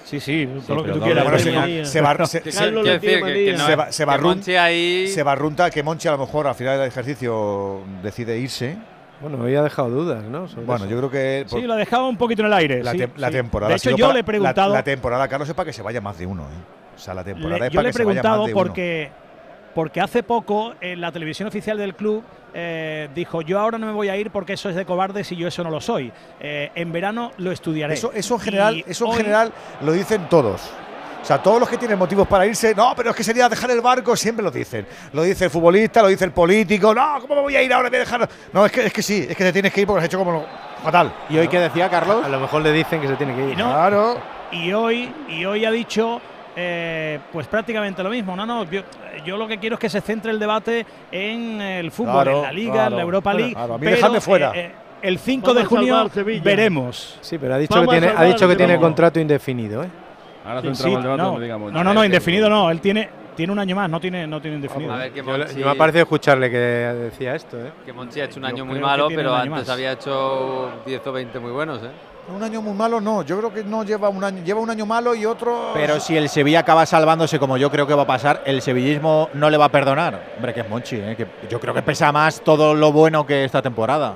Sí, sí, todo lo que tú quieras. Bueno, se, venía- se, bar- se, Que- se- Carlos quiero le tiene decir que, que manía. no, Se va- se que barrun- Monchi ahí se barrunta que Monchi a lo mejor al final del ejercicio decide irse. Bueno, hoy ha dejado dudas, ¿no? Sobre Bueno, eso. yo creo que por- Sí, lo dejaba un poquito en el aire. la, sí, tem- la sí. temporada. De hecho, yo para- le he preguntado. La, la temporada, Carlos, es para que se vaya más de uno. ¿eh? O sea, la temporada Le- es yo para le he que se vaya más preguntado de uno. Porque, hace poco en la televisión oficial del club eh, dijo, yo ahora no me voy a ir porque eso es de cobardes y yo eso no lo soy. Eh, en verano lo estudiaré. Eso, eso en general, Y eso en hoy- general lo dicen todos. O sea, todos los que tienen motivos para irse, no, pero es que sería dejar el barco, siempre lo dicen. Lo dice el futbolista, lo dice el político, no, ¿cómo me voy a ir ahora? Voy a dejar. No, es que, es que sí, es que te tienes que ir porque has hecho como lo- fatal. ¿Y hoy qué decía Carlos? A lo mejor le dicen que se tiene que ir. Y no, Claro. y hoy, y hoy ha dicho eh, pues prácticamente lo mismo. No, no, yo, yo lo que quiero es que se centre el debate en el fútbol, Claro, en la Liga, claro. en la Europa League. claro, a mí pero, dejadme fuera. eh, eh, el 5 Vamos de junio veremos. Sí, pero ha dicho Vamos que a tiene, ha dicho que tiene contrato indefinido, ¿eh? Ahora Sí, centramos el debate no, digamos. no, no, no, indefinido no. Él tiene, tiene un año más, no tiene, no tiene indefinido. A ver, que Yo, Monchi, yo me ha parecido escucharle que decía esto, ¿eh? que Monchi ha hecho un Yo año muy malo, pero antes más. había hecho 10 o 20 muy buenos, ¿eh? Un año muy malo, no. Yo creo que no lleva un año. Lleva un año malo y otro. Pero si el Sevilla acaba salvándose como yo creo que va a pasar, el sevillismo no le va a perdonar. Hombre, que es Monchi, ¿eh? que yo creo que pesa más todo lo bueno que esta temporada.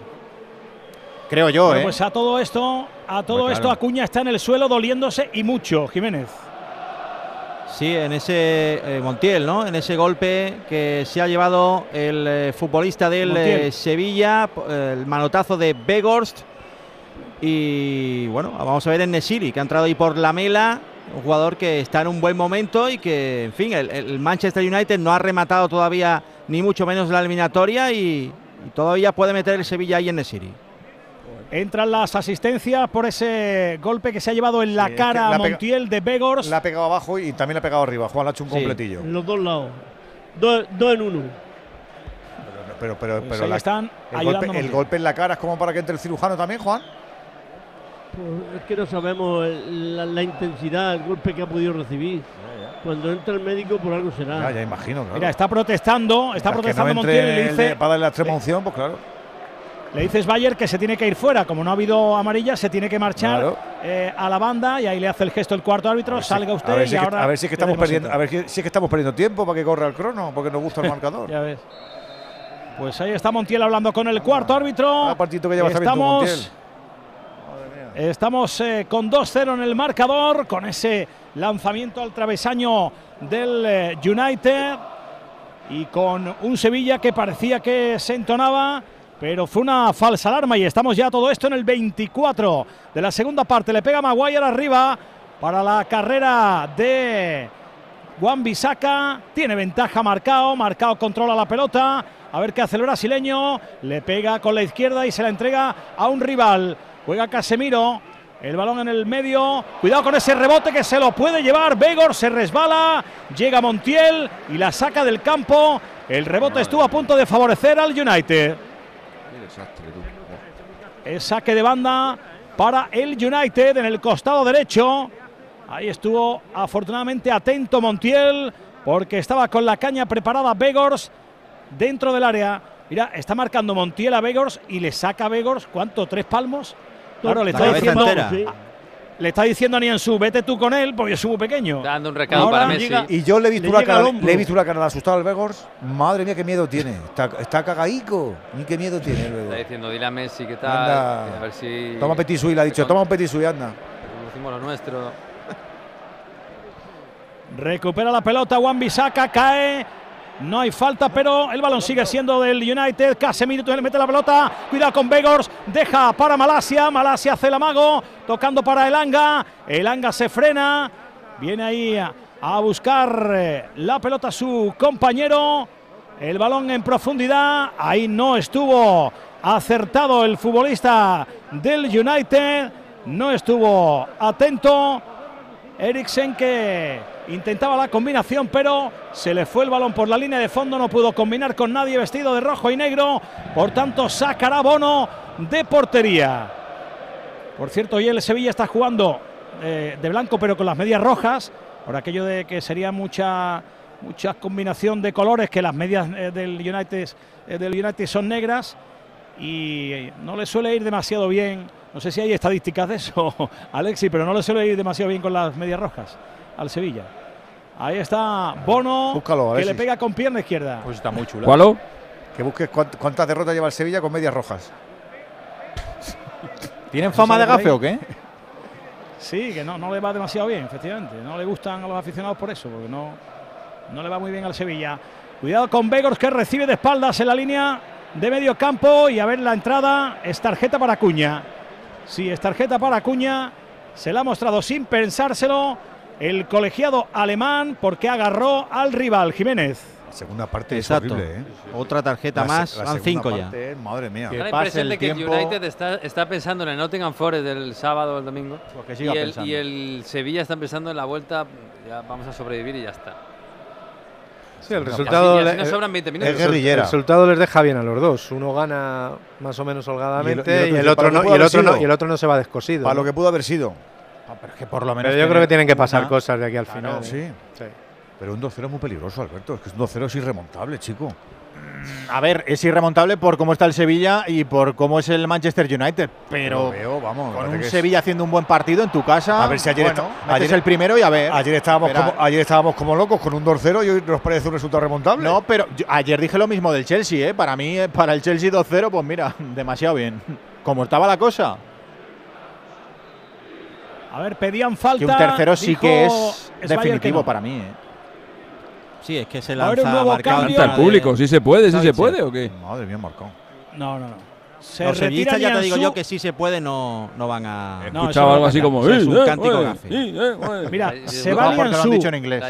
Creo yo, Bueno, ¿eh? pues a todo esto, a todo esto claro. Acuña está en el suelo doliéndose y mucho, Jiménez. Sí, en ese eh, Montiel, ¿no? En ese golpe que se ha llevado el eh, futbolista del eh, Sevilla, el manotazo de Begorst. Y bueno, vamos a ver en Nesiri, que ha entrado ahí por la mela, un jugador que está en un buen momento y que, en fin, el, el Manchester United no ha rematado todavía ni mucho menos la eliminatoria y, y todavía puede meter el Sevilla ahí en Nesiri. Entran las asistencias por ese golpe que se ha llevado en la Sí, es cara que a Montiel de Begors. La ha pegado abajo y también la ha pegado arriba. Juan ha hecho un Sí. completillo. En los dos lados. Dos, en uno. Pero, pero, pero ahí la- están el, golpe, el golpe en la cara es como para que entre el cirujano también, Juan. Pues es que no sabemos la, la intensidad, el golpe que ha podido recibir. Cuando entra el médico por algo será. Ya, ya imagino, claro. Mira, está protestando, está Mientras que protestando no Montiel y le de- dice, para darle la extrema unción, pues claro. le dices Bayer que se tiene que ir fuera. Como no ha habido amarilla, se tiene que marchar Claro. eh, a la banda y ahí le hace el gesto el cuarto árbitro. Salga usted a ver, y si es que, ahora a ver si es que estamos perdiendo, a entrar. ver si es que estamos perdiendo tiempo para que corra el crono, porque nos gusta el marcador. Ya ves. Pues ahí está Montiel hablando con el cuarto árbitro. partidito que llevas Estamos, Montiel. Estamos eh, con 2-0 en el marcador, con ese lanzamiento al travesaño del eh, United y con un Sevilla que parecía que se entonaba, pero fue una falsa alarma y estamos ya todo esto en el 24 de la segunda parte. Le pega Maguire arriba para la carrera de Juan Bisaca tiene ventaja marcado, marcado controla la pelota. A ver qué hace el brasileño. Le pega con la izquierda y se la entrega a un rival. Juega Casemiro. El balón en el medio. Cuidado con ese rebote que se lo puede llevar. Begor se resbala. Llega Montiel y la saca del campo. El rebote estuvo a punto de favorecer al United. Es saque de banda para el United en el costado derecho. Ahí estuvo afortunadamente atento Montiel porque estaba con la caña preparada Begors dentro del área. Mira, está marcando Montiel a Begors y le saca a Begors, ¿cuánto? ¿Tres palmos? Claro, le está diciendo, entera. le está diciendo a Niansu, vete tú con él porque es muy pequeño. Dando un recado Ahora para Messi. llega- Y yo le he visto Le una cara, le he visto una cara de asustado al Begors. Madre mía, qué miedo tiene. Está, está cagaico. Ni qué miedo tiene el Está diciendo, dile a Messi qué tal. Anda. que A ver si. Toma Petit Suisse, le ha dicho. Toma un Petit Suisse, anda. Decimos lo nuestro. Recupera la pelota Juan Bisaca, cae. No hay falta, pero el balón sigue siendo del United. Casemiro le mete la pelota. Cuidado con Begors. Deja para Malasia. Malasia hace el amago. Tocando para Elanga. Elanga se frena. Viene ahí a, buscar eh, la pelota su compañero. El balón en profundidad. Ahí no estuvo acertado el futbolista del United. No estuvo atento. Eriksen que intentaba la combinación, pero se le fue el balón por la línea de fondo, no pudo combinar con nadie vestido de rojo y negro, por tanto sacará Bono de portería. Por cierto, hoy el Sevilla está jugando eh, de blanco, pero con las medias rojas, por aquello de que sería mucha mucha combinación de colores, que las medias eh, del United eh, del United son negras. Y no le suele ir demasiado bien. No sé si hay estadísticas de eso, Alexi, pero no le suele ir demasiado bien con las medias rojas al Sevilla. Ahí está Bono, Búscalo, que le pega con pierna izquierda. Pues está muy chula. ¿Cuál? Que busques cuánt- cuántas derrotas lleva el Sevilla con medias rojas. ¿Tienen fama de gafe o qué? Sí, que no, no le va demasiado bien, efectivamente. No le gustan a los aficionados por eso, porque no, no le va muy bien al Sevilla. Cuidado con Begors que recibe de espaldas en la línea de medio campo y a ver la entrada. Es tarjeta para Cuña. Sí, es tarjeta para Cuña. Se la ha mostrado sin pensárselo el colegiado alemán porque agarró al rival Jiménez. La segunda parte Exacto. es horrible, ¿eh? Otra tarjeta La más, van cinco ya. parte es- madre mía. La pase impresión el de que el tiempo. United está, está pensando en el Nottingham Forest del sábado o el domingo. Pues que y, el, pensando. y el Sevilla está pensando en la vuelta, ya vamos a sobrevivir y ya está. Sí, el así- resultado, así le- nos sobran 20 minutos. es guerrillera. el resultado les deja bien a los dos. Uno gana más o menos holgadamente Y el- y el y el, otro no, que y, el otro no, y el otro no se va descosido. Para ¿no? lo que pudo haber sido. Pero es que por lo menos. Pero yo creo que tienen que pasar una- cosas de aquí al Claro, final. Sí. ¿eh? Sí. Pero un 2-0 es muy peligroso, Alberto. Es que un 2-0 es irremontable, chico. A ver, es irremontable por cómo está el Sevilla y por cómo es el Manchester United. Pero veo, vamos. con un es- Sevilla haciendo un buen partido en tu casa. A ver si ayer bueno, está- metes ayer- el primero y a ver. Ayer estábamos, como, ayer estábamos como locos con un 2-0 y hoy nos parece un resultado remontable. No, pero yo- ayer dije lo mismo del Chelsea, ¿eh? Para mí, eh, para el Chelsea 2-0, pues mira, demasiado bien. Como estaba la cosa. A ver, pedían falta. Que un tercero sí que es definitivo que no. para mí, ¿eh? Sí, es que se Va a haber un lanza nuevo marcado cambio. el público, de- si se puede, si se puede o qué. Madre mía, marcado. No, no, no. Se Los retira sevillistas ya te digo yo que si se puede no, no van a. No, Escuchaba eso algo no así como. Eso es "Eh, un eh, cántico eh, gafe". eh, eh, eh". Mira, se No, va No, porque lo han Nianzú. dicho en inglés.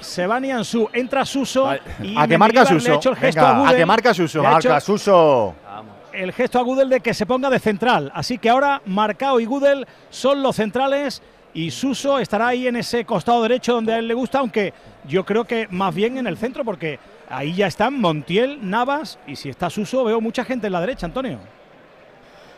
Se va Nianzú, entra Suso. y A que marca Suso. hecho el gesto Venga, a que marca Suso. Marca, Suso. Vamos. El gesto a Gudel de que se ponga de central. Así que ahora Marcao y Gudel son los centrales y Suso estará ahí en ese costado derecho donde a él le gusta, aunque yo creo que más bien en el centro porque ahí ya están Montiel, Navas y si está Suso veo mucha gente en la derecha, Antonio.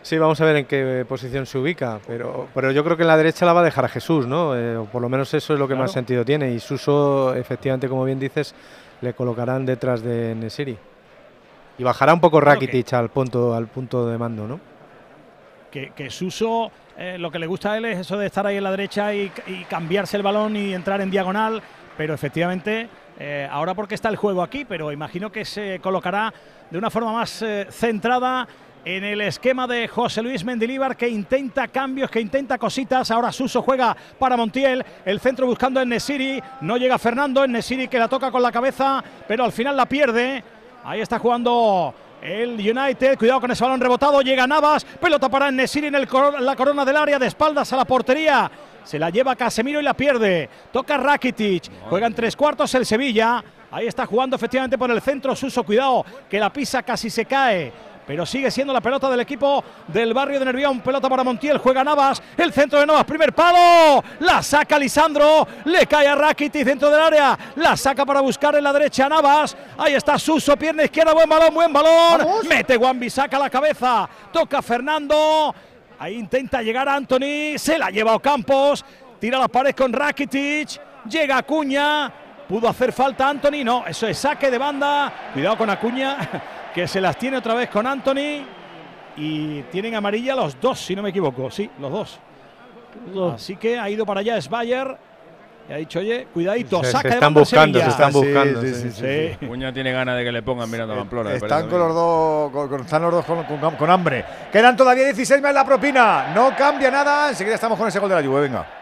Sí, vamos a ver en qué posición se ubica, pero, pero yo creo que en la derecha la va a dejar a Jesús, ¿no? Eh, o por lo menos eso es lo que más sentido tiene. Y Suso, efectivamente, como bien dices, le colocarán detrás de Nesiri. Y bajará un poco Rakitic al, punto, al punto de mando, ¿no? Que, que Suso, eh, lo que le gusta a él es eso de estar ahí en la derecha y, y cambiarse el balón y entrar en diagonal, pero efectivamente, eh, ahora porque está el juego aquí, pero imagino que se colocará de una forma más eh, centrada en el esquema de José Luis Mendilíbar que intenta cambios, que intenta cositas. Ahora Suso juega para Montiel, el centro buscando en Nesiri, no llega Fernando, en Nesiri que la toca con la cabeza, pero al final la pierde. Ahí está jugando el United, cuidado con ese balón rebotado, llega Navas, pelota para Nesiri en el la corona del área, de espaldas a la portería. Se la lleva Casemiro y la pierde. Toca Rakitic. Juega en tres cuartos el Sevilla. Ahí está jugando efectivamente por el centro Suso. Cuidado, que la pisa casi se cae pero sigue siendo la pelota del equipo del barrio de Nervión. Pelota para Montiel, juega Navas, el centro de Navas, primer palo, la saca Lisandro, le cae a Rakitic dentro del área, la saca para buscar en la derecha Navas, ahí está Suso, pierna izquierda, buen balón, buen balón, mete Wambi, saca la cabeza, toca Fernando, ahí intenta llegar Anthony, se la lleva Ocampos, tira la pared con Rakitic, llega Acuña, pudo hacer falta Anthony, no, eso es saque de banda, cuidado con Acuña que se las tiene otra vez con Anthony y tienen amarilla los dos, si no me equivoco. Sí, los dos. Así que ha ido para allá Sbayer. Y ha dicho, oye, cuidadito, saca se están buscando, se están buscando. Cuña tiene ganas de que le pongan mirando a Pamplona. Están con los dos, con, están los dos con, hambre. Quedan todavía 16 más la propina. No cambia nada. Enseguida estamos con ese gol de la lluvia. Venga.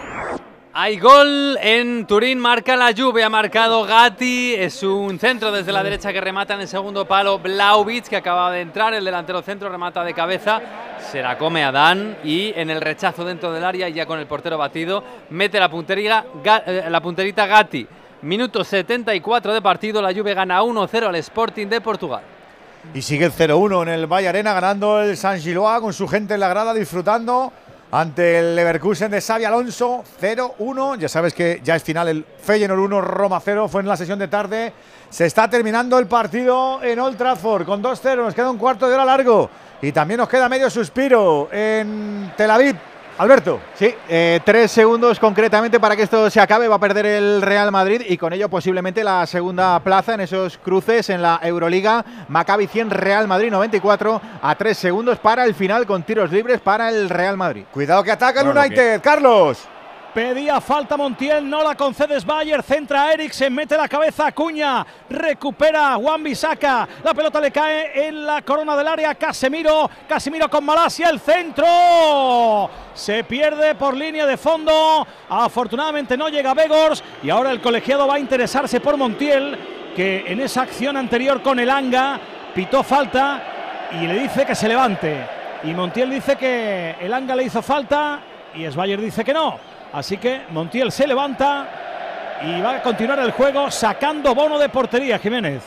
Hay gol en Turín, marca la lluvia, ha marcado Gatti, es un centro desde la derecha que remata en el segundo palo Blauvitz que acaba de entrar, el delantero centro remata de cabeza, se la come Adán y en el rechazo dentro del área ya con el portero batido mete la, puntería, eh, la punterita Gatti. Minuto 74 de partido, la Juve gana 1-0 al Sporting de Portugal. Y sigue el 0-1 en el Valle Arena, ganando el San Giloa con su gente en la grada, disfrutando ante el Leverkusen de Xavi Alonso, 0-1. Ya sabes que ya es final el Feyenoord 1, Roma 0, fue en la sesión de tarde. Se está terminando el partido en Old Trafford con 2-0, nos queda un cuarto de hora largo y también nos queda medio suspiro en Tel Aviv. Alberto. Sí, eh, tres segundos concretamente para que esto se acabe. Va a perder el Real Madrid y con ello posiblemente la segunda plaza en esos cruces en la Euroliga. Maccabi 100, Real Madrid 94 a tres segundos para el final con tiros libres para el Real Madrid. Cuidado que ataca el United, Carlos. Pedía falta Montiel, no la concedes Bayer, centra Eriksen, mete la cabeza Cuña, recupera Juan Bisaca, la pelota le cae en la corona del área, Casemiro, Casemiro con Malasia, el centro, se pierde por línea de fondo, afortunadamente no llega Begors y ahora el colegiado va a interesarse por Montiel, que en esa acción anterior con el Anga pitó falta y le dice que se levante. Y Montiel dice que el Anga le hizo falta y Sbayer dice que no. Así que Montiel se levanta y va a continuar el juego sacando bono de portería, Jiménez.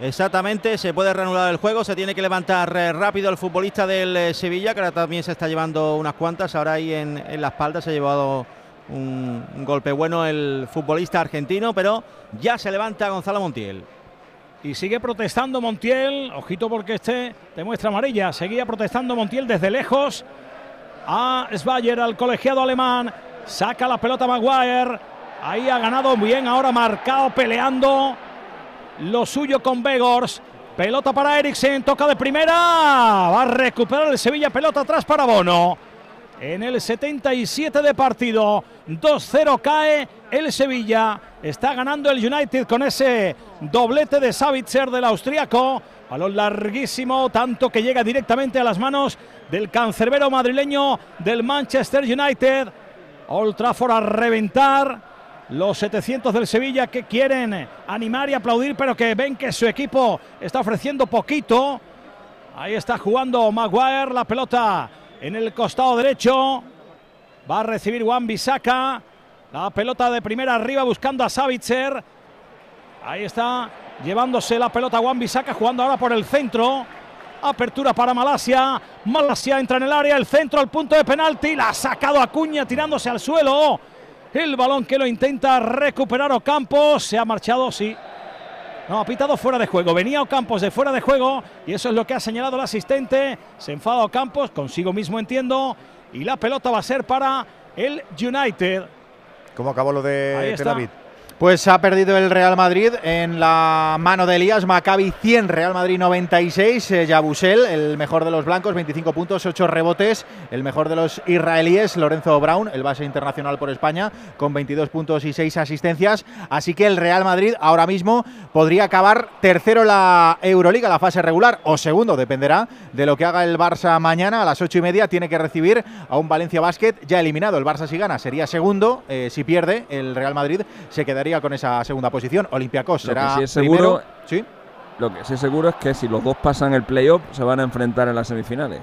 Exactamente, se puede reanudar el juego, se tiene que levantar eh, rápido el futbolista del eh, Sevilla, que ahora también se está llevando unas cuantas, ahora ahí en, la espalda se ha llevado un, golpe bueno el futbolista argentino, pero ya se levanta Gonzalo Montiel. Y sigue protestando Montiel, ojito porque este demuestra amarilla, seguía protestando Montiel desde lejos a Sbayer, al colegiado alemán. Saca la pelota Maguire. Ahí ha ganado bien, ahora marcado, peleando lo suyo con Begors. Pelota para Eriksen, toca de primera. Va a recuperar el Sevilla, pelota atrás para Bono. En el 77 de partido, 2-0 cae el Sevilla. Está ganando el United con ese doblete de Savitzer del austriaco. Balón larguísimo, tanto que llega directamente a las manos del cancerbero madrileño del Manchester United. Old Trafford a reventar. Los 700 del Sevilla que quieren animar y aplaudir, pero que ven que su equipo está ofreciendo poquito. Ahí está jugando Maguire, la pelota en el costado derecho. Va a recibir Juan Bisaca. La pelota de primera arriba buscando a Savitzer. Ahí está llevándose la pelota Juan Bisaca, jugando ahora por el centro. Apertura para Malasia. Malasia entra en el área, el centro al punto de penalti. La ha sacado Acuña tirándose al suelo. El balón que lo intenta recuperar Ocampos. Se ha marchado, sí. No, ha pitado fuera de juego. Venía Ocampos de fuera de juego y eso es lo que ha señalado el asistente. Se enfada Ocampos, consigo mismo entiendo. Y la pelota va a ser para el United. ¿Cómo acabó lo de Tel Aviv? Pues ha perdido el Real Madrid en la mano de Elías. Maccabi 100, Real Madrid 96. Eh, Yabusel, el mejor de los blancos, 25 puntos, 8 rebotes. El mejor de los israelíes, Lorenzo Brown, el base internacional por España, con 22 puntos y 6 asistencias. Así que el Real Madrid ahora mismo podría acabar tercero en la Euroliga, la fase regular, o segundo, dependerá de lo que haga el Barça mañana. A las 8 y media tiene que recibir a un Valencia Basket ya eliminado. El Barça si gana sería segundo. Eh, si pierde, el Real Madrid se quedaría con esa segunda posición. Olympiacos será lo que sí seguro, ¿Sí? Lo que sí es seguro es que si los dos pasan el playoff se van a enfrentar en las semifinales.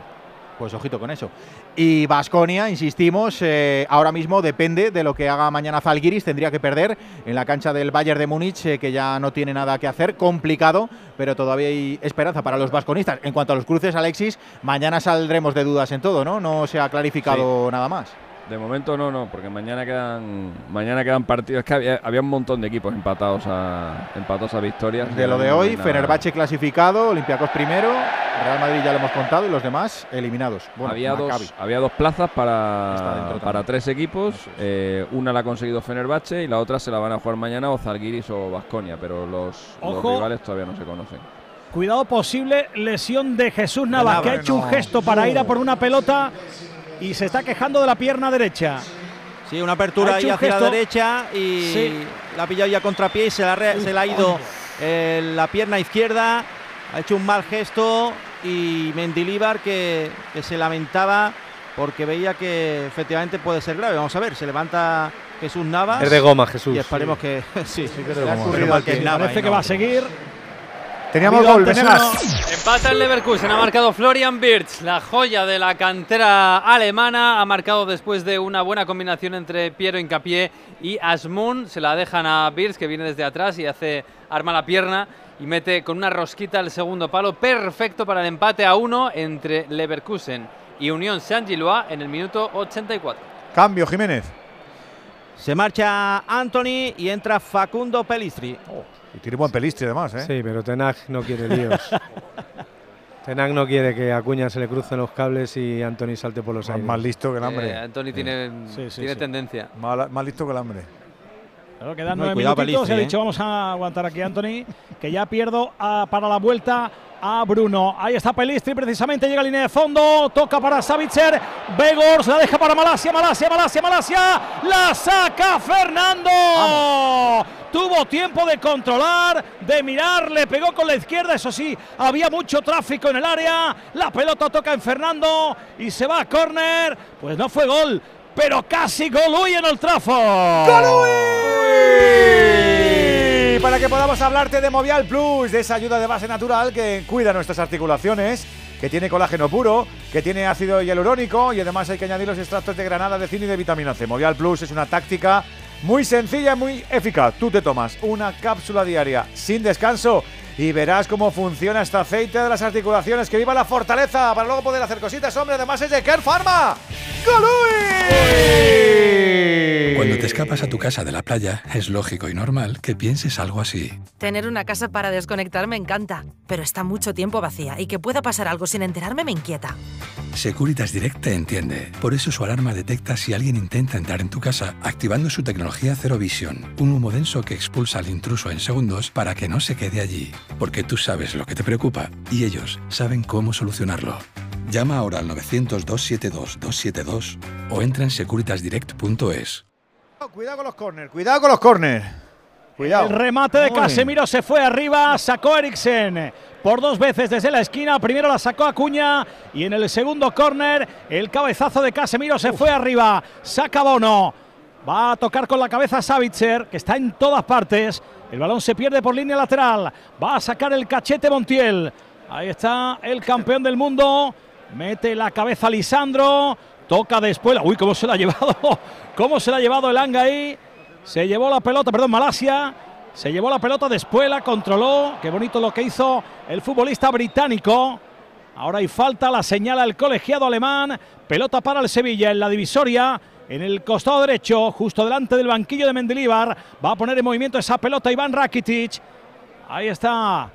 Pues ojito con eso. Y Basconia, insistimos, eh, ahora mismo depende de lo que haga mañana Zalgiris. Tendría que perder en la cancha del Bayern de Múnich, eh, que ya no tiene nada que hacer. Complicado, pero todavía hay esperanza para los vasconistas. En cuanto a los cruces, Alexis, mañana saldremos de dudas en todo, ¿no? No se ha clarificado nada más. De momento no, no, porque mañana quedan mañana quedan partidos. Es que había, un montón de equipos empatados a empatados a victorias. De lo de hoy, Fenerbahce clasificado, Olympiacos primero, Real Madrid ya lo hemos contado y los demás eliminados. había, dos, había dos plazas para, para tres equipos. Eh, una la ha conseguido Fenerbahce y la otra se la van a jugar mañana o Zalgiris o Vasconia, pero los, rivales todavía no se conocen. Cuidado, posible lesión de Jesús Navas, que ha hecho un gesto para ir a por una pelota y se está quejando de la pierna derecha. Sí, una apertura ahí hacia la derecha y la ha pillado ya contrapié y se la, se ha ido eh, la pierna izquierda. Ha hecho un mal gesto y Mendilíbar que, se lamentaba porque veía que efectivamente puede ser grave. Vamos a ver, se levanta Jesús Navas. Es de goma, Jesús. Y esperemos que sí, sí que, Parece que va a seguir Teníamos gol, Empata el Leverkusen, ha marcado Florian Birch, la joya de la cantera alemana. Ha marcado después de una buena combinación entre Piero Incapié y Asmun. Se la dejan a Birch, que viene desde atrás y hace arma la pierna y mete con una rosquita el segundo palo. Perfecto para el empate a uno entre Leverkusen y Unión Saint-Gillois en el minuto 84. Cambio, Jiménez. Se marcha Anthony y entra Facundo Pelistri. Oh. Y tiene buen pelistri además, ¿eh? Sí, pero Tenag no quiere líos. Tenag no quiere que Acuña se le crucen los cables y Anthony salte por los aires. Más listo que el hambre. Eh, Anthony tiene, tiene tendencia. Más, listo que el hambre. Claro, quedan nueve minutitos. He dicho, vamos a aguantar aquí, Anthony, que ya pierdo para la vuelta a Bruno. Ahí está Pelistri, precisamente llega a línea de fondo, toca para Savitzer, Begors, la deja para Malasia, Malasia, Malasia, Malasia, la saca Fernando. Tuvo tiempo de controlar, de mirar, le pegó con la izquierda, eso sí, había mucho tráfico en el área, la pelota toca en Fernando y se va a córner, pues no fue gol, pero casi gol. En el trafo. ¡Gol Para que podamos hablarte de Movial Plus, de esa ayuda de base natural que cuida nuestras articulaciones que tiene colágeno puro, que tiene ácido hialurónico y además hay que añadir los extractos de granada, de cine y de vitamina C. Movial Plus es una táctica muy sencilla, muy eficaz. Tú te tomas una cápsula diaria sin descanso y verás cómo funciona este aceite de las articulaciones. ¡Que viva la fortaleza! Para luego poder hacer cositas, hombre. Además es de Care Pharma. Cuando te escapas a tu casa de la playa, es lógico y normal que pienses algo así. Tener una casa para desconectar me encanta, pero está mucho tiempo vacía y que pueda pasar algo sin enterarme me inquieta. Securitas Direct te entiende. Por eso su alarma detecta si alguien intenta entrar en tu casa activando su tecnología Zero Vision, un humo denso que expulsa al intruso en segundos para que no se quede allí. Porque tú sabes lo que te preocupa y ellos saben cómo solucionarlo. Llama ahora al 900-272-272 o entra en securitasdirect.es. Cuidado con los corners, cuidado con los corners. Cuidado. El remate de Casemiro se fue arriba, sacó Eriksen por dos veces desde la esquina. Primero la sacó Acuña y en el segundo córner el cabezazo de Casemiro se fue arriba. Saca Bono. Va a tocar con la cabeza Savitzer, que está en todas partes. El balón se pierde por línea lateral. Va a sacar el cachete Montiel. Ahí está el campeón del mundo. Mete la cabeza Lisandro. Toca después. Uy, cómo se la ha llevado. cómo se la ha llevado el Anga ahí. Se llevó la pelota, perdón, Malasia. Se llevó la pelota después, la controló. Qué bonito lo que hizo el futbolista británico. Ahora hay falta, la señala el colegiado alemán. Pelota para el Sevilla en la divisoria. En el costado derecho, justo delante del banquillo de Mendilibar. Va a poner en movimiento esa pelota Iván Rakitic. Ahí está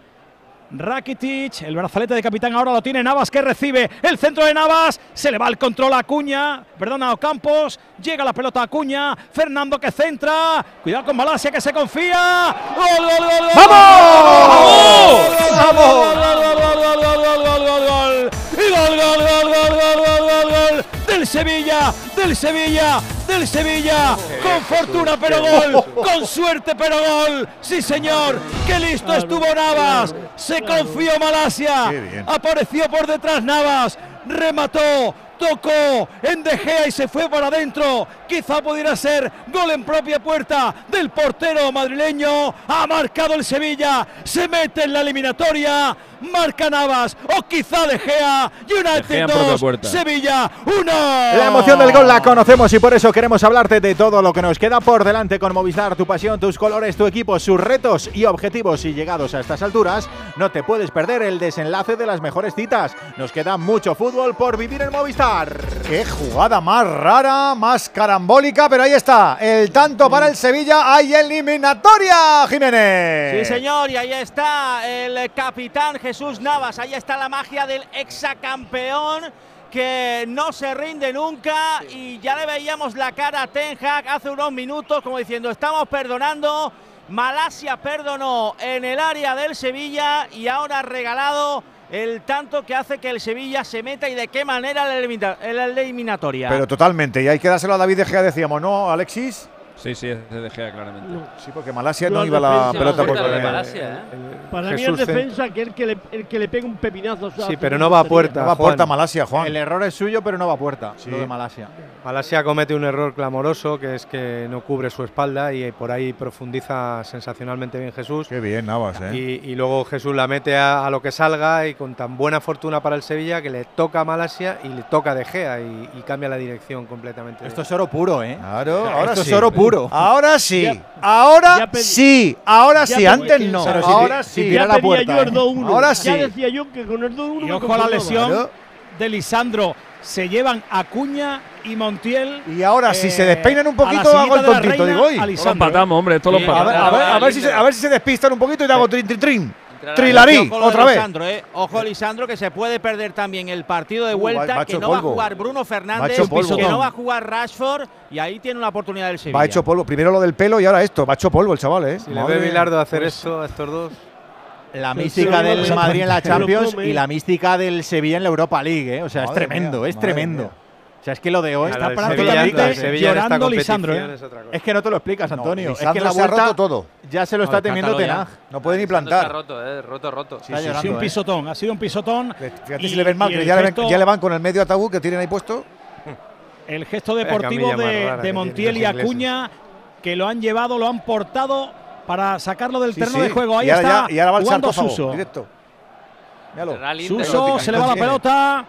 Rakitic, el brazalete de capitán ahora lo tiene Navas que recibe el centro de Navas, se le va el control a Acuña, perdona a Campos, llega la pelota a Acuña, Fernando que centra, cuidado con Malasia que se confía, gol, gol, gol, gol, ¡Vamos! ¡Vamos! Del Sevilla, del Sevilla, del Sevilla, con fortuna pero gol, con suerte pero gol, sí señor, qué listo estuvo Navas, se confió Malasia, apareció por detrás Navas, remató, tocó en De Gea y se fue para adentro. Quizá pudiera ser gol en propia puerta del portero madrileño. Ha marcado el Sevilla, se mete en la eliminatoria. Marca Navas o quizá De Gea. United 2, Sevilla 1. La emoción del gol la conocemos y por eso queremos hablarte de todo lo que nos queda por delante con Movistar, tu pasión, tus colores, tu equipo, sus retos y objetivos. Y llegados a estas alturas, no te puedes perder el desenlace de las mejores citas. Nos queda mucho fútbol por vivir en Movistar. Qué jugada más rara, más carambólica, pero ahí está. El tanto para el Sevilla. Hay eliminatoria, Jiménez. Sí, señor, y ahí está el capitán Jesús Navas. Ahí está la magia del exacampeón que no se rinde nunca y ya le veíamos la cara a Ten Hag hace unos minutos como diciendo estamos perdonando, Malasia perdonó en el área del Sevilla y ahora ha regalado el tanto que hace que el Sevilla se meta y de qué manera en la eliminatoria. Pero totalmente, y hay que dárselo a David De Gea, decíamos, ¿no, Alexis? Sí, sí, es de Gea, claramente. Sí, porque Malasia no iba la pelota por Malasia, ¿eh? Para mí es defensa que el que, le, el que le pega un pepinazo. Sí, pero no va a puerta. No va a puerta Malasia, Juan. El error es suyo, pero no va a puerta. Sí. Lo de Malasia. Malasia comete un error clamoroso, que es que no cubre su espalda y por ahí profundiza sensacionalmente bien Jesús. Qué bien, Navas, ¿eh? Y, luego Jesús la mete a, lo que salga y con tan buena fortuna para el Sevilla que le toca a Malasia y le toca de Gea y, cambia la dirección completamente. Esto es oro puro, ¿eh? Claro, ahora Esto es oro puro. Ahora sí, ahora sí, ahora sí, antes no. ahora sí. Ya la puerta, yo el 2-1. Ahora sí. Ya decía yo que con el 2-1 Y ojo a la lesión de Lisandro. Se llevan Acuña y Montiel. Y ahora, si se despeinan un poquito, hago el tontito. Digo, hoy. Lo empatamos, hombre, esto lo empatamos. A ver, a, ver, si se, a ver si se despistan un poquito y te hago trin, trin, trin. Trilarí, otra vez. Eh. Ojo, Lisandro, que se puede perder también el partido de vuelta, que no va a jugar Bruno Fernández, que no va a jugar Rashford, y ahí tiene una oportunidad del Sevilla. Va hecho polvo. Primero lo del pelo y ahora esto. Va hecho polvo el chaval, ¿eh? Si le ve Bilardo hacer pues esto a estos dos. La mística del Madrid en la Champions y la mística del Sevilla en la Europa League, ¿eh? O sea, es tremendo, es tremendo. Sea, es que lo de hoy está prácticamente llorando Lisandro. ¿eh? Es, que no te lo explicas, Antonio. es que la vuelta ha roto todo. Ya se lo está temiendo Tenag. No puede ni plantar. Está roto, eh, roto, roto. Sí, ha sido un pisotón, ha sido un pisotón. Fíjate si le ven mal, que ya, le van con el medio ataúd que tienen ahí puesto. El gesto deportivo de, Montiel y Acuña, que lo han llevado, lo han portado para sacarlo del terreno de juego. Ahí está. y ahora va el salto Suso. Directo. Suso, se le va la pelota.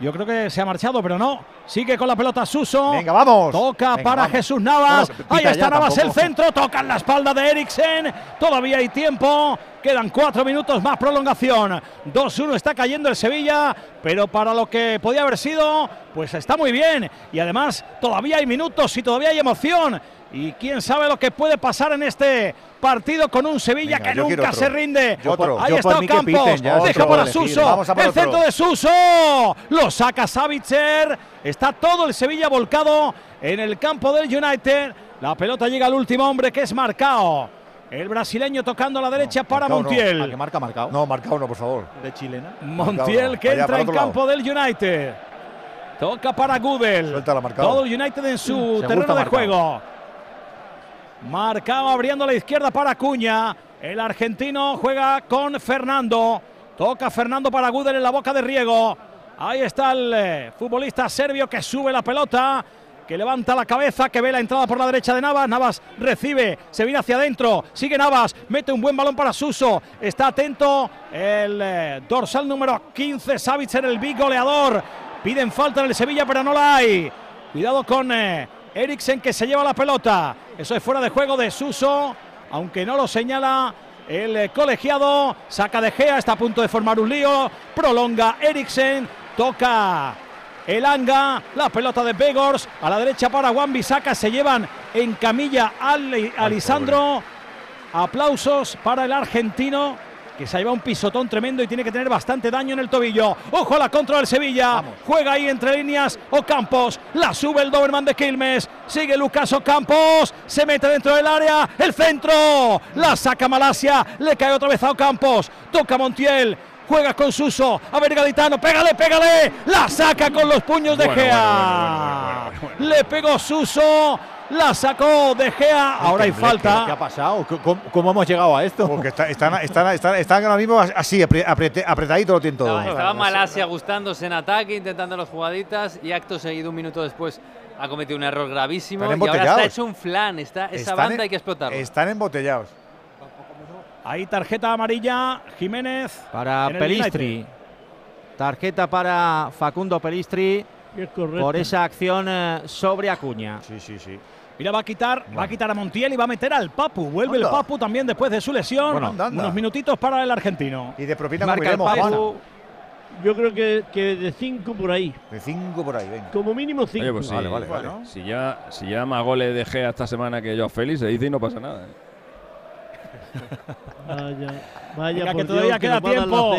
Yo creo que se ha marchado, pero no. Sigue con la pelota Suso. Venga, vamos. Toca para Jesús Navas. Ahí está Navas el centro. Toca en la espalda de Eriksen. Todavía hay tiempo. Quedan cuatro minutos más prolongación. 2-1 está cayendo el Sevilla. Pero para lo que podía haber sido, pues está muy bien. Y además, todavía hay minutos y todavía hay emoción. Y quién sabe lo que puede pasar en este partido con un Sevilla que nunca se rinde. Ahí está Campos, deja para Suso, el centro de Suso, lo saca Savitzer, está todo el Sevilla volcado en el campo del United. La pelota llega al último hombre que es Marcao. El brasileño tocando a la derecha para Montiel. No. que marca Marcao? No, Marcao no, por favor. De chilena. Montiel que entra en campo del United. Toca para Gudel. Todo el United en su terreno de juego. Marcado abriendo la izquierda para Cuña. El argentino juega con Fernando. Toca Fernando para Gudel en la boca de Riego. Ahí está el eh, futbolista serbio que sube la pelota, que levanta la cabeza, que ve la entrada por la derecha de Navas. Navas recibe, se viene hacia adentro, sigue Navas, mete un buen balón para Suso. Está atento el eh, dorsal número 15, Savitzer, el big goleador. Piden falta en el Sevilla, pero no la hay. Cuidado con eh, Eriksen que se lleva la pelota. Eso es fuera de juego de Suso. aunque no lo señala el colegiado. Saca de Gea, está a punto de formar un lío. Prolonga Eriksen, toca el Anga, la pelota de Begors, a la derecha para Juan Bisaca, se llevan en camilla al Alisandro. Aplausos para el argentino que se lleva un pisotón tremendo y tiene que tener bastante daño en el tobillo. Ojo a la contra del Sevilla. Juega ahí entre líneas Ocampos. La sube el Doberman de Quilmes. Sigue Lucas Ocampos. Se mete dentro del área. El centro. La saca Malasia. Le cae otra vez a Ocampos. Toca Montiel. Juega con Suso. A ver, Gaditano. Pégale, pégale. La saca con los puños de Gea. Le pegó Suso. La sacó De Gea. Ahora hay falta. ¿Qué ha pasado? ¿Cómo, hemos llegado a esto? Porque están, están, están, están, ahora mismo así, apretadito lo tienen todo. estaba Malasia gustándose en ataque, intentando las jugaditas y acto seguido, un minuto después, ha cometido un error gravísimo. Y ahora está hecho un flan. Está, esa banda hay que explotarlo. Están embotellados. Ahí tarjeta amarilla, Jiménez. Para Pelistri. Tarjeta para Facundo Pelistri por esa acción eh, sobre Acuña. Sí, sí, sí. Mira, va a quitar, va a quitar a Montiel y va a meter al Papu. Vuelve el Papu también después de su lesión. Unos minutitos para el argentino. Y de propina Marca el Papu. Yo creo que, que de 5 por ahí. De 5 por ahí, venga. Como mínimo 5. Pues vale, vale, vale. Si, ya, si ya más goles de Gea esta semana que yo Félix, se dice y no pasa nada. ¿eh? Vaya, vaya, que todavía queda tiempo.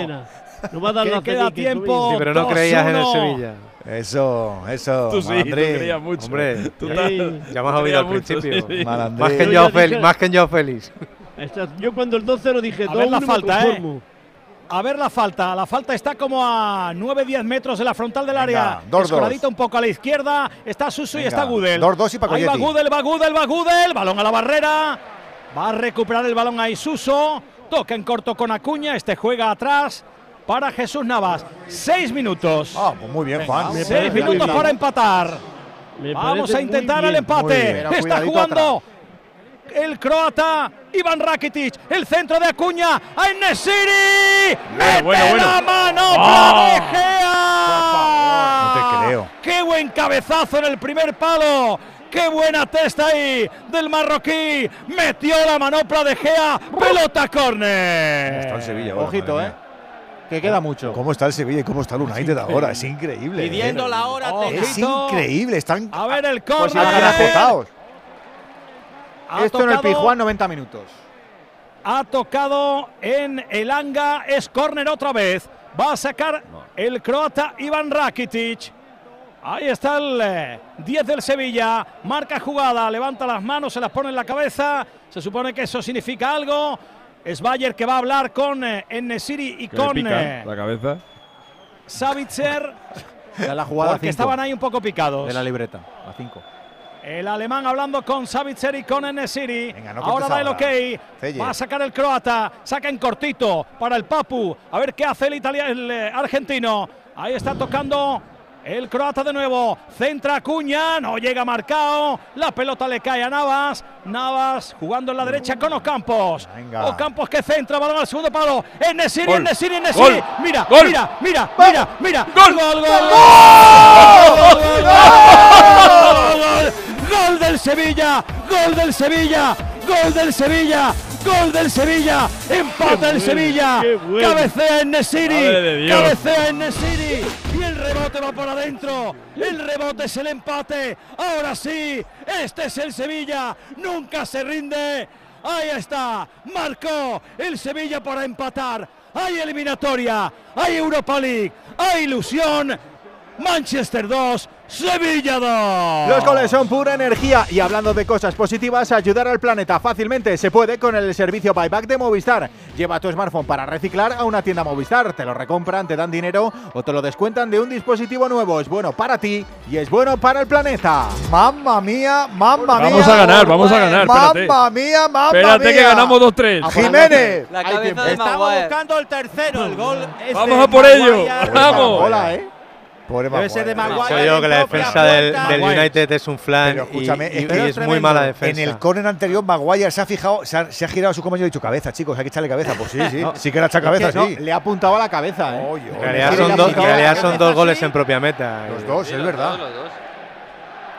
No va a dar que la queda tiempo. Sí, pero no creías en el Sevilla. Eso, eso. Tú sí, Malandrín. tú creías mucho. Hombre, tú ya me has oído al principio. Sí, sí. Más que yo, Félix. Más que yo, Félix. Yo cuando el 2-0 dije, a ver la falta, eh. A ver la falta. La falta está como a 9-10 metros de la frontal del área. Dos, Escoradita un poco a la izquierda. Está Suso y está Gudel. Dos, dos y Paco Ahí va Gudel, va Gudel, va Gudel. Balón a la barrera. Va a recuperar el balón ahí Suso. Toca en corto con Acuña. Este juega atrás para Jesús Navas. Seis minutos. Ah, pues muy bien, Juan. Seis minutos para empatar. Vamos a intentar el empate. Está jugando el croata Iván Rakitic. El centro de Acuña a Enesiri. ¡Mete bueno, bueno. la mano ¡Oh! No te creo. ¡Qué buen cabezazo en el primer palo! ¡Qué buena testa ahí del marroquí! Metió la manopla de Gea. Pelota córner. Está el Sevilla, ahora, Ojito, ¿eh? mía. Que queda mucho. ¿Cómo está el Sevilla y cómo está el United ahora? Es increíble. Pidiendo ¿eh? la hora, Es Ojito. increíble. Están A ver el Pues córner. Ha Esto en el Pijuán, 90 minutos. Ha tocado en el Anga. Es córner otra vez. Va a sacar el croata Iván Rakitic. Ahí está el eh, 10 del Sevilla. Marca jugada. Levanta las manos, se las pone en la cabeza. Se supone que eso significa algo. Es Bayer que va a hablar con eh, Enesiri y Que le con eh, la cabeza. Savitzer. La jugada porque cinco estaban ahí un poco picados. de la libreta. A 5. El alemán hablando con Savitzer y con Enesiri. no ahora da el ok. Va a sacar el croata. Saca en cortito para el Papu. A ver qué hace el, italia- el eh, argentino. Ahí está tocando el croata de nuevo. Centra Cuña. No llega marcado. La pelota le cae a Navas. Navas jugando en la derecha con Ocampos. Venga. Ocampos que centra. Balón al segundo palo. Enesiri. Enesiri, Enesiri. Mira, Gol. mira, mira, mira, mira. Gol. Gol, gol. Gol, gol, gol, gol. Gol del Sevilla, gol del Sevilla, gol del Sevilla, gol del Sevilla, empata el Sevilla, bueno. cabecea en Nesiri, cabecea en Nesiri. Y el rebote va por adentro, el rebote es el empate, ahora sí, este es el Sevilla, nunca se rinde, ahí está, marcó el Sevilla para empatar, hay eliminatoria, hay Europa League, hay ilusión, Manchester 2, Sevilla 2. Los goles son pura energía y hablando de cosas positivas, ayudar al planeta fácilmente se puede con el servicio buyback de Movistar. Lleva tu smartphone para reciclar a una tienda Movistar, te lo recompran, te dan dinero o te lo descuentan de un dispositivo nuevo. Es bueno para ti y es bueno para el planeta. Mamma mía, mamma mía. Vamos a ganar, vamos a ganar, espérate. Mamma mía, mamma Espérate mía. que ganamos 2-3. Jiménez. La cabeza de Estamos buscando el tercero. El gol es Vamos de a por ello. Vamos. Hola, ¿eh? Pobre Debe ser de Maguire. Yo que la en defensa del, del. United es un flan Pero y- escúchame, y, es y que es muy mala En defensa. el córner anterior, Maguire se ha fijado, se ha, se ha girado a su compañero y ha dicho cabeza, chicos, hay que echarle cabeza. Pues sí, sí, No, sí que le ha echado Es que cabeza, no, sí. le ha apuntado a la cabeza, ¿eh? Oye, En realidad son, dos- en picado. realidad ¿Qué son dos goles en propia meta. Los dos, es verdad. Los dos.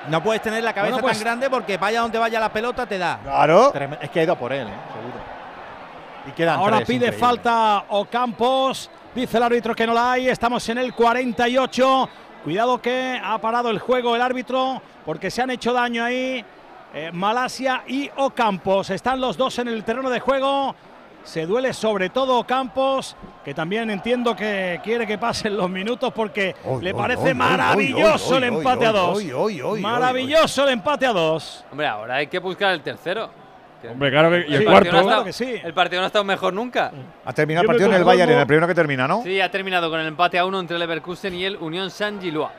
No puedes tener la cabeza Bueno, pues- tan grande porque vaya donde vaya la pelota te da. Claro. Es que ha ido por él, ¿eh? seguro. Y quedan Ahora tres, pide increíble. falta Ocampos. Dice el árbitro que no la hay. Estamos en el 48. Cuidado que ha parado el juego el árbitro porque se han hecho daño ahí. eh, Malasia y Ocampos. Están los dos en el terreno de juego. Se duele sobre todo Ocampos, que también entiendo que quiere que pasen los minutos porque Oy, le oy, parece oy, oy, maravilloso oy, el oy, empate a dos. oy, oy, oy, Maravilloso el empate a dos. Hombre, ahora hay que buscar el tercero. Que- Hombre, claro que- y el partido cuarto. no ha Claro estado- que sí. El partido no ha estado mejor nunca. Ha terminado el partido en el Bayern, en el primero que termina, ¿no? Sí, ha terminado con el empate a uno entre Leverkusen y el Unión Saint-Gillois.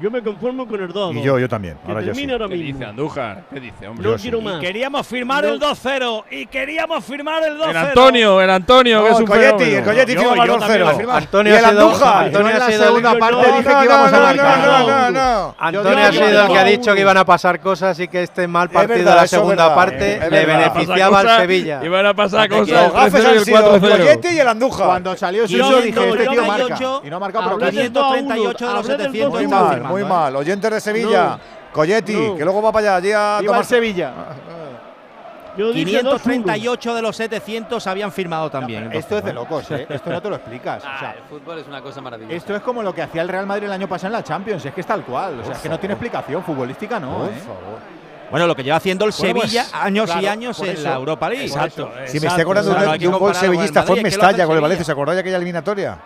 Yo me conformo con el 2. Y yo, yo también. Que Ahora yo sí. ahora ¿Qué mismo. dice Andújar? ¿Qué dice, hombre? No Yo sí. quiero Y más. queríamos firmar No. el 2-0. Y queríamos firmar el 2-0. El Antonio, el Antonio, que No, es el un Coyetti, fenómeno. el Coyetti yo el también la 2-0. firmo. Antonio y el Andújar. Antonio en ha la sido el segunda que- parte no, dije No, que no, íbamos no, a no, marcar. no, no, no. Antonio ha que sido el que ha dicho que iban a pasar cosas y que este mal partido de la es segunda parte es le beneficiaba al Sevilla. Y van a pasar Los cosas. gafes 3-0 y han el sido el 4-0. Coyetti y el Andújar. Cuando salió Y yo- dije, no, este tío no, marca. Y no ha marcado, pero Hablé casi. del 538 de los Hablé del 700 Muy dos a uno. Mal, muy mal. Oyentes de Sevilla. Coyetti, No. que luego va para allá allí a Viva tomar el Sevilla. Yo dije 538 de los 700 habían firmado también. Esto es de locos, ¿eh? Esto no te lo explicas. O Ah, sea, el fútbol es una cosa maravillosa. esto es como lo que hacía el Real Madrid el año pasado en la Champions. Es que es tal cual. O sea, es que no tiene explicación. Futbolística no, Por ¿eh? favor. Bueno, lo que lleva haciendo el Bueno, pues, Sevilla años y años en eso, la Europa League. Exacto. Si me estoy acordando Claro, de, un gol sevillista, fue en Mestalla con el Sevilla. Valencia. ¿Se acordáis de aquella eliminatoria?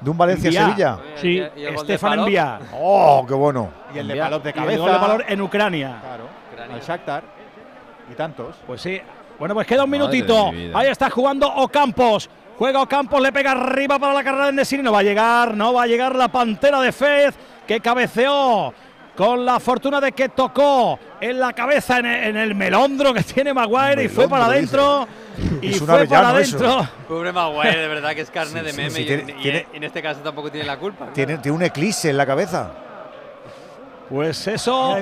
De un Valencia-Sevilla. Sí. Y el Estefan Palop. Envía. ¡Oh, qué bueno! Y el de. Palop de Y el gol de cabeza. valor en Ucrania. Claro. Al Shakhtar. Y tantos. Pues sí. Bueno, pues queda un Madre minutito. Ahí está jugando Ocampos. Juega Ocampos, le pega arriba para la carrera de Nesiri. No va a llegar, no va a llegar la pantera de Fez que cabeceó con la fortuna de que tocó en la cabeza en el, en el melondro que tiene Maguire y fue para adentro. Y Es un fue para adentro. Pobre Maguire, de verdad que es carne de meme sí, y, tiene- en, y tiene- en este caso tampoco tiene la culpa. Tiene, tiene un eclipse en la cabeza. Pues eso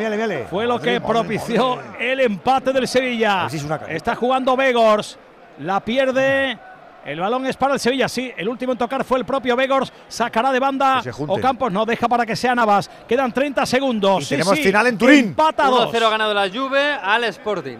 fue lo Madre, que madre, propició madre. el empate del Sevilla. ver si es una careta. Está jugando Vegors, la pierde. El balón es para el Sevilla, sí. El último en tocar fue el propio Vegors. Sacará de banda. Junten. Ocampos no deja para que sea Navas. Quedan 30 segundos. Y Sí, tenemos sí. final en Turín. Empata 1-0 dos. ha ganado la Juve al Sporting.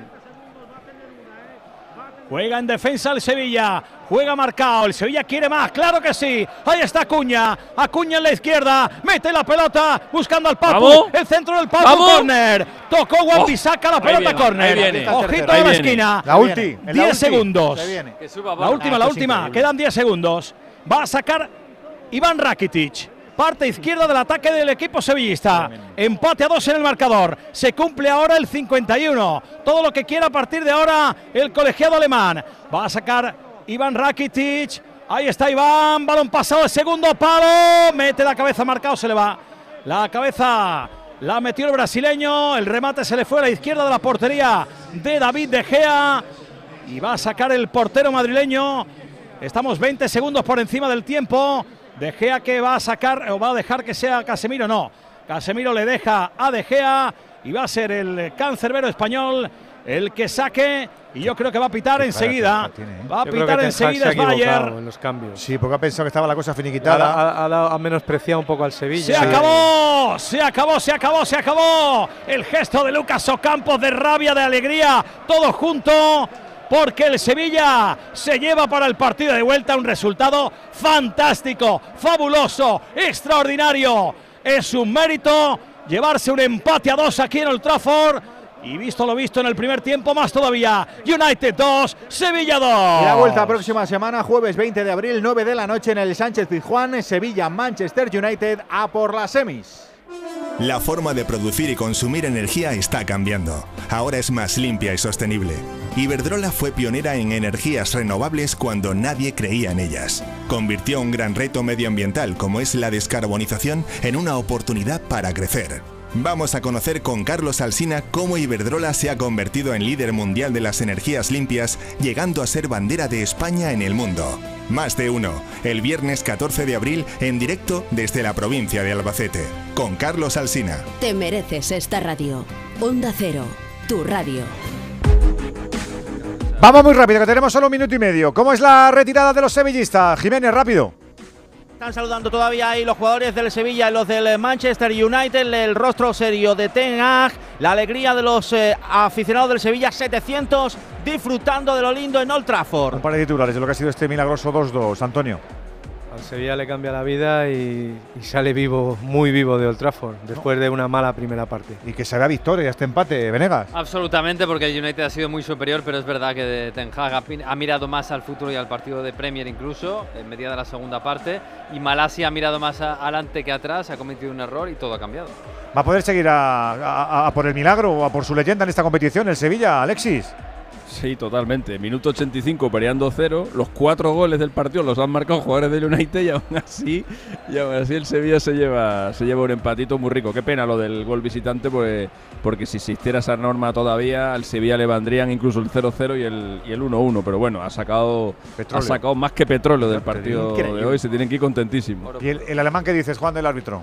Juega en defensa el Sevilla. Juega marcado. El Sevilla quiere más. Claro que sí. Ahí está Acuña. Acuña en la izquierda. Mete la pelota. Buscando al Papu. Vamos. El centro del Papu. Vamos. Corner. Tocó Wambi. Oh. Saca la pelota. viene, corner. Ojito a la viene. esquina. La ulti. la 10 ulti. segundos. Se La última, la esto es última. Quedan 10 segundos. Va a sacar Iván Rakitic. Parte izquierda del ataque del equipo sevillista. Empate a dos en el marcador. Se cumple ahora el 51. Todo lo que quiera a partir de ahora el colegiado alemán. Va a sacar Iván Rakitic. Ahí está Iván. Balón pasado el segundo palo. Mete la cabeza marcado. Se le va. La cabeza la metió el brasileño. El remate se le fue a la izquierda de la portería de David De Gea. Y va a sacar el portero madrileño. Estamos 20 segundos por encima del tiempo. De Gea que va a sacar o va a dejar que sea Casemiro. No. Casemiro le deja a De Gea y va a ser el cancerbero español el que saque. Y yo creo que va a pitar enseguida. tiene, ¿eh? Va a Yo pitar se enseguida Bayer. en los cambios. Sí, porque ha pensado que estaba la cosa finiquitada. ha- ha menospreciado un poco al Sevilla. Se acabó, se acabó, se acabó, se acabó. El gesto de Lucas Ocampos de rabia, de alegría, todo junto. Porque el Sevilla se lleva para el partido de vuelta un resultado fantástico, fabuloso, extraordinario. Es un mérito llevarse un empate a dos aquí en Old Trafford. Y visto lo visto en el primer tiempo, más todavía. United 2, Sevilla 2. Y la vuelta próxima semana, jueves 20 de abril, 9 de la noche en el Sánchez Pizjuán, Sevilla, Manchester United, a por las semis. La forma de producir y consumir energía está cambiando. Ahora es más limpia y sostenible. Iberdrola fue pionera en energías renovables cuando nadie creía en ellas. Convirtió un gran reto medioambiental como es la descarbonización en una oportunidad para crecer. Vamos a conocer con Carlos Alsina cómo Iberdrola se ha convertido en líder mundial de las energías limpias, llegando a ser bandera de España en el mundo. Más de uno, el viernes 14 de abril en directo desde la provincia de Albacete, con Carlos Alsina. Te mereces esta radio. Onda Cero, tu radio. Vamos muy rápido, que tenemos solo un minuto y medio. ¿Cómo es la retirada de los sevillistas? Jiménez, rápido. Están saludando todavía ahí los jugadores del Sevilla y los del Manchester United, el rostro serio de Ten Hag, la alegría de los eh, aficionados del Sevilla 700 disfrutando de lo lindo en Old Trafford. Un par de titulares de lo que ha sido este milagroso 2-2, Antonio. Al Sevilla le cambia la vida y, sale vivo, muy vivo de Old Trafford, después de una mala primera parte. Y que se vea victoria este empate, Venegas. Absolutamente, porque el United ha sido muy superior, pero es verdad que Ten Hag ha, mirado más al futuro y al partido de Premier incluso, en media de la segunda parte, y Malasia ha mirado más adelante que atrás, ha cometido un error y todo ha cambiado. ¿Va a poder seguir a por el milagro o a por su leyenda en esta competición, el Sevilla, Alexis? Sí, totalmente. Minuto 85, peleando cero. Los cuatro goles del partido los han marcado jugadores del United y aún así, y aún así el Sevilla se lleva, se lleva un empatito muy rico. Qué pena lo del gol visitante, pues, porque si existiera esa norma todavía, al Sevilla le vendrían incluso el 0-0 y el, y el 1-1. Pero bueno, ha sacado, ha sacado más que petróleo del partido de hoy. Se tienen que ir contentísimos. ¿Y el, el alemán que dices, Juan, del árbitro?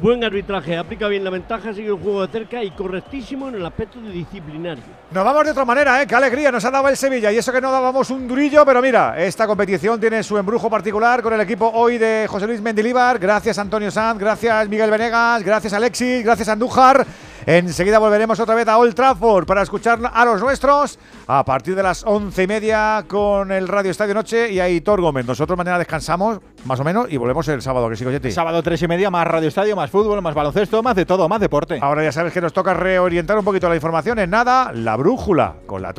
Buen arbitraje, aplica bien la ventaja, sigue el juego de cerca y correctísimo en el aspecto de disciplinario. Nos vamos de otra manera, ¿eh? Qué alegría nos ha dado el Sevilla. Y eso que no dábamos un durillo, pero mira, esta competición tiene su embrujo particular con el equipo hoy de José Luis Mendilíbar. Gracias Antonio Sanz, gracias Miguel Venegas, gracias Alexis, gracias Andújar. Enseguida volveremos otra vez a Old Trafford para escuchar a los nuestros a partir de las once y media con el Radio Estadio Noche y ahí Tor Gómez. Nosotros mañana descansamos, más o menos, y volvemos el sábado, que sigo Yeti. Sábado tres y media, más Radio Estadio, más fútbol, más baloncesto, más de todo, más deporte. Ahora ya sabes que nos toca reorientar un poquito la información en nada, la brújula con la